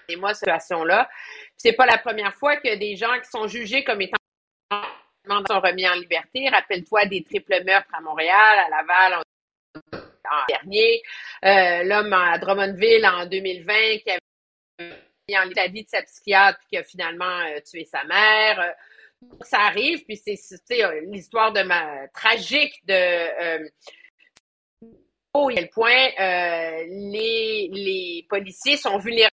Speaker 13: les mois cette situation-là. C'est pas la première fois que des gens qui sont jugés comme étant sont remis en liberté. Rappelle-toi des triples meurtres à Montréal, à Laval en, en dernier, euh, l'homme à Drummondville en 2020 qui avait mis en la vie de sa psychiatre puis qui a finalement euh, tué sa mère. Ça arrive, puis c'est euh, l'histoire de ma tragique de euh, à quel point euh, les, les policiers sont vulnérables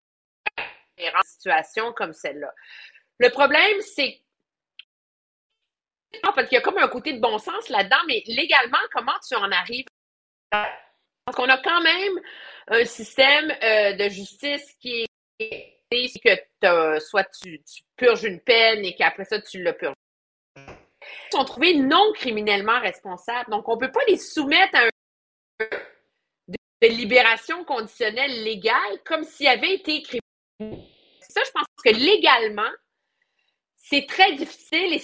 Speaker 13: en situation comme celle-là. Le problème, c'est parce qu'il y a comme un côté de bon sens là-dedans, mais légalement, comment tu en arrives? Parce qu'on a quand même un système euh, de justice qui est que soit tu, purges une peine et qu'après ça, tu l'as purgé. Ils sont trouvés non criminellement responsables. Donc, on ne peut pas les soumettre à un de libération conditionnelle légale comme s'il avait été criminel. Ça, je pense que légalement, c'est très difficile et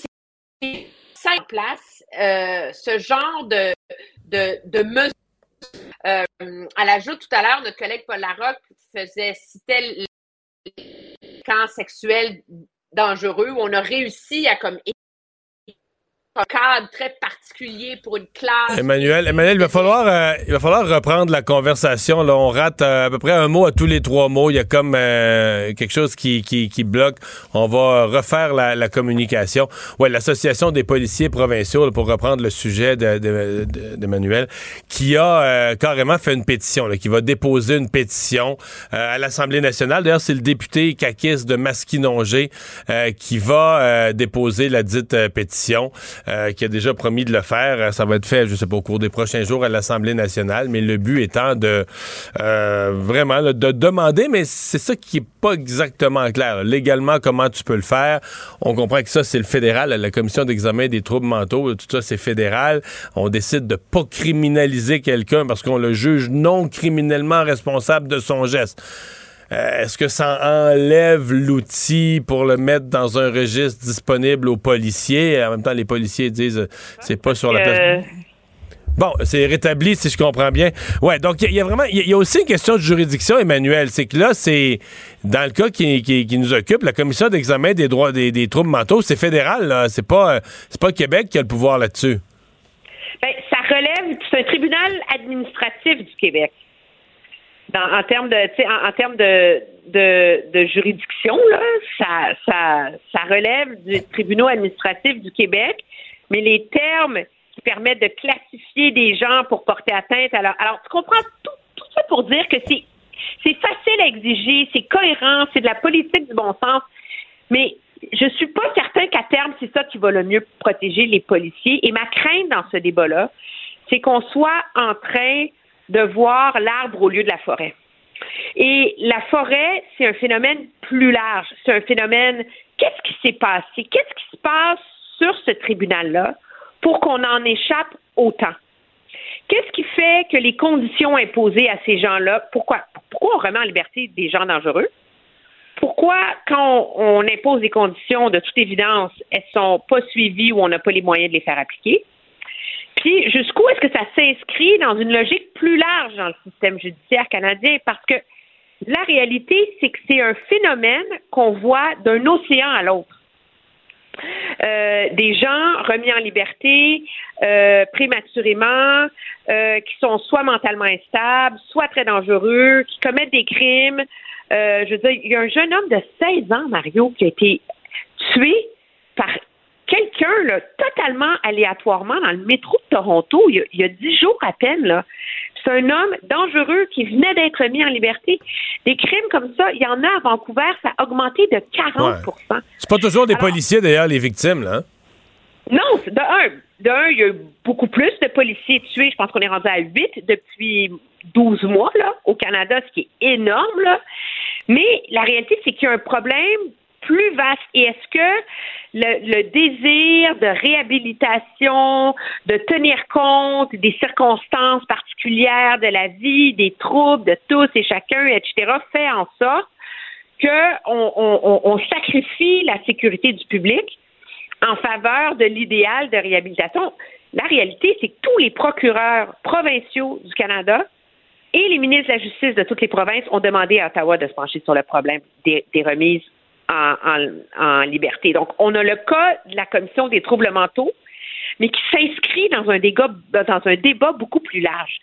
Speaker 13: c'est ça en place euh, ce genre de, de, de mesures. Euh, à l'ajout, tout à l'heure, notre collègue Paul Larocque faisait citait le camp sexuel dangereux où on a réussi à comme un cadre très particulier pour une classe.
Speaker 1: Emmanuel, Emmanuel, il va falloir, euh, il va falloir reprendre la conversation. Là, on rate euh, à peu près un mot à tous les trois mots. Il y a comme euh, quelque chose qui, qui, bloque. On va refaire la, communication. Ouais, l'association des policiers provinciaux, pour reprendre le sujet de, de- de- d'Emmanuel, qui a carrément fait une pétition, qui va déposer une pétition à l'Assemblée nationale. D'ailleurs, c'est le député caquiste de Masquinongé qui va déposer la dite pétition, euh, qui a déjà promis de le faire. Euh, Ça va être fait, je sais pas, au cours des prochains jours à l'Assemblée nationale, mais le but étant de euh, vraiment de demander, mais c'est ça qui est pas exactement clair. Légalement, comment tu peux le faire? On comprend que ça, c'est le fédéral, la commission d'examen des troubles mentaux, tout ça, c'est fédéral. On décide de pas criminaliser quelqu'un parce qu'on le juge non criminellement responsable de son geste. Euh, Est-ce que ça enlève l'outil pour le mettre dans un registre disponible aux policiers? En même temps, les policiers disent euh, c'est pas sur la place. Bon, c'est rétabli si je comprends bien. Ouais, donc il y, a- il y a vraiment, il y, a- il y a aussi une question de juridiction, Emmanuel. C'est que là, c'est dans le cas qui, qui- qui nous occupe, la commission d'examen des droits des, des troubles mentaux, c'est fédéral. C'est pas, euh, c'est pas Québec qui a le pouvoir là-dessus.
Speaker 7: Ben, ça relève, c'est un tribunal administratif du Québec. Dans- en termes de, en, en termes de, de, de juridiction, là, ça, ça, ça relève du tribunal administratif du Québec, mais les termes qui permettent de classifier des gens pour porter atteinte leur... Alors, tu comprends tout, tout ça pour dire que c'est c'est facile à exiger, c'est cohérent, c'est de la politique du bon sens, mais je suis pas certain qu'à terme, c'est ça qui va le mieux protéger les policiers. Et ma crainte dans ce débat-là, c'est qu'on soit en train de voir l'arbre au lieu de la forêt. Et la forêt, c'est un phénomène plus large. C'est un phénomène, qu'est-ce qui s'est passé? Qu'est-ce qui se passe sur ce tribunal-là pour qu'on en échappe autant? Qu'est-ce qui fait que les conditions imposées à ces gens-là, pourquoi, pourquoi on remet en liberté des gens dangereux? Pourquoi, quand on, impose des conditions, de toute évidence, elles sont pas suivies ou on n'a pas les moyens de les faire appliquer? Puis, jusqu'où est-ce que ça s'inscrit dans une logique plus large dans le système judiciaire canadien? Parce que la réalité, c'est que c'est un phénomène qu'on voit d'un océan à l'autre. Euh, des gens remis en liberté euh, prématurément, euh, qui sont soit mentalement instables, soit très dangereux, qui commettent des crimes. je veux dire, il y a un jeune homme de 16 ans, Mario, qui a été tué par quelqu'un là, totalement aléatoirement dans le métro de Toronto il y a, dix jours à peine. Là. C'est un homme dangereux qui venait d'être mis en liberté. Des crimes comme ça, il y en a à Vancouver, ça a augmenté de 40%
Speaker 1: C'est pas toujours des policiers, d'ailleurs, les victimes, là. Hein?
Speaker 7: Non, de un, de un, il y a eu beaucoup plus de policiers tués. Je pense qu'on est rendu à 8 depuis 12 mois là, au Canada, ce qui est énorme. Là. Mais la réalité, c'est qu'il y a un problème plus vaste. Et est-ce que le, désir de réhabilitation, de tenir compte des circonstances particulières de la vie, des troubles de tous et chacun, etc., fait en sorte qu'on on, sacrifie la sécurité du public en faveur de l'idéal de réhabilitation? La réalité, c'est que tous les procureurs provinciaux du Canada et les ministres de la Justice de toutes les provinces ont demandé à Ottawa de se pencher sur le problème des remises en, liberté. Donc, on a le cas de la commission des troubles mentaux, mais qui s'inscrit dans un débat, dans un débat beaucoup plus large.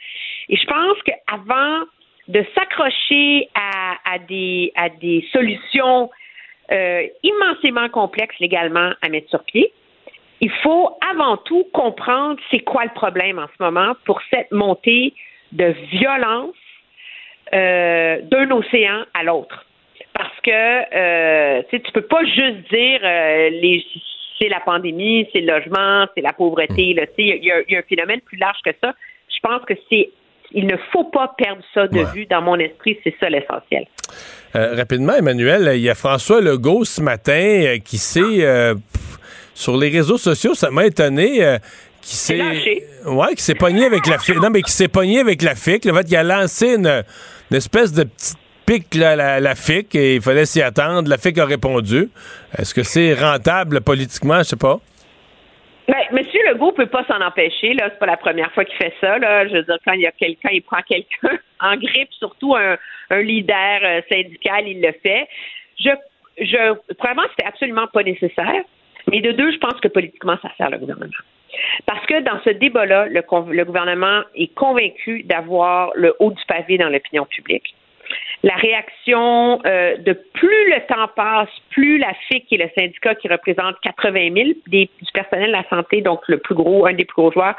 Speaker 7: Et je pense qu'avant de s'accrocher à, des, solutions euh, immensément complexes légalement à mettre sur pied, il faut avant tout comprendre c'est quoi le problème en ce moment pour cette montée de violence euh, d'un océan à l'autre que euh, tu peux pas juste dire euh, les c'est la pandémie, c'est le logement, c'est la pauvreté. Il y, y, a un phénomène plus large que ça. Je pense que c'est il ne faut pas perdre ça de vue. Dans mon esprit, c'est ça l'essentiel.
Speaker 1: Euh, rapidement, Emmanuel, il y a François Legault ce matin euh, qui s'est sur les réseaux sociaux, ça m'a étonné. qui s'est ouais, qui s'est pogné avec la FIC. Non, mais qui s'est pogné avec la FIC. Le fait qu'il a lancé une, une espèce de petite pique la, la, FIC et il fallait s'y attendre. La FIC a répondu. Est-ce que c'est rentable politiquement? Je sais pas.
Speaker 7: Ben, Monsieur Legault peut pas s'en empêcher. Là, c'est pas la première fois qu'il fait ça. Là. Je veux dire, quand il y a quelqu'un, il prend quelqu'un en grippe, surtout un, leader euh, syndical, il le fait. Je, je, vraiment, c'était absolument pas nécessaire. Mais de deux, je pense que politiquement, ça sert le gouvernement. Parce que dans ce débat-là, le, le gouvernement est convaincu d'avoir le haut du pavé dans l'opinion publique la réaction euh, de plus le temps passe, plus la FIC, qui est le syndicat qui représente 80 000 du personnel de la santé, donc le plus gros, un des plus gros joueurs,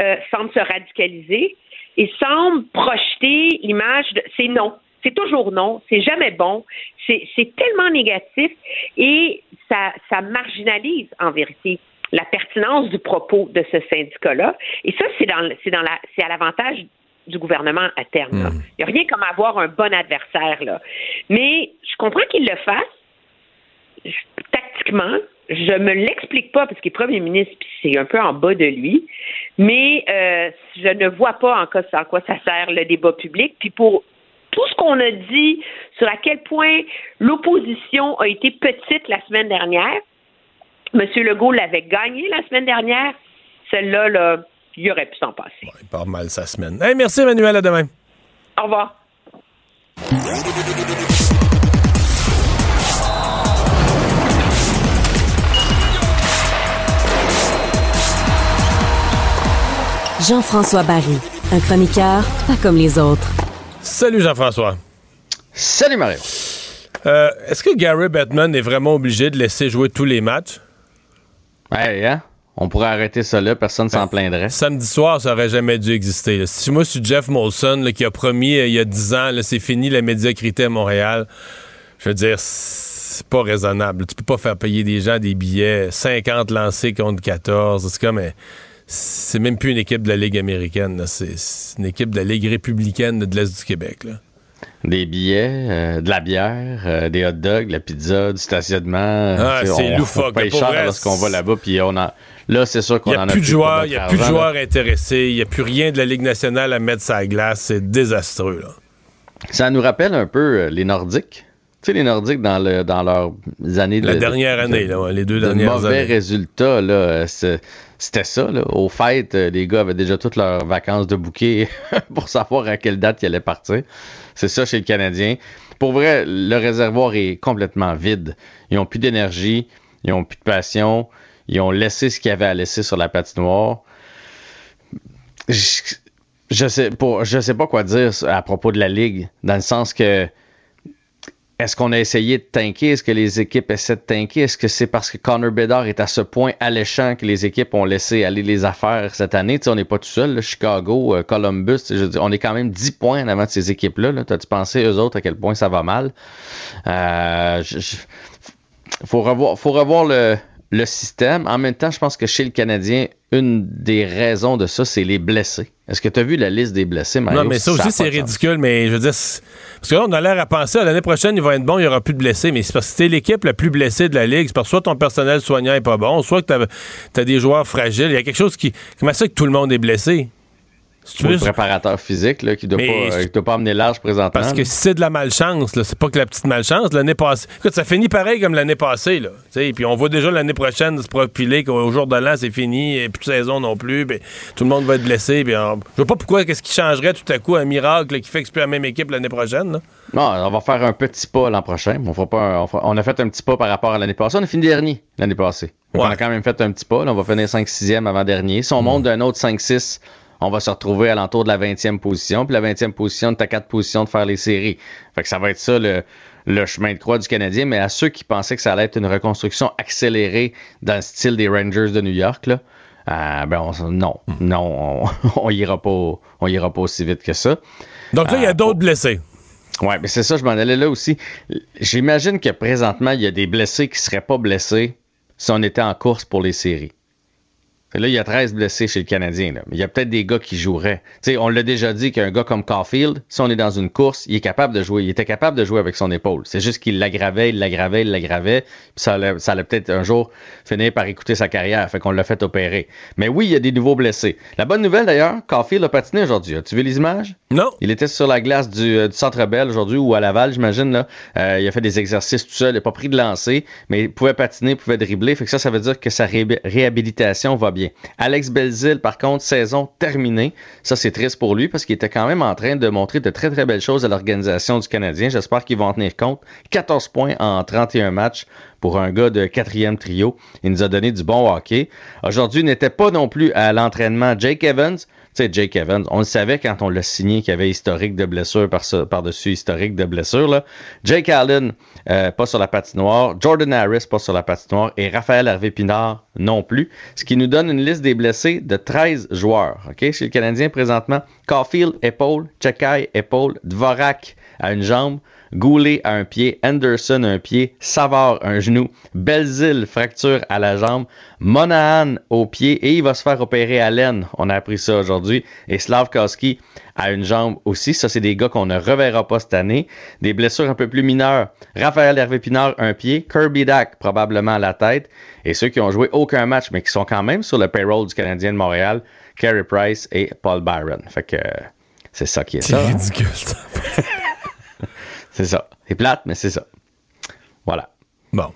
Speaker 7: euh, semble se radicaliser et semble projeter l'image de c'est non. C'est toujours non, c'est jamais bon, c'est tellement négatif et ça, ça marginalise en vérité la pertinence du propos de ce syndicat-là. Et ça, c'est c'est à l'avantage du gouvernement à terme. Hmm. Il n'y a rien comme avoir un bon adversaire. Là. Mais je comprends qu'il le fasse. tactiquement, je me l'explique pas parce qu'il est premier ministre puis c'est un peu en bas de lui. Mais euh, je ne vois pas en quoi, en quoi ça sert le débat public. Puis pour tout ce qu'on a dit sur à quel point l'opposition a été petite la semaine dernière, M. Legault l'avait gagné la semaine dernière. Celle-là, là, il aurait pu s'en passer.
Speaker 1: il part mal sa semaine. merci, Emmanuel. À demain.
Speaker 7: Au revoir.
Speaker 3: Jean-François Barry, un chroniqueur pas comme les autres.
Speaker 1: Salut Jean-François.
Speaker 14: Salut Mario.
Speaker 1: Euh, est-ce que Gary Bettman est vraiment obligé de laisser jouer tous les matchs?
Speaker 14: Ouais, hein? On pourrait arrêter ça là, personne s'en plaindrait.
Speaker 1: Samedi soir, ça aurait jamais dû exister. là. Si moi, je suis Jeff Molson, là, qui a promis euh, il y a 10 ans, c'est fini la médiocrité à Montréal, je veux dire, c'est pas raisonnable. Tu peux pas faire payer des gens des billets 50 lancés contre 14. C'est comme... euh, C'est même plus une équipe de la Ligue américaine. C'est une équipe de la Ligue républicaine de l'Est du Québec. Là.
Speaker 14: Des billets, euh, de la bière, euh, des hot dogs, de la pizza, du stationnement.
Speaker 1: Ah, c'est loufoque,
Speaker 14: On paye cher lorsqu'on va là-bas, puis on en... Là, c'est sûr qu'on
Speaker 1: n'y
Speaker 14: en
Speaker 1: a plus de joueurs, il y a plus de joueurs intéressés, il n'y a plus rien de la Ligue nationale à mettre la glace. C'est désastreux. Là.
Speaker 14: Ça nous rappelle un peu euh, les Nordiques. Tu sais, les Nordiques, dans, le, dans leurs années de.
Speaker 1: La dernière
Speaker 14: de-
Speaker 1: année,
Speaker 14: de-
Speaker 1: là, les deux
Speaker 14: de
Speaker 1: dernières
Speaker 14: mauvais
Speaker 1: années.
Speaker 14: résultats, là. C'était ça, là. Au fait, euh, les gars avaient déjà toutes leurs vacances de bouquet pour savoir à quelle date ils allaient partir. C'est ça chez le Canadien. Pour vrai, le réservoir est complètement vide. Ils n'ont plus d'énergie, ils n'ont plus de passion, ils ont laissé ce qu'il y avait à laisser sur la patinoire. Je, je sais pas, sais pas quoi dire à propos de la ligue, dans le sens que est-ce qu'on a essayé de tanker? Est-ce que les équipes essaient de tanker? Est-ce que c'est parce que Connor Bedard est à ce point alléchant que les équipes ont laissé aller les affaires cette année? Tu on n'est pas tout seul. Chicago, euh, Columbus, on est quand même 10 points en avant de ces équipes-là. Là. T'as-tu pensé, eux autres, à quel point ça va mal? Euh, je- je- faut revoir, faut revoir le, le système. En même temps, je pense que chez le Canadien, une des raisons de ça, c'est les blessés. Est-ce que tu as vu la liste des blessés, Mario?
Speaker 1: Non, mais ça aussi, c'est
Speaker 14: sens.
Speaker 1: ridicule. Mais je veux dire, parce que là, on a l'air à penser, à l'année prochaine, il va être bon, il n'y aura plus de blessés. Mais c'est parce que t'es l'équipe la plus blessée de la Ligue. C'est parce que soit ton personnel soignant est pas bon, soit que tu as, des joueurs fragiles. Il y a quelque chose qui. Comment ça que tout le monde est blessé?
Speaker 14: Ou
Speaker 1: veux-
Speaker 14: le préparateur physique là, qui ne doit,
Speaker 1: Mais
Speaker 14: pas, euh, doit pas amener large présentement.
Speaker 1: Parce que si c'est de la malchance, là, c'est pas que la petite malchance. L'année passée. Écoute, ça finit pareil comme l'année passée, là. Puis on voit déjà l'année prochaine se profiler qu'au jour de l'an, c'est fini, et plus de saison non plus. puis tout le monde va être blessé. Puis on- Je vois pas pourquoi, qu'est-ce qui changerait tout à coup un miracle qui fait que c'est plus la même équipe l'année prochaine. là.
Speaker 14: Non, on va faire un petit pas l'an prochain. On, fera pas un- on, fera- on a fait un petit pas par rapport à l'année passée. On a fini dernier l'année passée. On a quand même fait un petit pas. Là, on va finir 5-6e avant-dernier. Si on monte d'un autre 5-6, on va se retrouver à l'entour de la 20e position. Puis la 20e position, tu as quatre positions de faire les séries. Fait que ça va être ça le, le chemin de croix du Canadien. Mais à ceux qui pensaient que ça allait être une reconstruction accélérée dans le style des Rangers de New York, là, euh, ben on- non, non, on, on ira pas, on ira pas aussi vite que ça.
Speaker 1: Donc là, il y a
Speaker 14: Euh,
Speaker 1: d'autres blessés.
Speaker 14: Ouais, mais c'est ça, je m'en allais là aussi. J'imagine que présentement, il y a des blessés qui seraient pas blessés si on était en course pour les séries. Là, il y a 13 blessés chez le Canadien. Là. Mais il y a peut-être des gars qui joueraient. Tu sais, on l'a déjà dit qu'un gars comme Caulfield, si on est dans une course, il est capable de jouer. Il était capable de jouer avec son épaule. C'est juste qu'il l'aggravait, il l'aggravait, il l'aggravait. Puis ça allait, ça allait peut-être un jour finir par écouter sa carrière. Fait qu'on l'a fait opérer. Mais oui, il y a des nouveaux blessés. La bonne nouvelle d'ailleurs, Caulfield a patiné aujourd'hui. As-tu vu les images?
Speaker 1: Non.
Speaker 14: Il était sur la glace du, euh, du Centre Bell aujourd'hui ou à Laval, j'imagine. Là. Euh, il a fait des exercices tout seul. Il n'a pas pris de lancer, mais il pouvait patiner, il pouvait dribbler. Fait que ça, ça veut dire que sa ré- réhabilitation va bien. Alex Belzil, par contre, saison terminée. Ça, c'est triste pour lui parce qu'il était quand même en train de montrer de très, très belles choses à l'organisation du Canadien. J'espère qu'ils vont en tenir compte. 14 points en 31 matchs pour un gars de quatrième trio. Il nous a donné du bon hockey. Aujourd'hui, n'était pas non plus à l'entraînement Jake Evans. Sais, Jake Evans, on le savait quand on l'a signé qu'il y avait historique de ça- par-dessus historique de blessures. Là. Jake Allen, euh, pas sur la patinoire. Jordan Harris, pas sur la patinoire. Et Raphaël Hervé-Pinard, non plus. Ce qui nous donne une liste des blessés de 13 joueurs. Chez le Canadien, présentement, Caulfield, épaule. Chekai, épaule. Dvorak, à une jambe. Goulet à un pied, Anderson un pied, Savard un genou, Belzil fracture à la jambe, Monahan au pied et il va se faire opérer à l'aine. On a appris ça aujourd'hui. Et Slavkowski à une jambe aussi. Ça, c'est des gars qu'on ne reverra pas cette année. Des blessures un peu plus mineures. Raphaël Hervé Pinard un pied, Kirby Dack probablement à la tête. Et ceux qui ont joué aucun match mais qui sont quand même sur le payroll du Canadien de Montréal, Carey Price et Paul Byron. Fait que euh, c'est ça qui est,
Speaker 1: C'est
Speaker 14: ça. hein.
Speaker 1: ridicule, ça.
Speaker 14: C'est ça. C'est plate, mais c'est ça. Voilà.
Speaker 1: Bon.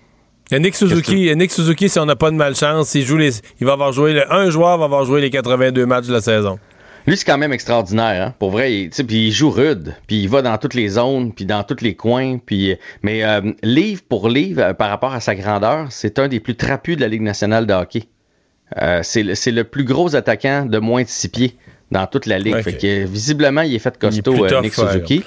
Speaker 1: Nick Suzuki, a Nick Suzuki, si on n'a pas de malchance, il, joue les, il va avoir joué, le- un joueur va avoir joué les 82 matchs de la saison.
Speaker 14: Lui, c'est quand même extraordinaire, hein? Pour vrai, il, puis il joue rude, puis il va dans toutes les zones, puis dans tous les coins, puis mais euh, livre pour livre, euh, par rapport à sa grandeur, c'est un des plus trapus de la Ligue nationale de hockey. Euh, c'est le- plus gros attaquant de moins de six pieds dans toute la ligue. Fait que, visiblement, il est fait costaud, Nick. Suzuki.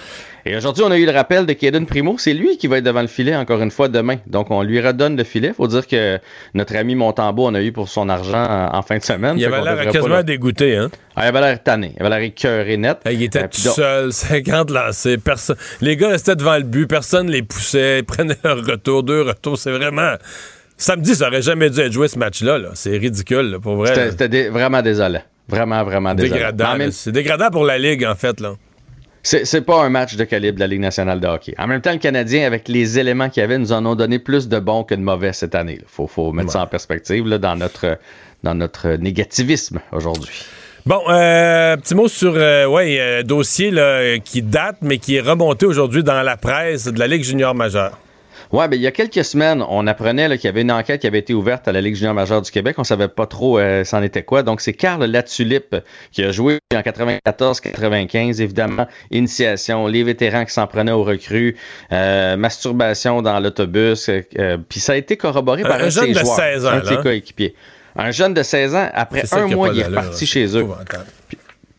Speaker 14: Et aujourd'hui, on a eu le rappel de Caden Primo. C'est lui qui va être devant le filet encore une fois demain. Donc, on lui redonne le filet. Faut dire que notre ami Montembeau en a eu pour son argent en, fin de semaine.
Speaker 1: Il avait l'air quasiment
Speaker 14: le-
Speaker 1: dégoûté, hein?
Speaker 14: Ah, il avait l'air tanné. Il avait l'air écœuré net.
Speaker 1: Il était
Speaker 14: Euh,
Speaker 1: tout
Speaker 14: donc-
Speaker 1: seul, 50 lancés. Personne... Les gars restaient devant le but, personne les poussait, ils prenaient leur retour, deux retours. C'est vraiment. Samedi, ça aurait jamais dû être joué ce match-là. là. C'est ridicule, là, pour vrai.
Speaker 14: C'était dé- vraiment désolant. Vraiment, vraiment désolant.
Speaker 1: Dégradant. C'est dégradant pour la Ligue, en fait. là.
Speaker 14: C'est pas un match de calibre de la Ligue nationale de hockey. En même temps, le Canadien, avec les éléments qu'il y avait, nous en ont donné plus de bons que de mauvais cette année. Il faut, faut mettre ça en perspective là, dans, notre, dans notre négativisme aujourd'hui.
Speaker 1: Bon, euh, petit mot sur euh, ouais, euh, dossier là, qui date, mais qui est remonté aujourd'hui dans la presse de la Ligue junior majeure.
Speaker 14: Ouais, ben il y a quelques semaines, on apprenait qu'il y avait une enquête qui avait été ouverte à la Ligue junior majeure du Québec. On savait pas trop euh, c'en était quoi. Donc c'est Carl Latulippe qui a joué en 94-95, évidemment, initiation, les vétérans qui s'en prenaient aux recrues, euh, masturbation dans l'autobus. euh, euh, Puis ça a été corroboré par un,
Speaker 1: un jeune
Speaker 14: de ses
Speaker 1: de
Speaker 14: joueurs,
Speaker 1: 16 ans,
Speaker 14: un de ses
Speaker 1: là.
Speaker 14: coéquipiers. Un jeune de 16 ans, après un mois, il est reparti chez eux.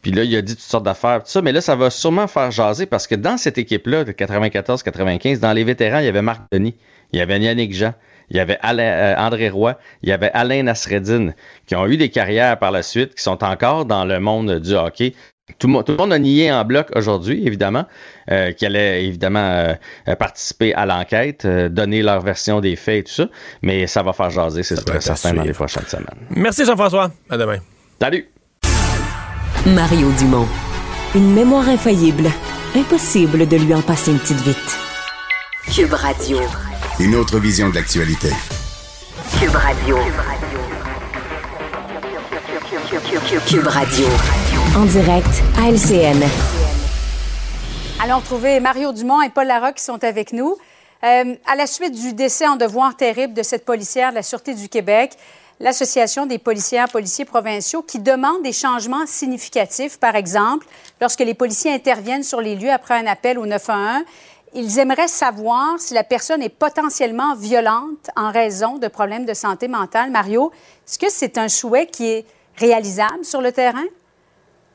Speaker 14: Puis là, il a dit toutes sortes d'affaires, tout ça, mais là, ça va sûrement faire jaser parce que dans cette équipe-là de 94-95, dans les vétérans, il y avait Marc Denis, il y avait Yannick Jean, il y avait Alain- euh, André Roy, il y avait Alain Nasreddin, qui ont eu des carrières par la suite, qui sont encore dans le monde du hockey. Tout le, monde, tout le monde a nié en bloc aujourd'hui, évidemment, euh, qui allait évidemment euh, participer à l'enquête, euh, donner leur version des faits et tout ça, mais ça va faire jaser, c'est très certain, dans les prochaines semaines.
Speaker 1: Merci Jean-François. À demain.
Speaker 14: Salut!
Speaker 3: Mario Dumont. Une mémoire infaillible. Impossible de lui en passer une petite vite. Cube Radio.
Speaker 15: Une autre vision de l'actualité.
Speaker 3: Cube Radio. Cube Radio. En direct à LCN.
Speaker 16: Allons retrouver Mario Dumont et Paul Larocque qui sont avec nous. Euh, à la suite du décès en devoir terrible de cette policière de la Sûreté du Québec, l'Association des policières policiers provinciaux qui demande des changements significatifs. Par exemple, lorsque les policiers interviennent sur les lieux après un appel au 911, ils aimeraient savoir si la personne est potentiellement violente en raison de problèmes de santé mentale. Mario, est-ce que c'est un souhait qui est réalisable sur le terrain?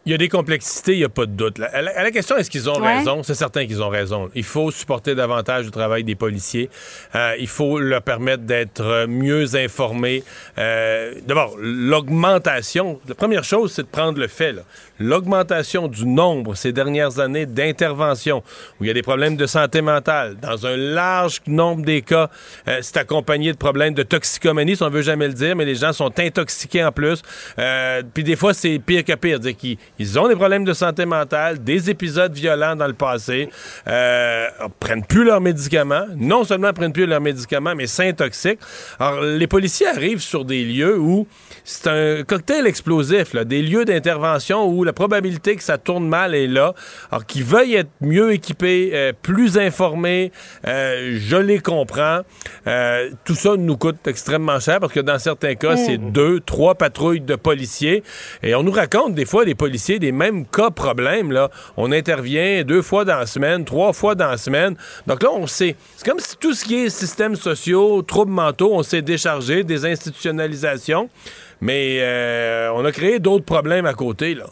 Speaker 1: Il y a des complexités, il n'y a pas de doute. À la, à la question, est-ce qu'ils ont
Speaker 16: Ouais.
Speaker 1: raison? C'est certain qu'ils ont raison. Il faut supporter davantage le travail des policiers. Euh, il faut leur permettre d'être euh, mieux informés. Euh, D'abord, l'augmentation, la première chose, c'est de prendre le fait. là. L'augmentation du nombre ces dernières années d'interventions où il y a des problèmes de santé mentale, dans un large nombre des cas, euh, c'est accompagné de problèmes de toxicomanie, si on veut jamais le dire, mais les gens sont intoxiqués en plus. Euh, Puis des fois, c'est pire que pire. Dire qu'ils ils ont des problèmes de santé mentale, des épisodes violents dans le passé, euh, prennent plus leurs médicaments. Non seulement prennent plus leurs médicaments, mais s'intoxiquent. Alors, les policiers arrivent sur des lieux où c'est un cocktail explosif, là, des lieux d'intervention où la probabilité que ça tourne mal est là. Alors qu'ils veuillent être mieux équipés, euh, plus informés, euh, je les comprends. Euh, tout ça nous coûte extrêmement cher parce que dans certains cas,
Speaker 17: Mm.
Speaker 1: c'est deux, trois patrouilles de policiers. Et on nous raconte des fois, les policiers, des mêmes cas problèmes. Là. On intervient deux fois dans la semaine, trois fois dans la semaine. Donc là, on sait. C'est comme si tout ce qui est systèmes sociaux, troubles mentaux, on s'est déchargé, des institutionnalisations. Mais euh, on a créé d'autres problèmes à côté. Là.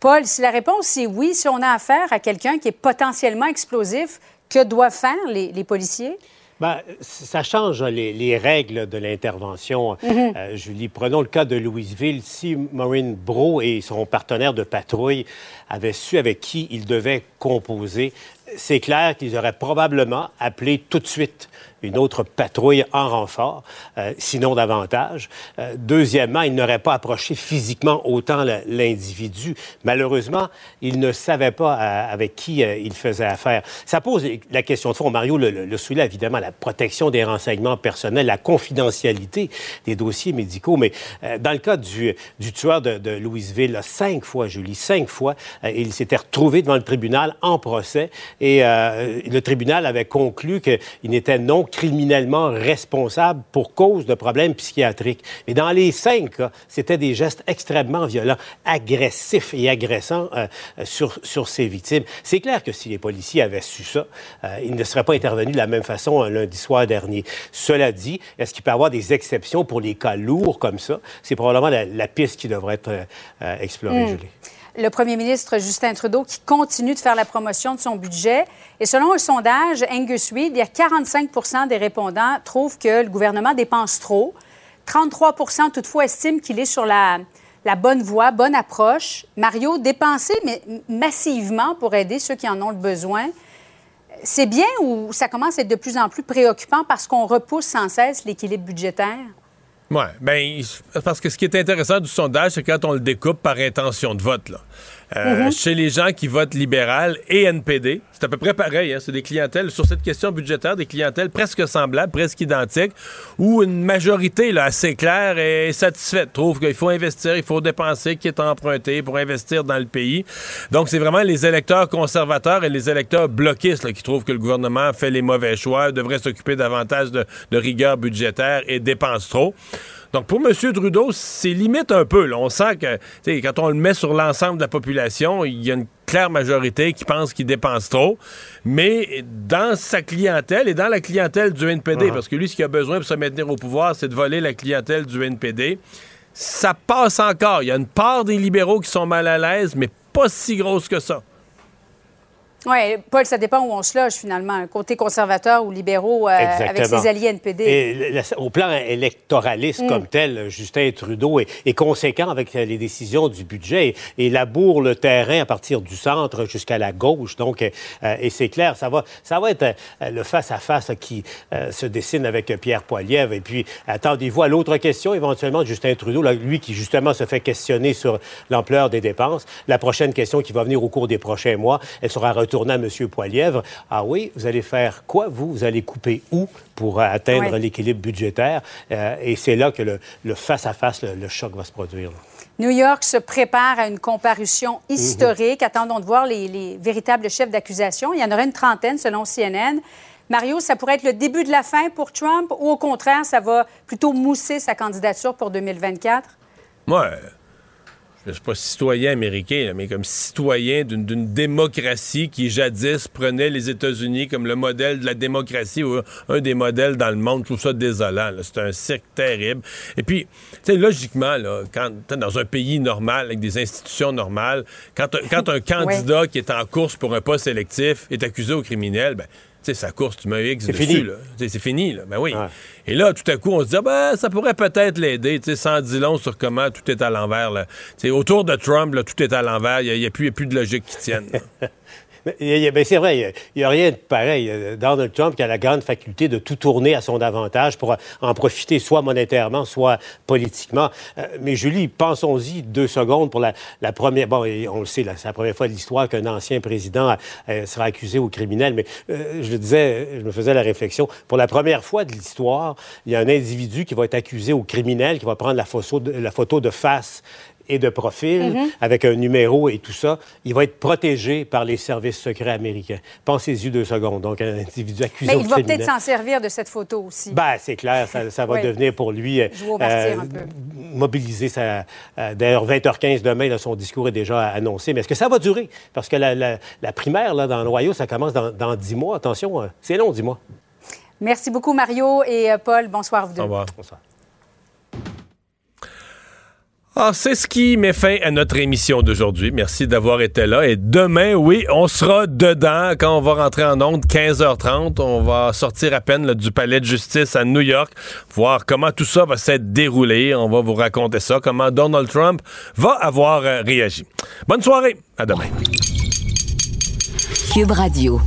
Speaker 16: Paul, si la réponse est oui, si on a affaire à quelqu'un qui est potentiellement explosif, que doivent faire les, les policiers?
Speaker 17: Ben, ça change hein, les, les règles de l'intervention.
Speaker 16: Mhm.
Speaker 17: Euh, Julie, prenons le cas de Louisville. Si Maureen Bro et son partenaire de patrouille avaient su avec qui ils devaient composer, c'est clair qu'ils auraient probablement appelé tout de suite une autre patrouille en renfort, euh, sinon davantage. Euh, deuxièmement, ils n'auraient pas approché physiquement autant l'individu. Malheureusement, ils ne savaient pas euh, avec qui ils faisaient affaire. Ça pose la question de fond. Mario le, le, le soulève, évidemment, la protection des renseignements personnels, la confidentialité des dossiers médicaux. Mais dans le cas du, tueur de, Louisville, cinq fois, Julie, cinq fois, il s'était retrouvé devant le tribunal en procès et le tribunal avait conclu qu'il n'était non criminellement responsable pour cause de problèmes psychiatriques. Mais dans les cinq cas, c'était des gestes extrêmement violents, agressifs et agressants euh, euh, sur, sur ses victimes. C'est clair que si les policiers avaient su ça, euh, ils ne seraient pas intervenus de la même façon un lundi soir dernier. Cela dit, est-ce qu'il peut y avoir des exceptions pour les cas lourds comme ça? C'est probablement la, la piste qui devrait être euh, explorée,
Speaker 16: Hmm.
Speaker 17: Julie.
Speaker 16: Le premier ministre Justin Trudeau qui continue de faire la promotion de son budget. Et selon un sondage Angus Reid, il y a 45% des répondants trouvent que le gouvernement dépense trop. 33% toutefois estiment qu'il est sur la, la bonne voie, bonne approche. Mario, dépenser mais massivement pour aider ceux qui en ont le besoin, c'est bien ou ça commence à être de plus en plus préoccupant parce qu'on repousse sans cesse l'équilibre budgétaire?
Speaker 1: Oui, bien, parce que ce qui est intéressant du sondage, c'est quand on le découpe par intention de vote. Là. Euh,
Speaker 16: Mm-hmm.
Speaker 1: Chez les gens qui votent libéral et NPD, c'est à peu près pareil. Hein, c'est des clientèles, sur cette question budgétaire, des clientèles presque semblables, presque identiques, où une majorité là, assez claire est satisfaite, trouve qu'il faut investir, il faut dépenser, qui est emprunté pour investir dans le pays. Donc, c'est vraiment les électeurs conservateurs et les électeurs bloquistes là, qui trouvent que le gouvernement fait les mauvais choix, devrait s'occuper davantage de, de rigueur budgétaire et dépense trop. Donc, pour M. Trudeau, c'est limite un peu. là. On sent que, quand on le met sur l'ensemble de la population, il y a une claire majorité qui pense qu'il dépense trop. Mais dans sa clientèle et dans la clientèle du NPD,
Speaker 17: Uh-huh.
Speaker 1: parce que lui, ce qu'il a besoin pour se maintenir au pouvoir, c'est de voler la clientèle du NPD, ça passe encore. Il y a une part des libéraux qui sont mal à l'aise, mais pas si grosse que ça.
Speaker 16: Oui, Paul, ça dépend où on se loge finalement, côté conservateur ou libéraux euh, avec ses alliés NPD.
Speaker 17: Et au plan électoraliste
Speaker 16: Mm.
Speaker 17: comme tel, Justin Trudeau est, est conséquent avec euh, les décisions du budget et, et laboure le terrain à partir du centre jusqu'à la gauche. Donc, euh, et c'est clair, ça va, ça va être euh, le face-à-face qui se dessine avec Pierre Poilievre. Et puis, attendez-vous à l'autre question éventuellement de Justin Trudeau, là, lui qui justement se fait questionner sur l'ampleur des dépenses. La prochaine question qui va venir au cours des prochains mois, elle sera retournée à M. Poilievre. Ah oui, vous allez faire quoi, vous? Vous allez couper où pour euh, atteindre
Speaker 16: Ouais.
Speaker 17: l'équilibre budgétaire? Euh, et c'est là que le le face-à-face, le, le choc va se produire. là.
Speaker 16: New York se prépare à une comparution historique. Attendons de voir les, les véritables chefs d'accusation. Il y en aurait une trentaine selon CNN. Mario, ça pourrait être le début de la fin pour Trump ou au contraire, ça va plutôt mousser sa candidature pour 2024?
Speaker 1: Moi, je ne suis pas citoyen américain, là, mais comme citoyen d'une démocratie qui jadis prenait les États-Unis comme le modèle de la démocratie ou un des modèles dans le monde, je trouve ça désolant. C'est un cirque terrible. Et puis, tu sais, logiquement, là, quand dans un pays normal, avec des institutions normales, quand, un- quand un candidat qui est en course pour un poste électif est accusé au criminel, ben, sais, sa course, tu mets un X
Speaker 17: C'est
Speaker 1: dessus,
Speaker 17: fini.
Speaker 1: C'est fini, là. Ben oui. Et là, tout à coup, on se dit, ah, ben, ça pourrait peut-être l'aider, tu sais, sans dire long sur comment tout est à l'envers, autour de Trump, là, tout est à l'envers. Il n'y a, plus- il y a plus de logique qui tienne.
Speaker 17: Mais, ben, c'est vrai, il n'y a, rien de pareil. Euh, Donald Trump qui a la grande faculté de tout tourner à son avantage pour en profiter soit monétairement, soit politiquement. Euh, mais Julie, pensons-y deux secondes pour la, première... Bon, on le sait, c'est la première fois de l'histoire qu'un ancien président euh, sera accusé au criminel. Mais euh, je le disais, je me faisais la réflexion, pour la première fois de l'histoire, il y a un individu qui va être accusé au criminel, qui va prendre la photo de, la photo de face et de profil,
Speaker 16: Mhm.
Speaker 17: avec un numéro et tout ça, il va être protégé par les services secrets américains. Pensez-y deux secondes. Donc, un individu accusé
Speaker 16: Mais il va peut-être s'en servir de cette photo aussi.
Speaker 17: Ben, c'est clair, ça, ça va
Speaker 16: Oui.
Speaker 17: devenir pour lui euh,
Speaker 16: Jouer au martyr un peu.
Speaker 17: mobiliser sa. euh, D'ailleurs, 20h15 demain, là, son discours est déjà annoncé. Mais est-ce que ça va durer? Parce que la, la- la primaire là, dans l'Ohio, ça commence dans, dans 10 mois. Attention, euh, c'est long, 10 mois.
Speaker 16: Merci beaucoup, Mario et euh, Paul. Bonsoir, vous deux.
Speaker 1: Au revoir. Ah, c'est ce qui met fin à notre émission d'aujourd'hui. Merci d'avoir été là. Et demain, oui, on sera dedans quand on va rentrer en onde 15h30. On va sortir à peine du palais de justice à New York, voir comment tout ça va s'être déroulé. On va vous raconter ça, comment Donald Trump va avoir euh, réagi. Bonne soirée. À demain.
Speaker 3: Cube Radio.